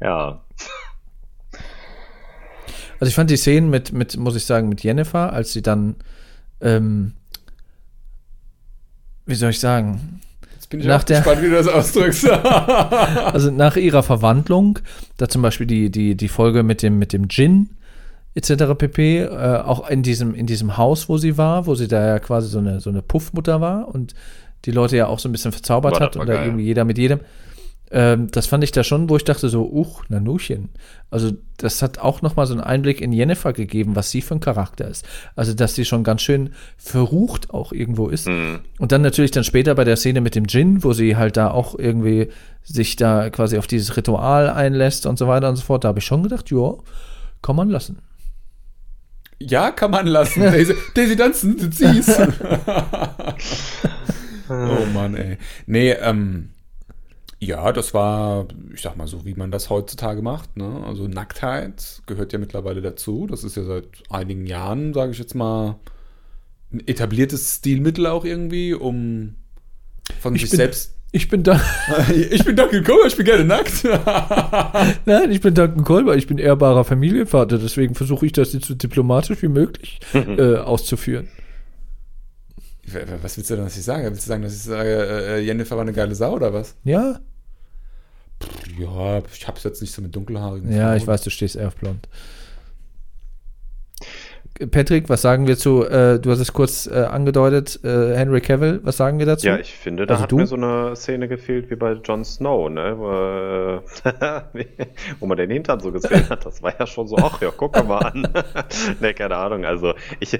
ja. Also ich fand die Szenen mit, mit, muss ich sagen, mit Jennifer, als sie dann ähm, wie soll ich sagen? Jetzt bin ich nach auch der, gespannt, wie du das ausdrückst. also nach ihrer Verwandlung, da zum Beispiel die, die, die Folge mit dem, mit dem Djinn etc. pp. Äh, auch in diesem, in diesem Haus, wo sie war, wo sie da ja quasi so eine, so eine Puffmutter war und die Leute ja auch so ein bisschen verzaubert hat und da irgendwie jeder mit jedem. Ähm, das fand ich da schon, wo ich dachte so, uch, Nanuchen. Also das hat auch noch mal so einen Einblick in Jennifer gegeben, was sie für ein Charakter ist. Also dass sie schon ganz schön verrucht auch irgendwo ist. Mhm. Und dann natürlich dann später bei der Szene mit dem Djinn, wo sie halt da auch irgendwie sich da quasi auf dieses Ritual einlässt und so weiter und so fort. Da habe ich schon gedacht, ja, kann man lassen. Ja, kann man lassen. Daisy, Daisy Dunstan, du ziehst. oh Mann, ey. Nee, ähm, ja, das war, ich sag mal so, wie man das heutzutage macht. Ne? Also Nacktheit gehört ja mittlerweile dazu. Das ist ja seit einigen Jahren, sage ich jetzt mal, ein etabliertes Stilmittel auch irgendwie, um von ich sich bin, selbst. Ich bin da. ich bin Duncan Colber, ich bin gerne nackt. Nein, ich bin Duncan Colber, ich bin ehrbarer Familienvater, deswegen versuche ich das jetzt so diplomatisch wie möglich äh, auszuführen. Was willst du denn, dass ich sage? Willst du sagen, dass ich sage, äh, Jennifer war eine geile Sau oder was? Ja. Pff, ja, ich hab's jetzt nicht so mit dunkelhaarigen. Ja, Frauen. ich weiß, du stehst eher auf blond. Patrick, was sagen wir zu, äh, du hast es kurz äh, angedeutet, äh, Henry Cavill, was sagen wir dazu? Ja, ich finde, da also hat du? mir so eine Szene gefehlt wie bei Jon Snow, ne? Wo, wo man den Hintern so gesehen hat. Das war ja schon so, ach ja, guck mal an. ne, keine Ahnung. Also ich, äh,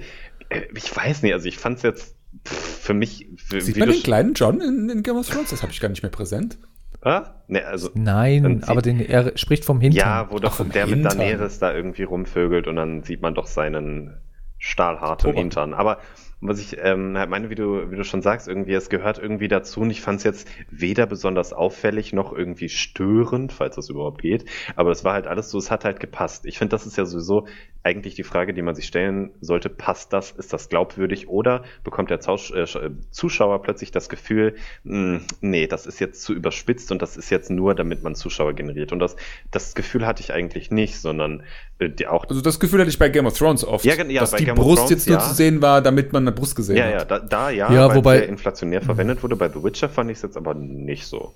ich weiß nicht, also ich fand es jetzt für mich. Für, Sieht man den kleinen John in, in Game of Thrones? Das habe ich gar nicht mehr präsent. Ah? Nee, also, Nein, aber den, er spricht vom Hintern. Ja, wo doch Ach, der Hintern. mit Daenerys da irgendwie rumvögelt und dann sieht man doch seinen stahlharten Hintern. Aber was ich ähm, meine, wie du, wie du schon sagst, irgendwie, es gehört irgendwie dazu und ich fand es jetzt weder besonders auffällig noch irgendwie störend, falls das überhaupt geht, aber es war halt alles so, es hat halt gepasst. Ich finde, das ist ja sowieso eigentlich die Frage, die man sich stellen sollte, passt das, ist das glaubwürdig oder bekommt der äh, Zuschauer plötzlich das Gefühl, mh, hm, nee, das ist jetzt zu überspitzt und das ist jetzt nur, damit man Zuschauer generiert und das, das Gefühl hatte ich eigentlich nicht, sondern äh, die auch... Also das Gefühl hatte ich bei Game of Thrones oft, ja, ja, dass die Game Brust Thrones, jetzt nur ja. zu sehen war, damit man eine Brust gesehen ja, hat. Ja, da, da ja, ja weil wobei, inflationär verwendet wurde. Bei The Witcher fand ich es jetzt aber nicht so.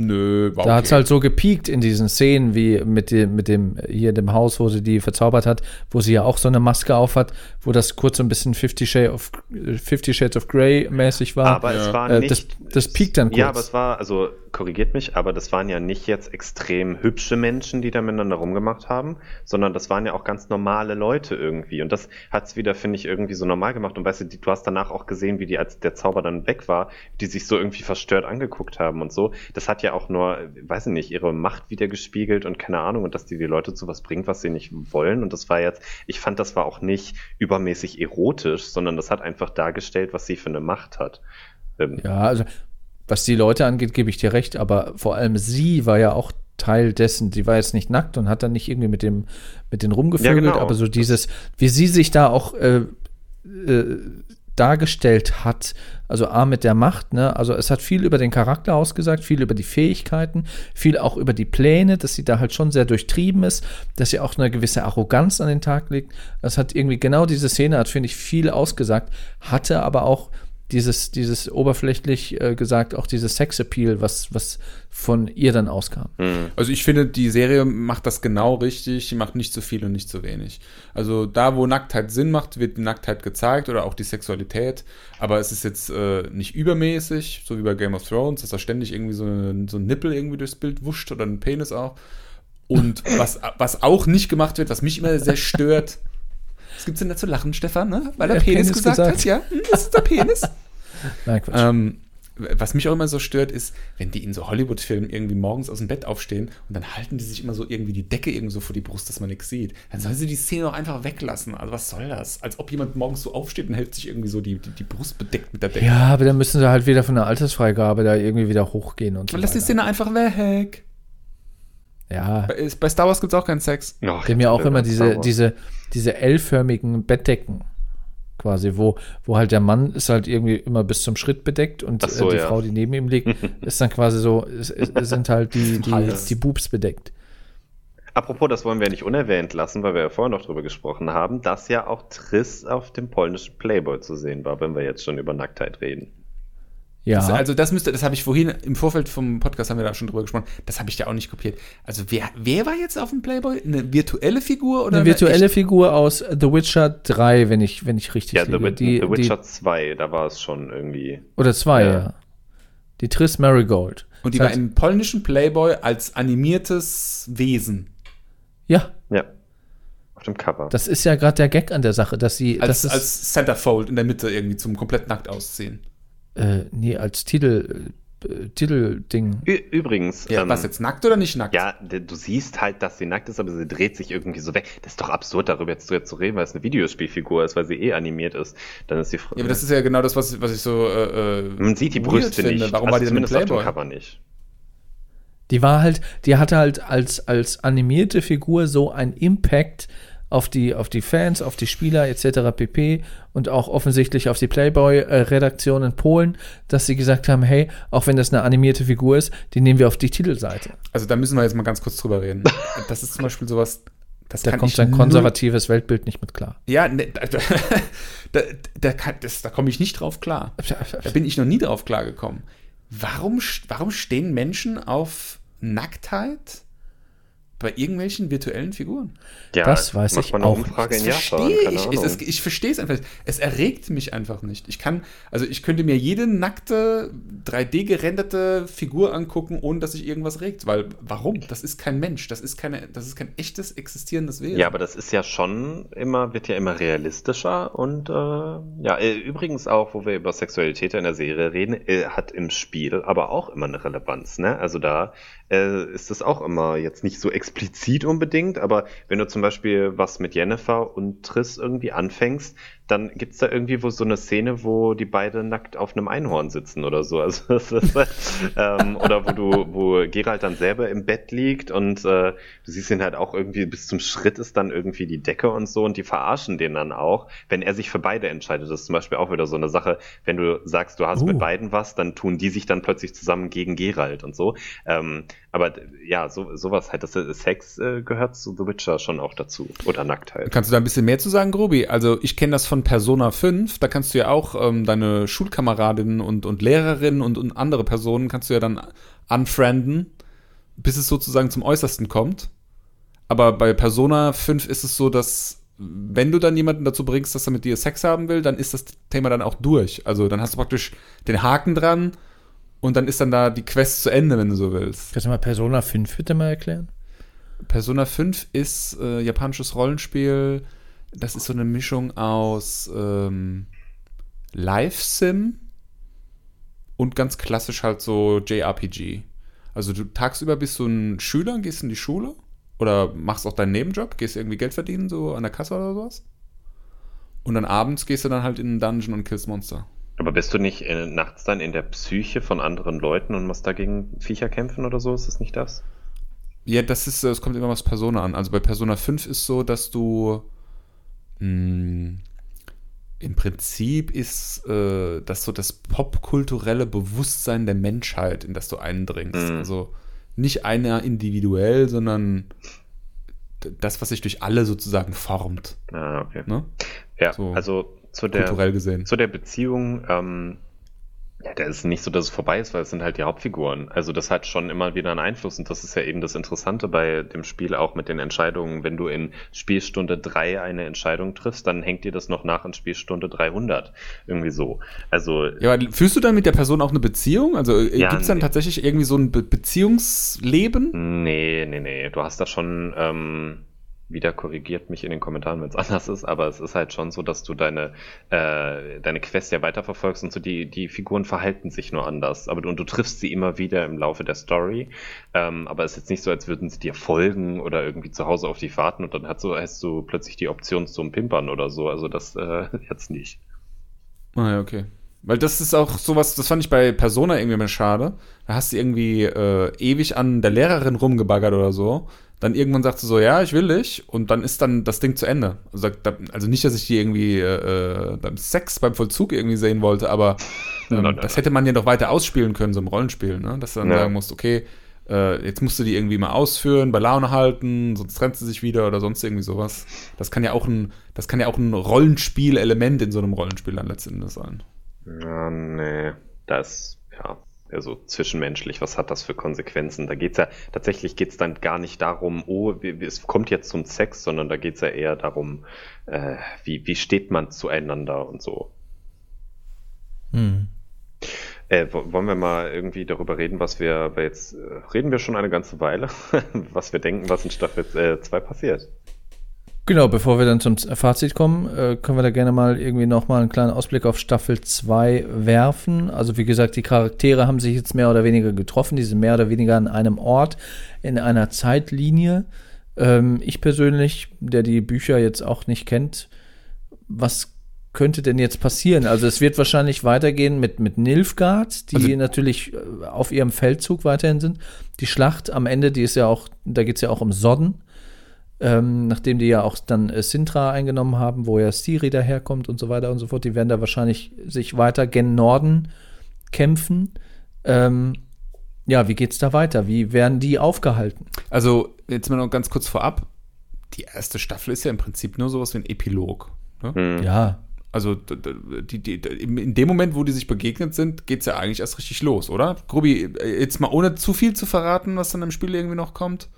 Nö, war Da okay. hat es halt so gepiekt in diesen Szenen, wie mit dem, mit dem, hier dem Haus, wo sie die verzaubert hat, wo sie ja auch so eine Maske auf hat, wo das kurz so ein bisschen Fifty, Shade of, Fifty Shades of Grey mäßig war. Aber ja. es war äh, nicht. Das, das piekt dann kurz. Ja, aber es war, also korrigiert mich, aber das waren ja nicht jetzt extrem hübsche Menschen, die da miteinander rumgemacht haben, sondern das waren ja auch ganz normale Leute irgendwie. Und das hat es wieder, finde ich, irgendwie so normal gemacht. Und weißt du, du hast danach auch gesehen, wie die, als der Zauber dann weg war, die sich so irgendwie verstört angeguckt haben und so. Das hat ja auch nur, weiß ich nicht, ihre Macht wieder gespiegelt und keine Ahnung, und dass die die Leute zu was bringt, was sie nicht wollen. Und das war jetzt, ich fand, das war auch nicht übermäßig erotisch, sondern das hat einfach dargestellt, was sie für eine Macht hat. Ähm, ja, also was die Leute angeht, gebe ich dir recht, aber vor allem sie war ja auch Teil dessen. Sie war jetzt nicht nackt und hat dann nicht irgendwie mit dem mit den rumgevögelt, ja, genau. aber so dieses, wie sie sich da auch äh, äh, dargestellt hat, also A mit der Macht, ne? Also es hat viel über den Charakter ausgesagt, viel über die Fähigkeiten, viel auch über die Pläne, dass sie da halt schon sehr durchtrieben ist, dass sie auch eine gewisse Arroganz an den Tag legt. Das hat irgendwie genau diese Szene hat, finde ich, viel ausgesagt, hatte aber auch dieses, dieses oberflächlich äh, gesagt, auch dieses Sexappeal, was, was von ihr dann auskam. Mhm. Also ich finde, die Serie macht das genau richtig, die macht nicht zu viel und nicht zu wenig. Also da, wo Nacktheit Sinn macht, wird die Nacktheit gezeigt oder auch die Sexualität, aber es ist jetzt äh, nicht übermäßig, so wie bei Game of Thrones, dass da ständig irgendwie so, ein, so ein Nippel irgendwie durchs Bild wuscht oder ein Penis auch. Und was, was auch nicht gemacht wird, was mich immer sehr stört, was gibt's denn da zu lachen, Stefan, ne? Weil er Penis, Penis, gesagt, gesagt, hat, ja? Hm, das ist der Penis. Nein, Quatsch. Ähm, was mich auch immer so stört, ist, wenn die in so Hollywood-Filmen irgendwie morgens aus dem Bett aufstehen und dann halten die sich immer so irgendwie die Decke irgendwie so vor die Brust, dass man nichts sieht. Dann sollen sie die Szene doch einfach weglassen. Also was soll das? Als ob jemand morgens so aufsteht und hält sich irgendwie so die, die, die Brust bedeckt mit der Decke. Ja, aber dann müssen sie halt wieder von der Altersfreigabe da irgendwie wieder hochgehen und so. Und lass die Szene einfach weg. Ja. Bei, bei Star Wars gibt es auch keinen Sex. Oh, die haben ja auch immer diese, diese, diese L-förmigen Bettdecken quasi, wo, wo halt der Mann ist halt irgendwie immer bis zum Schritt bedeckt und äh, so, äh, die ja. Frau, die neben ihm liegt, ist dann quasi so, ist, ist, sind halt die, die, die Boobs bedeckt. Apropos, das wollen wir nicht unerwähnt lassen, weil wir ja vorher noch drüber gesprochen haben, dass ja auch Triss auf dem polnischen Playboy zu sehen war, wenn wir jetzt schon über Nacktheit reden. Ja. Das, also das müsste, das habe ich vorhin im Vorfeld vom Podcast haben wir da schon drüber gesprochen. Das habe ich ja auch nicht kopiert. Also wer, wer war jetzt auf dem Playboy? Eine virtuelle Figur oder eine virtuelle eine Figur aus The Witcher 3, wenn ich wenn ich richtig ja, liege. The, The Witcher die, 2, da war es schon irgendwie. Oder 2, ja. ja. Die Triss Marigold. Und die das war im polnischen Playboy als animiertes Wesen. Ja. Ja. Auf dem Cover. Das ist ja gerade der Gag an der Sache, dass sie. Als, das als Centerfold in der Mitte irgendwie zum komplett nackt ausziehen. Äh, nee, als Titel. Äh, Titelding. Übrigens. Ja, ähm, was jetzt nackt oder nicht nackt? Ja, du siehst halt, dass sie nackt ist, aber sie dreht sich irgendwie so weg. Das ist doch absurd, darüber jetzt, zu reden, weil es eine Videospielfigur ist, weil sie eh animiert ist. Dann ist die Ja, aber das ist ja genau das, was, was ich so. Äh, äh Man sieht die Brüste finde. nicht. Warum also war die denn zumindest auf dem Cover nicht? Die war halt, die hatte halt als, als animierte Figur so einen Impact auf die, auf die Fans, auf die Spieler etc. pp. und auch offensichtlich auf die Playboy-Redaktion in Polen, dass sie gesagt haben, hey, auch wenn das eine animierte Figur ist, die nehmen wir auf die Titelseite. Also da müssen wir jetzt mal ganz kurz drüber reden. Das ist zum Beispiel sowas, das da kommt sein konservatives Weltbild nicht mit klar. Ja, ne, da, da, da, da komme ich nicht drauf klar. Da bin ich noch nie drauf klar gekommen. Warum, warum stehen Menschen auf Nacktheit? Bei irgendwelchen virtuellen Figuren. Ja, das weiß ich auch. Umfrage das verstehe ich. Es, ich verstehe es einfach. Es erregt mich einfach nicht. Ich kann, also ich könnte mir jede nackte 3D gerenderte Figur angucken, ohne dass sich irgendwas regt. Weil warum? Das ist kein Mensch. Das ist keine, das ist kein echtes existierendes Wesen. Ja, aber das ist ja schon immer, wird ja immer realistischer und äh, ja, äh, übrigens auch, wo wir über Sexualität in der Serie reden, äh, hat im Spiel aber auch immer eine Relevanz. Ne? Also da äh, ist das auch immer jetzt nicht so explizit unbedingt, aber wenn du zum Beispiel was mit Jennifer und Triss irgendwie anfängst, dann gibt es da irgendwie wo so eine Szene, wo die beide nackt auf einem Einhorn sitzen oder so. Also, ähm, oder wo du, wo Gerald dann selber im Bett liegt und äh, du siehst ihn halt auch irgendwie bis zum Schritt ist dann irgendwie die Decke und so und die verarschen den dann auch, wenn er sich für beide entscheidet. Das ist zum Beispiel auch wieder so eine Sache, wenn du sagst, du hast uh. mit beiden was, dann tun die sich dann plötzlich zusammen gegen Gerald und so. Ähm, aber ja, so, sowas halt, das Sex äh, gehört zu The Witcher schon auch dazu. Oder Nacktheit. Kannst du da ein bisschen mehr zu sagen, Grobi? Also ich kenne das von Persona 5, da kannst du ja auch ähm, deine Schulkameradinnen und, und Lehrerinnen und, und andere Personen kannst du ja dann unfrienden, bis es sozusagen zum Äußersten kommt. Aber bei Persona 5 ist es so, dass wenn du dann jemanden dazu bringst, dass er mit dir Sex haben will, dann ist das Thema dann auch durch. Also dann hast du praktisch den Haken dran und dann ist dann da die Quest zu Ende, wenn du so willst. Kannst du mal Persona 5 bitte mal erklären? Persona 5 ist äh, japanisches Rollenspiel. Das ist so eine Mischung aus ähm, Live-Sim und ganz klassisch halt so JRPG. Also du tagsüber bist du ein Schüler, gehst in die Schule oder machst auch deinen Nebenjob, gehst irgendwie Geld verdienen, so an der Kasse oder sowas. Und dann abends gehst du dann halt in den Dungeon und killst Monster. Aber bist du nicht äh, nachts dann in der Psyche von anderen Leuten und musst dagegen Viecher kämpfen oder so? Ist das nicht das? Ja, das ist, es kommt immer was Persona an. Also bei Persona 5 ist so, dass du mh, hm, im Prinzip ist äh, das so das popkulturelle Bewusstsein der Menschheit, in das du eindringst. Mhm. Also nicht einer individuell, sondern das, was sich durch alle sozusagen formt. Ah, okay. Ne? Ja, so. also zu der, kulturell gesehen. Zu der Beziehung, ähm, ja, da ist nicht so, dass es vorbei ist, weil es sind halt die Hauptfiguren. Also das hat schon immer wieder einen Einfluss und das ist ja eben das Interessante bei dem Spiel auch mit den Entscheidungen. Wenn du in Spielstunde 3 eine Entscheidung triffst, dann hängt dir das noch nach in Spielstunde 300. Irgendwie so. Also. Ja, aber führst du dann mit der Person auch eine Beziehung? Also äh, ja, gibt es dann nee. tatsächlich irgendwie so ein Be Beziehungsleben? Nee, nee, nee. Du hast da schon, ähm, wieder korrigiert mich in den Kommentaren, wenn es anders ist, aber es ist halt schon so, dass du deine, äh, deine Quest ja weiterverfolgst und so die, die Figuren verhalten sich nur anders. Aber du, und du triffst sie immer wieder im Laufe der Story. Ähm, aber es ist jetzt nicht so, als würden sie dir folgen oder irgendwie zu Hause auf dich warten und dann hast du, hast du plötzlich die Option zum Pimpern oder so. Also das äh, jetzt nicht. Ah ja, okay. Weil das ist auch sowas, das fand ich bei Persona irgendwie immer schade. Da hast du irgendwie äh, ewig an der Lehrerin rumgebaggert oder so dann irgendwann sagt sie so, ja, ich will dich, und dann ist dann das Ding zu Ende. Also, also nicht, dass ich die irgendwie äh, beim Sex, beim Vollzug irgendwie sehen wollte, aber ähm, das hätte man ja doch weiter ausspielen können, so im Rollenspiel, ne? Dass du dann ja. sagen musst, okay, äh, jetzt musst du die irgendwie mal ausführen, bei Laune halten, sonst trennt sie sich wieder oder sonst irgendwie sowas. Das kann ja auch ein, das kann ja auch ein Rollenspielelement in so einem Rollenspiel dann letztendlich sein. Ja, nee. Das ja, eher so zwischenmenschlich, was hat das für Konsequenzen? Da geht's ja, tatsächlich geht's dann gar nicht darum, oh, es kommt jetzt zum Sex, sondern da geht's ja eher darum, äh, wie, wie steht man zueinander und so. Hm. Äh, wollen wir mal irgendwie darüber reden, was wir, jetzt äh, reden wir schon eine ganze Weile, was wir denken, was in Staffel 2 äh, passiert. Genau, bevor wir dann zum Fazit kommen, äh, können wir da gerne mal irgendwie nochmal einen kleinen Ausblick auf Staffel 2 werfen. Also wie gesagt, die Charaktere haben sich jetzt mehr oder weniger getroffen, die sind mehr oder weniger an einem Ort, in einer Zeitlinie. Ähm, ich persönlich, der die Bücher jetzt auch nicht kennt, was könnte denn jetzt passieren? Also es wird wahrscheinlich weitergehen mit, mit Nilfgaard, die also, natürlich äh, auf ihrem Feldzug weiterhin sind. Die Schlacht am Ende, die ist ja auch, da geht es ja auch um Sodden ähm, nachdem die ja auch dann äh, Sintra eingenommen haben, wo ja Siri daherkommt und so weiter und so fort, die werden da wahrscheinlich sich weiter gen Norden kämpfen. Ähm, ja, wie geht's da weiter? Wie werden die aufgehalten? Also, jetzt mal noch ganz kurz vorab. Die erste Staffel ist ja im Prinzip nur sowas wie ein Epilog. Ne? Hm. Ja. Also die, die, die, in dem Moment, wo die sich begegnet sind, geht es ja eigentlich erst richtig los, oder? Grubi, äh, jetzt mal ohne zu viel zu verraten, was dann im Spiel irgendwie noch kommt.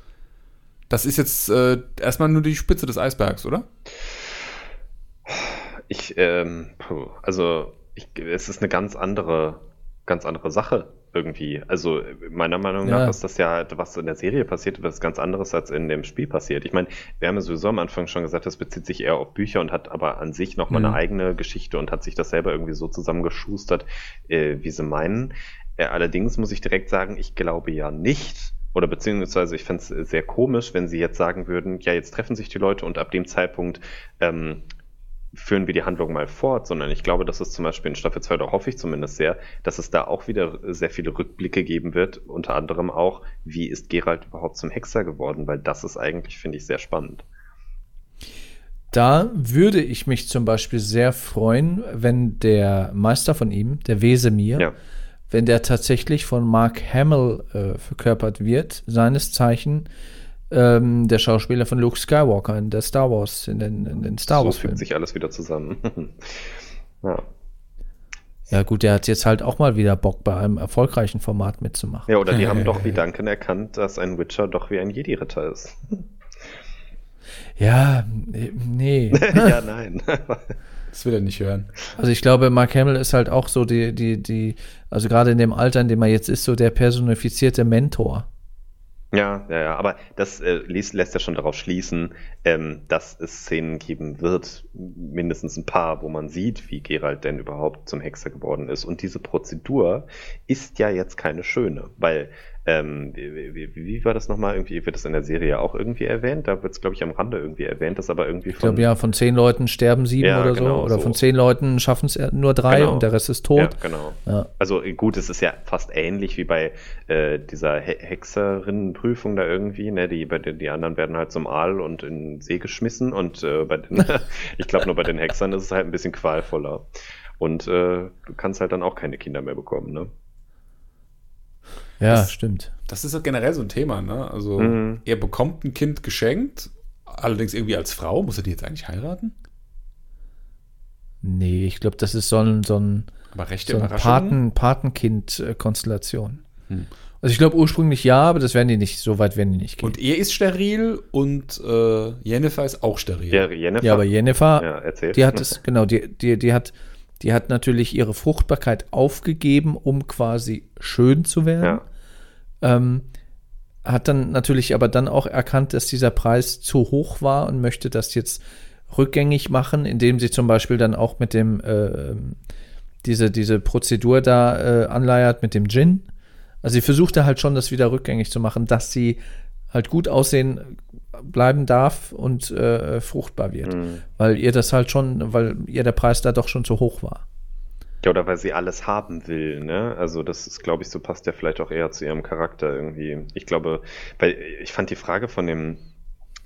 Das ist jetzt äh, erstmal nur die Spitze des Eisbergs, oder? Ich, ähm, also, ich, es ist eine ganz andere, ganz andere Sache irgendwie. Also, meiner Meinung nach ist das ja, was in der Serie passiert, was ganz anderes als in dem Spiel passiert. Ich meine, wir haben ja sowieso am Anfang schon gesagt, das bezieht sich eher auf Bücher und hat aber an sich nochmal mhm. eine eigene Geschichte und hat sich das selber irgendwie so zusammengeschustert, äh, wie sie meinen. Äh, allerdings muss ich direkt sagen, ich glaube ja nicht, oder beziehungsweise ich fände es sehr komisch, wenn sie jetzt sagen würden, ja, jetzt treffen sich die Leute und ab dem Zeitpunkt ähm, führen wir die Handlung mal fort, sondern ich glaube, dass es zum Beispiel in Staffel 2, da hoffe ich zumindest sehr, dass es da auch wieder sehr viele Rückblicke geben wird, unter anderem auch, wie ist Gerald überhaupt zum Hexer geworden, weil das ist eigentlich, finde ich, sehr spannend. Da würde ich mich zum Beispiel sehr freuen, wenn der Meister von ihm, der Wesemir, ja wenn der tatsächlich von Mark Hamill äh, verkörpert wird, seines Zeichen ähm, der Schauspieler von Luke Skywalker in der Star Wars, in den, in den Star Wars. So fügt sich alles wieder zusammen. ja. Ja, gut, der hat jetzt halt auch mal wieder Bock, bei einem erfolgreichen Format mitzumachen. Ja, oder die haben doch wie Duncan erkannt, dass ein Witcher doch wie ein Jedi-Ritter ist. Ja, nee. ja, nein. Das will er nicht hören. Also ich glaube, Mark Hamill ist halt auch so die, die, die, also gerade in dem Alter, in dem er jetzt ist, so der personifizierte Mentor. Ja, ja, ja, aber das äh, lässt, lässt ja schon darauf schließen, ähm, dass es Szenen geben wird, mindestens ein paar, wo man sieht, wie Gerald denn überhaupt zum Hexer geworden ist. Und diese Prozedur ist ja jetzt keine schöne, weil ähm, wie, wie, wie, war das nochmal? Irgendwie wird das in der Serie auch irgendwie erwähnt. Da wird es, glaube ich, am Rande irgendwie erwähnt, das aber irgendwie von. Ich glaube, ja, von zehn Leuten sterben sieben ja, oder genau, so. Oder so. von zehn Leuten schaffen es nur drei genau. und der Rest ist tot. Ja, genau. Ja. Also gut, es ist ja fast ähnlich wie bei äh, dieser He Hexerinnenprüfung da irgendwie. Ne? Die, bei den, die anderen werden halt zum Aal und in den See geschmissen und äh, bei den, ich glaube, nur bei den Hexern ist es halt ein bisschen qualvoller. Und äh, du kannst halt dann auch keine Kinder mehr bekommen, ne? Ja, das, stimmt. Das ist ja generell so ein Thema, ne? Also, mhm. er bekommt ein Kind geschenkt, allerdings irgendwie als Frau. Muss er die jetzt eigentlich heiraten? Nee, ich glaube, das ist so ein, so ein, aber rechte so ein Paten, Patenkind-Konstellation. Hm. Also ich glaube ursprünglich ja, aber das werden die nicht, so weit werden die nicht gehen. Und er ist steril und äh, Jennifer ist auch steril. Ja, Jennifer, ja aber Jennifer, ja, erzählt. die hat es, genau, die, die, die hat die hat natürlich ihre Fruchtbarkeit aufgegeben, um quasi schön zu werden. Ja. Ähm, hat dann natürlich aber dann auch erkannt, dass dieser Preis zu hoch war und möchte das jetzt rückgängig machen, indem sie zum Beispiel dann auch mit dem äh, diese, diese Prozedur da äh, anleiert mit dem Gin. Also sie versuchte halt schon, das wieder rückgängig zu machen, dass sie halt gut aussehen bleiben darf und äh, fruchtbar wird. Mhm. Weil ihr das halt schon, weil ihr der Preis da doch schon zu hoch war. Ja, oder weil sie alles haben will, ne? Also das ist, glaube ich, so passt ja vielleicht auch eher zu ihrem Charakter irgendwie. Ich glaube, weil ich fand die Frage von dem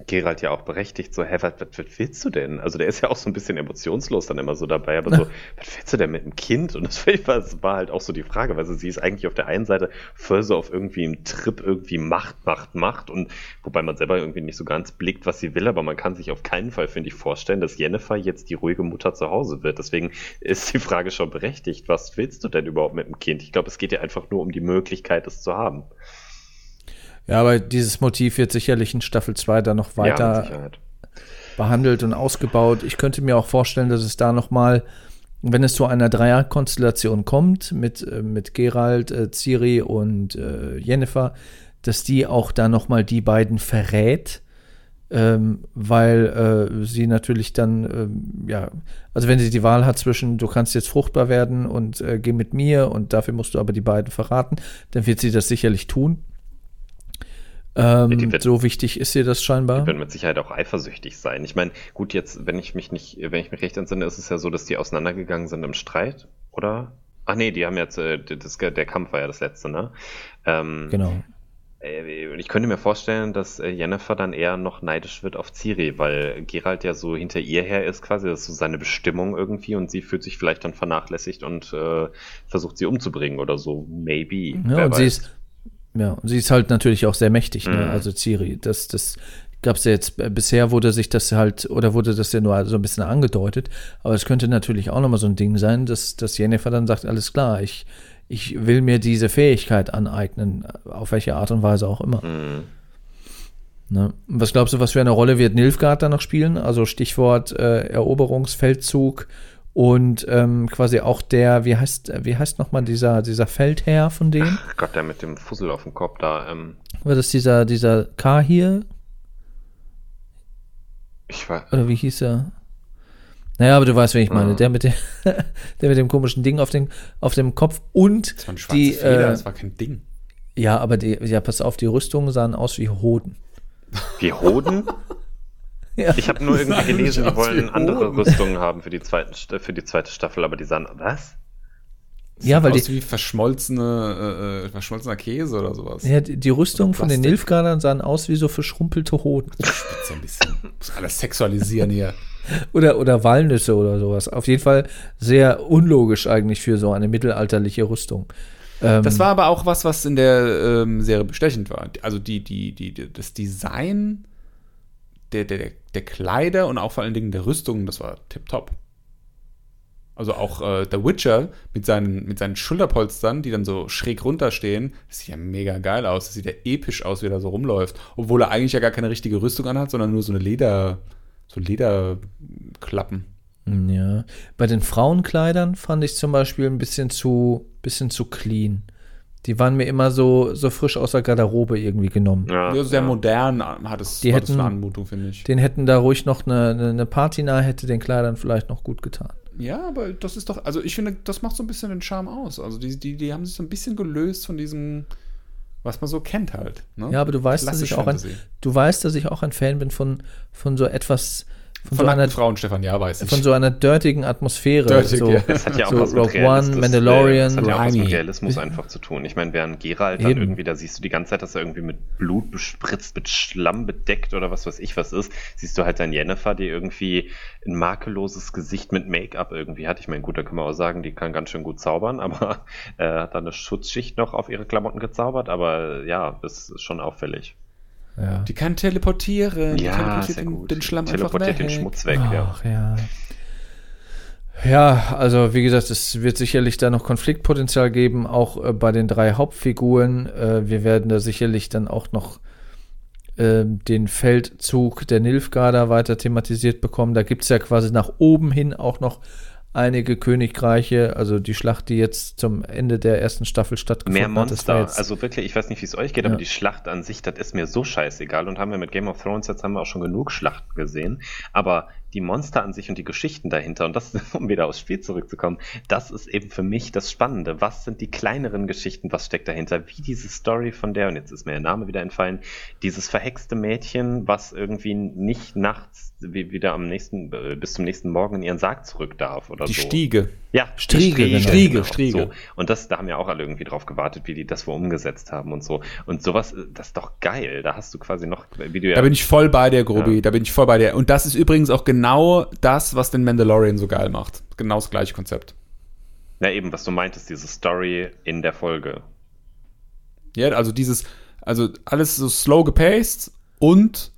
Gerald ja auch berechtigt, so, hä, was, was, was willst du denn? Also der ist ja auch so ein bisschen emotionslos dann immer so dabei, aber so, was willst du denn mit einem Kind? Und das war halt auch so die Frage, weil sie ist eigentlich auf der einen Seite voll so auf irgendwie einem Trip irgendwie Macht, Macht, Macht und wobei man selber irgendwie nicht so ganz blickt, was sie will, aber man kann sich auf keinen Fall, finde ich, vorstellen, dass Jennifer jetzt die ruhige Mutter zu Hause wird. Deswegen ist die Frage schon berechtigt, was willst du denn überhaupt mit einem Kind? Ich glaube, es geht ja einfach nur um die Möglichkeit, es zu haben. Ja, aber dieses Motiv wird sicherlich in Staffel 2 dann noch weiter ja, behandelt und ausgebaut. Ich könnte mir auch vorstellen, dass es da noch mal, wenn es zu einer Dreierkonstellation kommt mit, äh, mit Gerald, äh, Ciri und äh, Jennifer, dass die auch da noch mal die beiden verrät, ähm, weil äh, sie natürlich dann, ähm, ja, also wenn sie die Wahl hat zwischen, du kannst jetzt fruchtbar werden und äh, geh mit mir und dafür musst du aber die beiden verraten, dann wird sie das sicherlich tun. Ähm, wird, so wichtig ist ihr das scheinbar. Die werden mit Sicherheit auch eifersüchtig sein. Ich meine, gut, jetzt, wenn ich mich nicht, wenn ich mich recht entsinne, ist es ja so, dass die auseinandergegangen sind im Streit, oder? Ach nee, die haben jetzt, äh, das, der Kampf war ja das letzte, ne? Ähm, genau. Äh, ich könnte mir vorstellen, dass äh, Jennifer dann eher noch neidisch wird auf Ciri, weil Gerald ja so hinter ihr her ist quasi, das ist so seine Bestimmung irgendwie und sie fühlt sich vielleicht dann vernachlässigt und äh, versucht sie umzubringen oder so. Maybe. Ja, und weiß. sie ist, ja, und sie ist halt natürlich auch sehr mächtig, ne? Mhm. also Ciri. Das, das gab es ja jetzt, äh, bisher wurde sich das halt, oder wurde das ja nur so ein bisschen angedeutet, aber es könnte natürlich auch nochmal so ein Ding sein, dass, dass Jennifer dann sagt, alles klar, ich, ich will mir diese Fähigkeit aneignen, auf welche Art und Weise auch immer. Mhm. Ne? Was glaubst du, was für eine Rolle wird Nilfgaard da noch spielen? Also Stichwort äh, Eroberungsfeldzug und ähm, quasi auch der, wie heißt, wie heißt nochmal dieser, dieser Feldherr von dem? Ach Gott, der mit dem Fussel auf dem Kopf da. Ähm. War das dieser, dieser K hier? Ich weiß. Oder wie hieß er? Naja, aber du weißt, wen ich meine. Mhm. Der, mit dem, der mit dem komischen Ding auf, den, auf dem Kopf und das war ein die. Feder, äh, das war kein Ding. Ja, aber die, ja, pass auf, die Rüstungen sahen aus wie Hoden. Wie Hoden? Ja. Ich habe nur irgendwie gelesen, die wollen andere Rüstungen haben für die, zweiten, für die zweite Staffel, aber die sahen, was? Das ja, weil aus die wie verschmolzene, äh, äh, verschmolzener Käse oder sowas. Ja, die, die Rüstung von den Nilfgaardern sahen aus wie so verschrumpelte Hoden. Spitze ein bisschen. Muss alles sexualisieren hier. oder, oder Walnüsse oder sowas. Auf jeden Fall sehr unlogisch eigentlich für so eine mittelalterliche Rüstung. Ähm, das war aber auch was, was in der ähm, Serie bestechend war. Also die, die, die, das Design der, der, der Kleider und auch vor allen Dingen der Rüstung, das war tipptopp. Also auch äh, der Witcher mit seinen, mit seinen Schulterpolstern, die dann so schräg runterstehen, das sieht ja mega geil aus. Das sieht ja episch aus, wie er da so rumläuft. Obwohl er eigentlich ja gar keine richtige Rüstung anhat, sondern nur so eine Leder, so Lederklappen. Ja. Bei den Frauenkleidern fand ich zum Beispiel ein bisschen zu, bisschen zu clean. Die waren mir immer so, so frisch aus der Garderobe irgendwie genommen. Ja, sehr ja. modern hat es, die hätten, eine Anmutung, finde ich. Den hätten da ruhig noch eine, eine Patina, hätte den Kleidern vielleicht noch gut getan. Ja, aber das ist doch, also ich finde, das macht so ein bisschen den Charme aus. Also die, die, die haben sich so ein bisschen gelöst von diesem, was man so kennt halt. Ne? Ja, aber du weißt, dass ich auch ein, du weißt, dass ich auch ein Fan bin von, von so etwas von, von so einer Frauen, Stefan, ja, weiß ich. Von so einer dirtigen Atmosphäre. Dirtig, so, ja. Das hat ja auch so was mit Rogue One, Mandalorian, das hat ja auch was mit Realismus einfach zu tun. Ich meine, während Geralt dann Eben. irgendwie, da siehst du die ganze Zeit, dass er irgendwie mit Blut bespritzt, mit Schlamm bedeckt oder was weiß ich was ist, siehst du halt dann Jennifer, die irgendwie ein makelloses Gesicht mit Make-up irgendwie hat. Ich meine, gut, da kann man auch sagen, die kann ganz schön gut zaubern, aber äh, hat da eine Schutzschicht noch auf ihre Klamotten gezaubert, aber ja, das ist schon auffällig. Ja. Die kann teleportieren. Ja, die teleportiert den, gut. den Schlamm teleportiert einfach weg. den Schmutz weg, Ach, ja. Ja, also wie gesagt, es wird sicherlich da noch Konfliktpotenzial geben, auch äh, bei den drei Hauptfiguren. Äh, wir werden da sicherlich dann auch noch äh, den Feldzug der Nilfgaarder weiter thematisiert bekommen. Da gibt es ja quasi nach oben hin auch noch einige Königreiche, also die Schlacht, die jetzt zum Ende der ersten Staffel stattgefunden Mehr Monster, hat, also wirklich, ich weiß nicht, wie es euch geht, ja. aber die Schlacht an sich, das ist mir so scheißegal. Und haben wir mit Game of Thrones jetzt haben wir auch schon genug Schlachten gesehen, aber die Monster an sich und die Geschichten dahinter, und das, um wieder aufs Spiel zurückzukommen, das ist eben für mich das Spannende. Was sind die kleineren Geschichten, was steckt dahinter? Wie diese Story von der, und jetzt ist mir der Name wieder entfallen, dieses verhexte Mädchen, was irgendwie nicht nachts wie, wieder am nächsten, äh, bis zum nächsten Morgen in ihren Sarg zurück darf oder die so. Die Stiege. Ja, Striege, Striege, genau. Striege, genau. Striege. So. Und das, da haben wir auch alle irgendwie drauf gewartet, wie die das wohl umgesetzt haben und so. Und sowas, das ist doch geil. Da hast du quasi noch, wie du ja. Da bin ich voll bei dir, Grobi. Ja. Da bin ich voll bei dir. Und das ist übrigens auch genau das, was den Mandalorian so geil macht. Genau das gleiche Konzept. Na eben, was du meintest, diese Story in der Folge. Ja, also dieses, also alles so slow gepaced und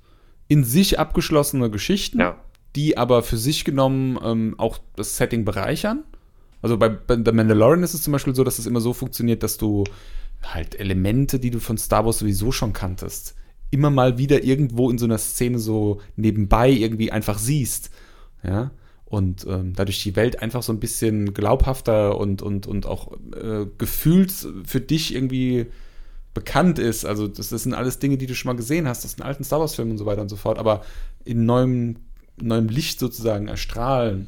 in sich abgeschlossene Geschichten, Ja. die aber für sich genommen ähm, auch das Setting bereichern. Also bei, bei The Mandalorian ist es zum Beispiel so, dass es immer so funktioniert, dass du halt Elemente, die du von Star Wars sowieso schon kanntest, immer mal wieder irgendwo in so einer Szene so nebenbei irgendwie einfach siehst. Ja. Und ähm, dadurch die Welt einfach so ein bisschen glaubhafter und, und, und auch äh, gefühlt für dich irgendwie bekannt ist. Also, das, das sind alles Dinge, die du schon mal gesehen hast, das sind alten Star Wars-Filmen und so weiter und so fort, aber in neuem, neuem Licht sozusagen erstrahlen.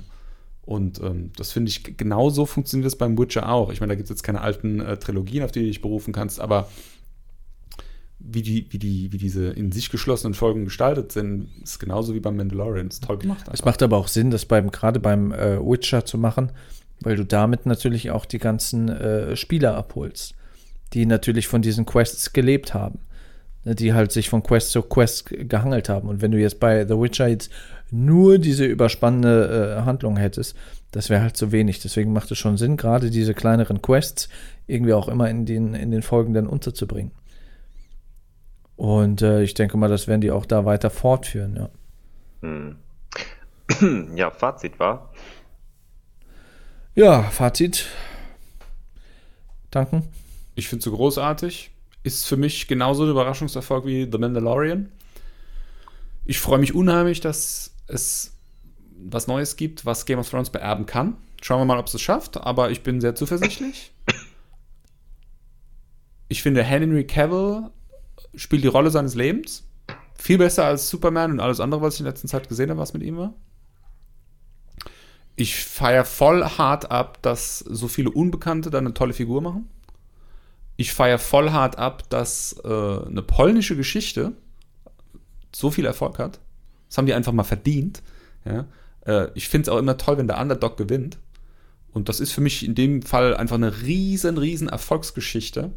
Und ähm, das finde ich, genau so funktioniert das beim Witcher auch. Ich meine, da gibt es jetzt keine alten äh, Trilogien, auf die du dich berufen kannst, aber wie, die, wie, die, wie diese in sich geschlossenen Folgen gestaltet sind, ist genauso wie beim Mandalorian. Ist toll gemacht. Es einfach. macht aber auch Sinn, das beim, gerade beim äh, Witcher zu machen, weil du damit natürlich auch die ganzen äh, Spieler abholst, die natürlich von diesen Quests gelebt haben. Ne, Die halt sich von Quest zu Quest ge- gehangelt haben. Und wenn du jetzt bei The Witcher jetzt nur diese überspannende äh, Handlung hättest, das wäre halt zu wenig. Deswegen macht es schon Sinn, gerade diese kleineren Quests irgendwie auch immer in den, in den Folgen dann unterzubringen. Und äh, ich denke mal, das werden die auch da weiter fortführen, ja. Hm. ja, Fazit war. Ja, Fazit. Danken. Ich finde es so großartig. Ist für mich genauso ein Überraschungserfolg wie The Mandalorian. Ich freue mich unheimlich, dass es was Neues gibt, was Game of Thrones beerben kann. Schauen wir mal, ob es es schafft, aber ich bin sehr zuversichtlich. Ich finde, Henry Cavill spielt die Rolle seines Lebens. Viel besser als Superman und alles andere, was ich in letzter Zeit gesehen habe, was mit ihm war. Ich feiere voll hart ab, dass so viele Unbekannte da eine tolle Figur machen. Ich feiere voll hart ab, dass äh, eine polnische Geschichte so viel Erfolg hat. Das haben die einfach mal verdient. Ja? Äh, ich finde es auch immer toll, wenn der Underdog gewinnt. Und das ist für mich in dem Fall einfach eine riesen, riesen Erfolgsgeschichte.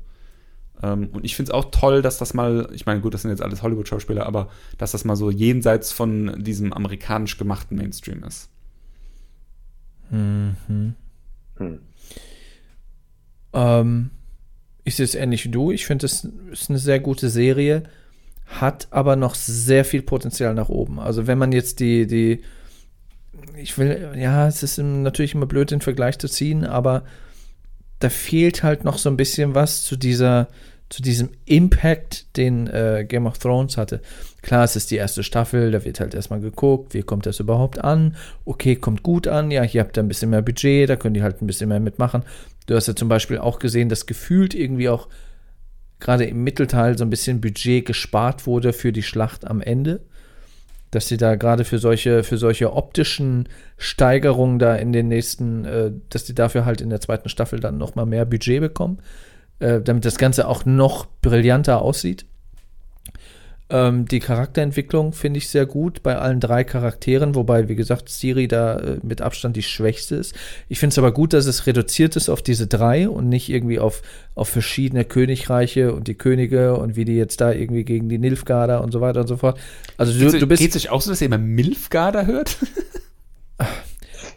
Ähm, und ich finde es auch toll, dass das mal, ich meine, gut, das sind jetzt alles Hollywood-Schauspieler, aber dass das mal so jenseits von diesem amerikanisch gemachten Mainstream ist. Mhm. Hm. Ähm, ich sehe es ähnlich wie du. Ich finde, es ist eine sehr gute Serie, hat aber noch sehr viel Potenzial nach oben. Also wenn man jetzt die, die, ich will, ja, es ist natürlich immer blöd, den Vergleich zu ziehen, aber da fehlt halt noch so ein bisschen was zu dieser, zu diesem Impact, den äh, Game of Thrones hatte. Klar, es ist die erste Staffel, da wird halt erstmal geguckt, wie kommt das überhaupt an? Okay, kommt gut an, ja, hier habt ihr ein bisschen mehr Budget, da können die halt ein bisschen mehr mitmachen. Du hast ja zum Beispiel auch gesehen, dass gefühlt irgendwie auch gerade im Mittelteil so ein bisschen Budget gespart wurde für die Schlacht am Ende. Dass sie da gerade für solche, für solche optischen Steigerungen da in den nächsten, äh, dass die dafür halt in der zweiten Staffel dann nochmal mehr Budget bekommen, äh, damit das Ganze auch noch brillanter aussieht. Ähm, die Charakterentwicklung finde ich sehr gut bei allen drei Charakteren, wobei, wie gesagt, Siri da äh, mit Abstand die schwächste ist. Ich finde es aber gut, dass es reduziert ist auf diese drei und nicht irgendwie auf, auf verschiedene Königreiche und die Könige und wie die jetzt da irgendwie gegen die Nilfgaarder und so weiter und so fort. Also du, du bist. Geht es euch auch so, dass ihr immer Milfgarder hört?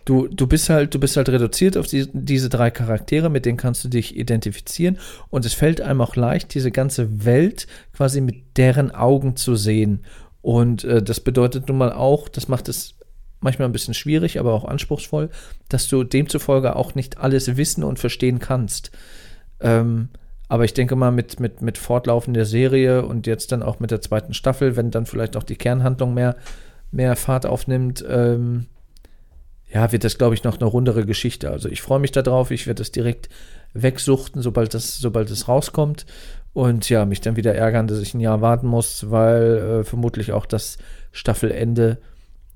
Du, du bist halt, du bist halt reduziert auf die, diese drei Charaktere, mit denen kannst du dich identifizieren. Und es fällt einem auch leicht, diese ganze Welt quasi mit deren Augen zu sehen. Und äh, das bedeutet nun mal auch, das macht es manchmal ein bisschen schwierig, aber auch anspruchsvoll, dass du demzufolge auch nicht alles wissen und verstehen kannst. Ähm, aber ich denke mal, mit, mit, mit Fortlaufen der Serie und jetzt dann auch mit der zweiten Staffel, wenn dann vielleicht auch die Kernhandlung mehr, mehr Fahrt aufnimmt, ähm, ja, wird das, glaube ich, noch eine rundere Geschichte. Also ich freue mich darauf, ich werde das direkt wegsuchten, sobald das, sobald es rauskommt. Und ja, mich dann wieder ärgern, dass ich ein Jahr warten muss, weil äh, vermutlich auch das Staffelende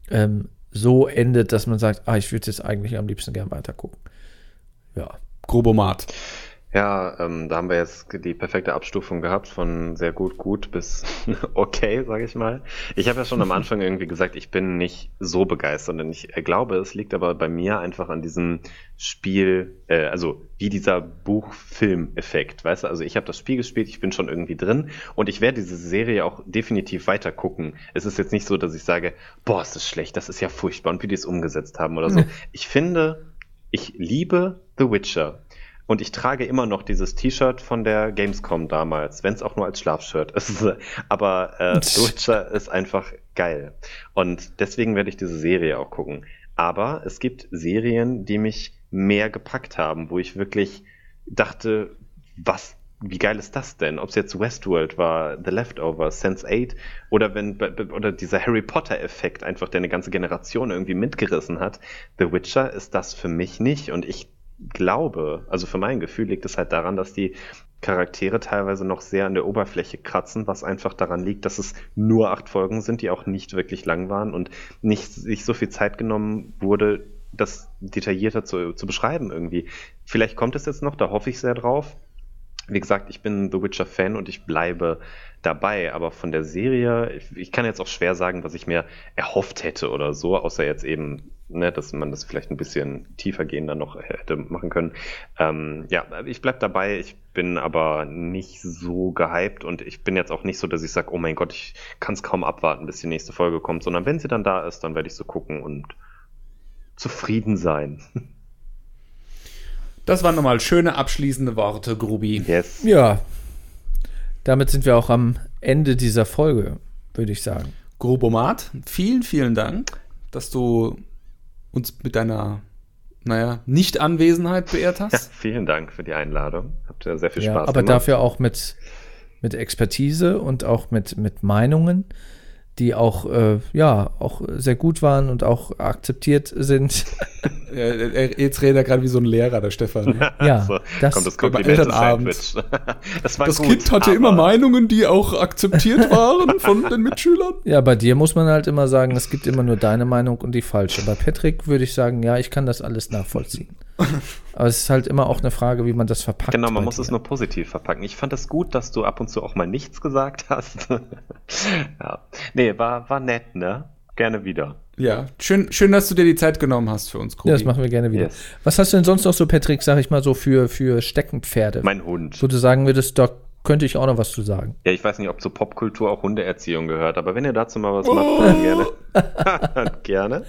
ähm, so endet, dass man sagt, ah, ich würde jetzt eigentlich am liebsten gern weiter gucken. Ja. Grobomat. Ja, ähm, da haben wir jetzt die perfekte Abstufung gehabt von sehr gut, gut bis okay, sage ich mal. Ich habe ja schon am Anfang irgendwie gesagt, ich bin nicht so begeistert und ich glaube, es liegt aber bei mir einfach an diesem Spiel, äh, also wie dieser Buch-Film-Effekt, weißt du? Also ich habe das Spiel gespielt, ich bin schon irgendwie drin und ich werde diese Serie auch definitiv weiter gucken. Es ist jetzt nicht so, dass ich sage, boah, ist das schlecht, das ist ja furchtbar und wie die es umgesetzt haben oder so. Ich finde, ich liebe The Witcher und ich trage immer noch dieses T-Shirt von der Gamescom damals, wenn es auch nur als Schlafshirt ist. Aber äh, The Witcher ist einfach geil. Und deswegen werde ich diese Serie auch gucken. Aber es gibt Serien, die mich mehr gepackt haben, wo ich wirklich dachte, was, wie geil ist das denn? Ob es jetzt Westworld war, The Leftovers, Sense 8 oder wenn oder dieser Harry Potter Effekt einfach, der eine ganze Generation irgendwie mitgerissen hat. The Witcher ist das für mich nicht und ich glaube, also für mein Gefühl liegt es halt daran, dass die Charaktere teilweise noch sehr an der Oberfläche kratzen, was einfach daran liegt, dass es nur acht Folgen sind, die auch nicht wirklich lang waren und nicht sich so viel Zeit genommen wurde, das detaillierter zu, zu beschreiben irgendwie. Vielleicht kommt es jetzt noch, da hoffe ich sehr drauf. Wie gesagt, ich bin The Witcher Fan und ich bleibe dabei, aber von der Serie, ich, ich kann jetzt auch schwer sagen, was ich mir erhofft hätte oder so, außer jetzt eben ne, dass man das vielleicht ein bisschen tiefer gehen dann noch hätte machen können. Ähm, ja, ich bleib dabei. Ich bin aber nicht so gehypt und ich bin jetzt auch nicht so, dass ich sage, oh mein Gott, ich kann es kaum abwarten, bis die nächste Folge kommt, sondern wenn sie dann da ist, dann werde ich so gucken und zufrieden sein. Das waren nochmal schöne abschließende Worte, Grubi. Yes. Ja. Damit sind wir auch am Ende dieser Folge, würde ich sagen. Grubomat, vielen, vielen Dank, dass du uns mit deiner, naja, Nicht-Anwesenheit beehrt hast. Ja, vielen Dank für die Einladung. Habt ihr sehr viel ja, Spaß aber gemacht. Aber dafür auch mit, mit Expertise und auch mit, mit Meinungen die auch, äh, ja, auch sehr gut waren und auch akzeptiert sind. Jetzt redet er gerade wie so ein Lehrer, der Stefan. ja, so, das kommt das Kompliment das, das gut, Kind hatte immer Meinungen, die auch akzeptiert waren von den Mitschülern. Ja, bei dir muss man halt immer sagen, es gibt immer nur deine Meinung und die falsche. Bei Patrick würde ich sagen, ja, ich kann das alles nachvollziehen. Aber es ist halt immer auch eine Frage, wie man das verpackt. Genau, man muss dir. es nur positiv verpacken. Ich fand es das gut, dass du ab und zu auch mal nichts gesagt hast. ja. Nee, war, war nett, ne? Gerne wieder. Ja, schön, schön, dass du dir die Zeit genommen hast für uns, Kobi. Ja, das machen wir gerne wieder. Yes. Was hast du denn sonst noch so, Patrick, sag ich mal so, für, für Steckenpferde? Mein Hund. Wo du sagen würdest, Doc, könnte ich auch noch was zu sagen. Ja, ich weiß nicht, ob zur Popkultur auch Hundeerziehung gehört, aber wenn ihr dazu mal was oh. macht, dann gerne. gerne.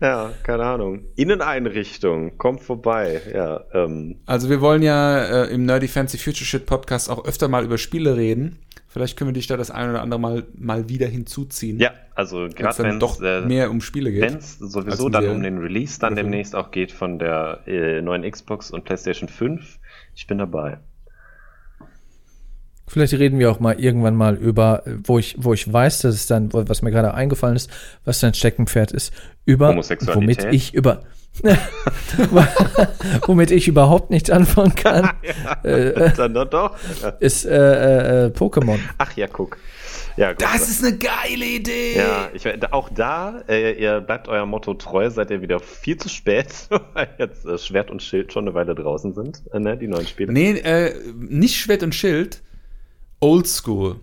Ja, keine Ahnung. Inneneinrichtung, kommt vorbei. Ja, ähm. Also wir wollen ja äh, im Nerdy Fancy Future Shit Podcast auch öfter mal über Spiele reden. Vielleicht können wir dich da das ein oder andere Mal, mal wieder hinzuziehen. Ja, also gerade wenn es doch äh, mehr um Spiele geht. Wenn es sowieso dann um den Release dann demnächst auch geht von der äh, neuen Xbox und PlayStation 5. Ich bin dabei. Vielleicht reden wir auch mal irgendwann mal über, wo ich, wo ich weiß, dass es dann, was mir gerade eingefallen ist, was dein Steckenpferd ist, über, womit ich über, womit ich überhaupt nichts anfangen kann. ja, äh, dann doch. Ist äh, äh, Pokémon. Ach ja, guck. Ja, gut, das ist eine geile Idee. Ja, ich, auch da, äh, ihr bleibt eurem Motto treu, seid ihr wieder viel zu spät, weil jetzt äh, Schwert und Schild schon eine Weile draußen sind, äh, ne, die neuen Spiele. Nee, äh, nicht Schwert und Schild. Oldschool.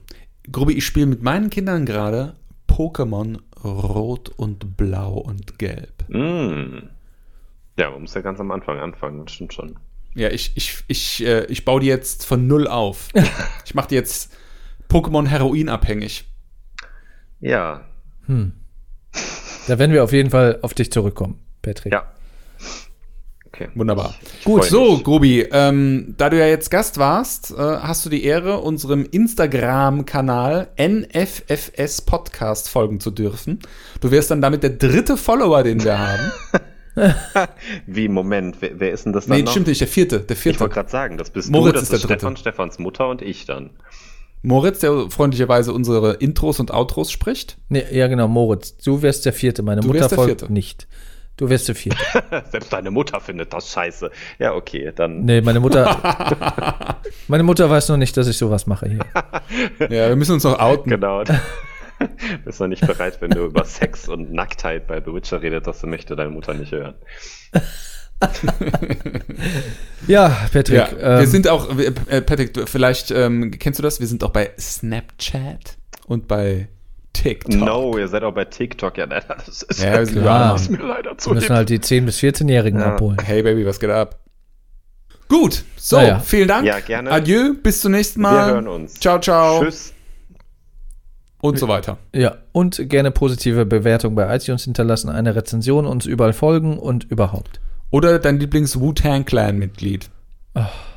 Grubi, ich spiele mit meinen Kindern gerade Pokémon Rot und Blau und Gelb. Mm. Ja, man muss ja ganz am Anfang anfangen, das stimmt schon. Ja, ich, ich, ich, äh, ich baue die jetzt von null auf. ich mache die jetzt Pokémon Heroin abhängig. Ja. Hm. Da werden wir auf jeden Fall auf dich zurückkommen, Patrick. Ja, Okay. Wunderbar. Gut, so, Grubi, ähm, da du ja jetzt Gast warst, äh, hast du die Ehre, unserem Instagram-Kanal NFFS Podcast folgen zu dürfen. Du wirst dann damit der dritte Follower, den wir haben. Wie, Moment, wer, wer, ist denn das dann Nee, noch? stimmt nicht, der vierte, der vierte. Ich wollte gerade sagen, das bist Moritz du, das ist, ist der Stefan, dritte. Stefans Mutter und ich dann. Moritz, der freundlicherweise unsere Intros und Outros spricht. Nee, ja, genau, Moritz. Du wärst der Vierte, meine du Mutter folgt nicht. Du wirst der Vierte. Selbst deine Mutter findet das scheiße. Ja, okay, dann. Nee, meine Mutter. meine Mutter weiß noch nicht, dass ich sowas mache hier. ja, wir müssen uns noch outen. Genau. Bist noch nicht bereit, wenn du über Sex und Nacktheit bei The Witcher redest, das möchte deine Mutter nicht hören. ja, Patrick. Ja, ähm, wir sind auch, äh, Patrick, vielleicht ähm, kennst du das? Wir sind auch bei Snapchat und bei TikTok. No, ihr seid auch bei TikTok. Ja, das ist ja, ja klar. Das mir leider zu Wir müssen halt die 10- bis 14-Jährigen ja. abholen. Hey Baby, was geht ab? Gut, so, ja. vielen Dank. Ja, gerne. Adieu, bis zum nächsten Mal. Wir hören uns. Ciao, ciao. Tschüss. Und so weiter. Ja, und gerne positive Bewertung bei iTunes hinterlassen, eine Rezension, uns überall folgen und überhaupt. Oder dein Lieblings-Wu-Tang-Clan-Mitglied. Ach.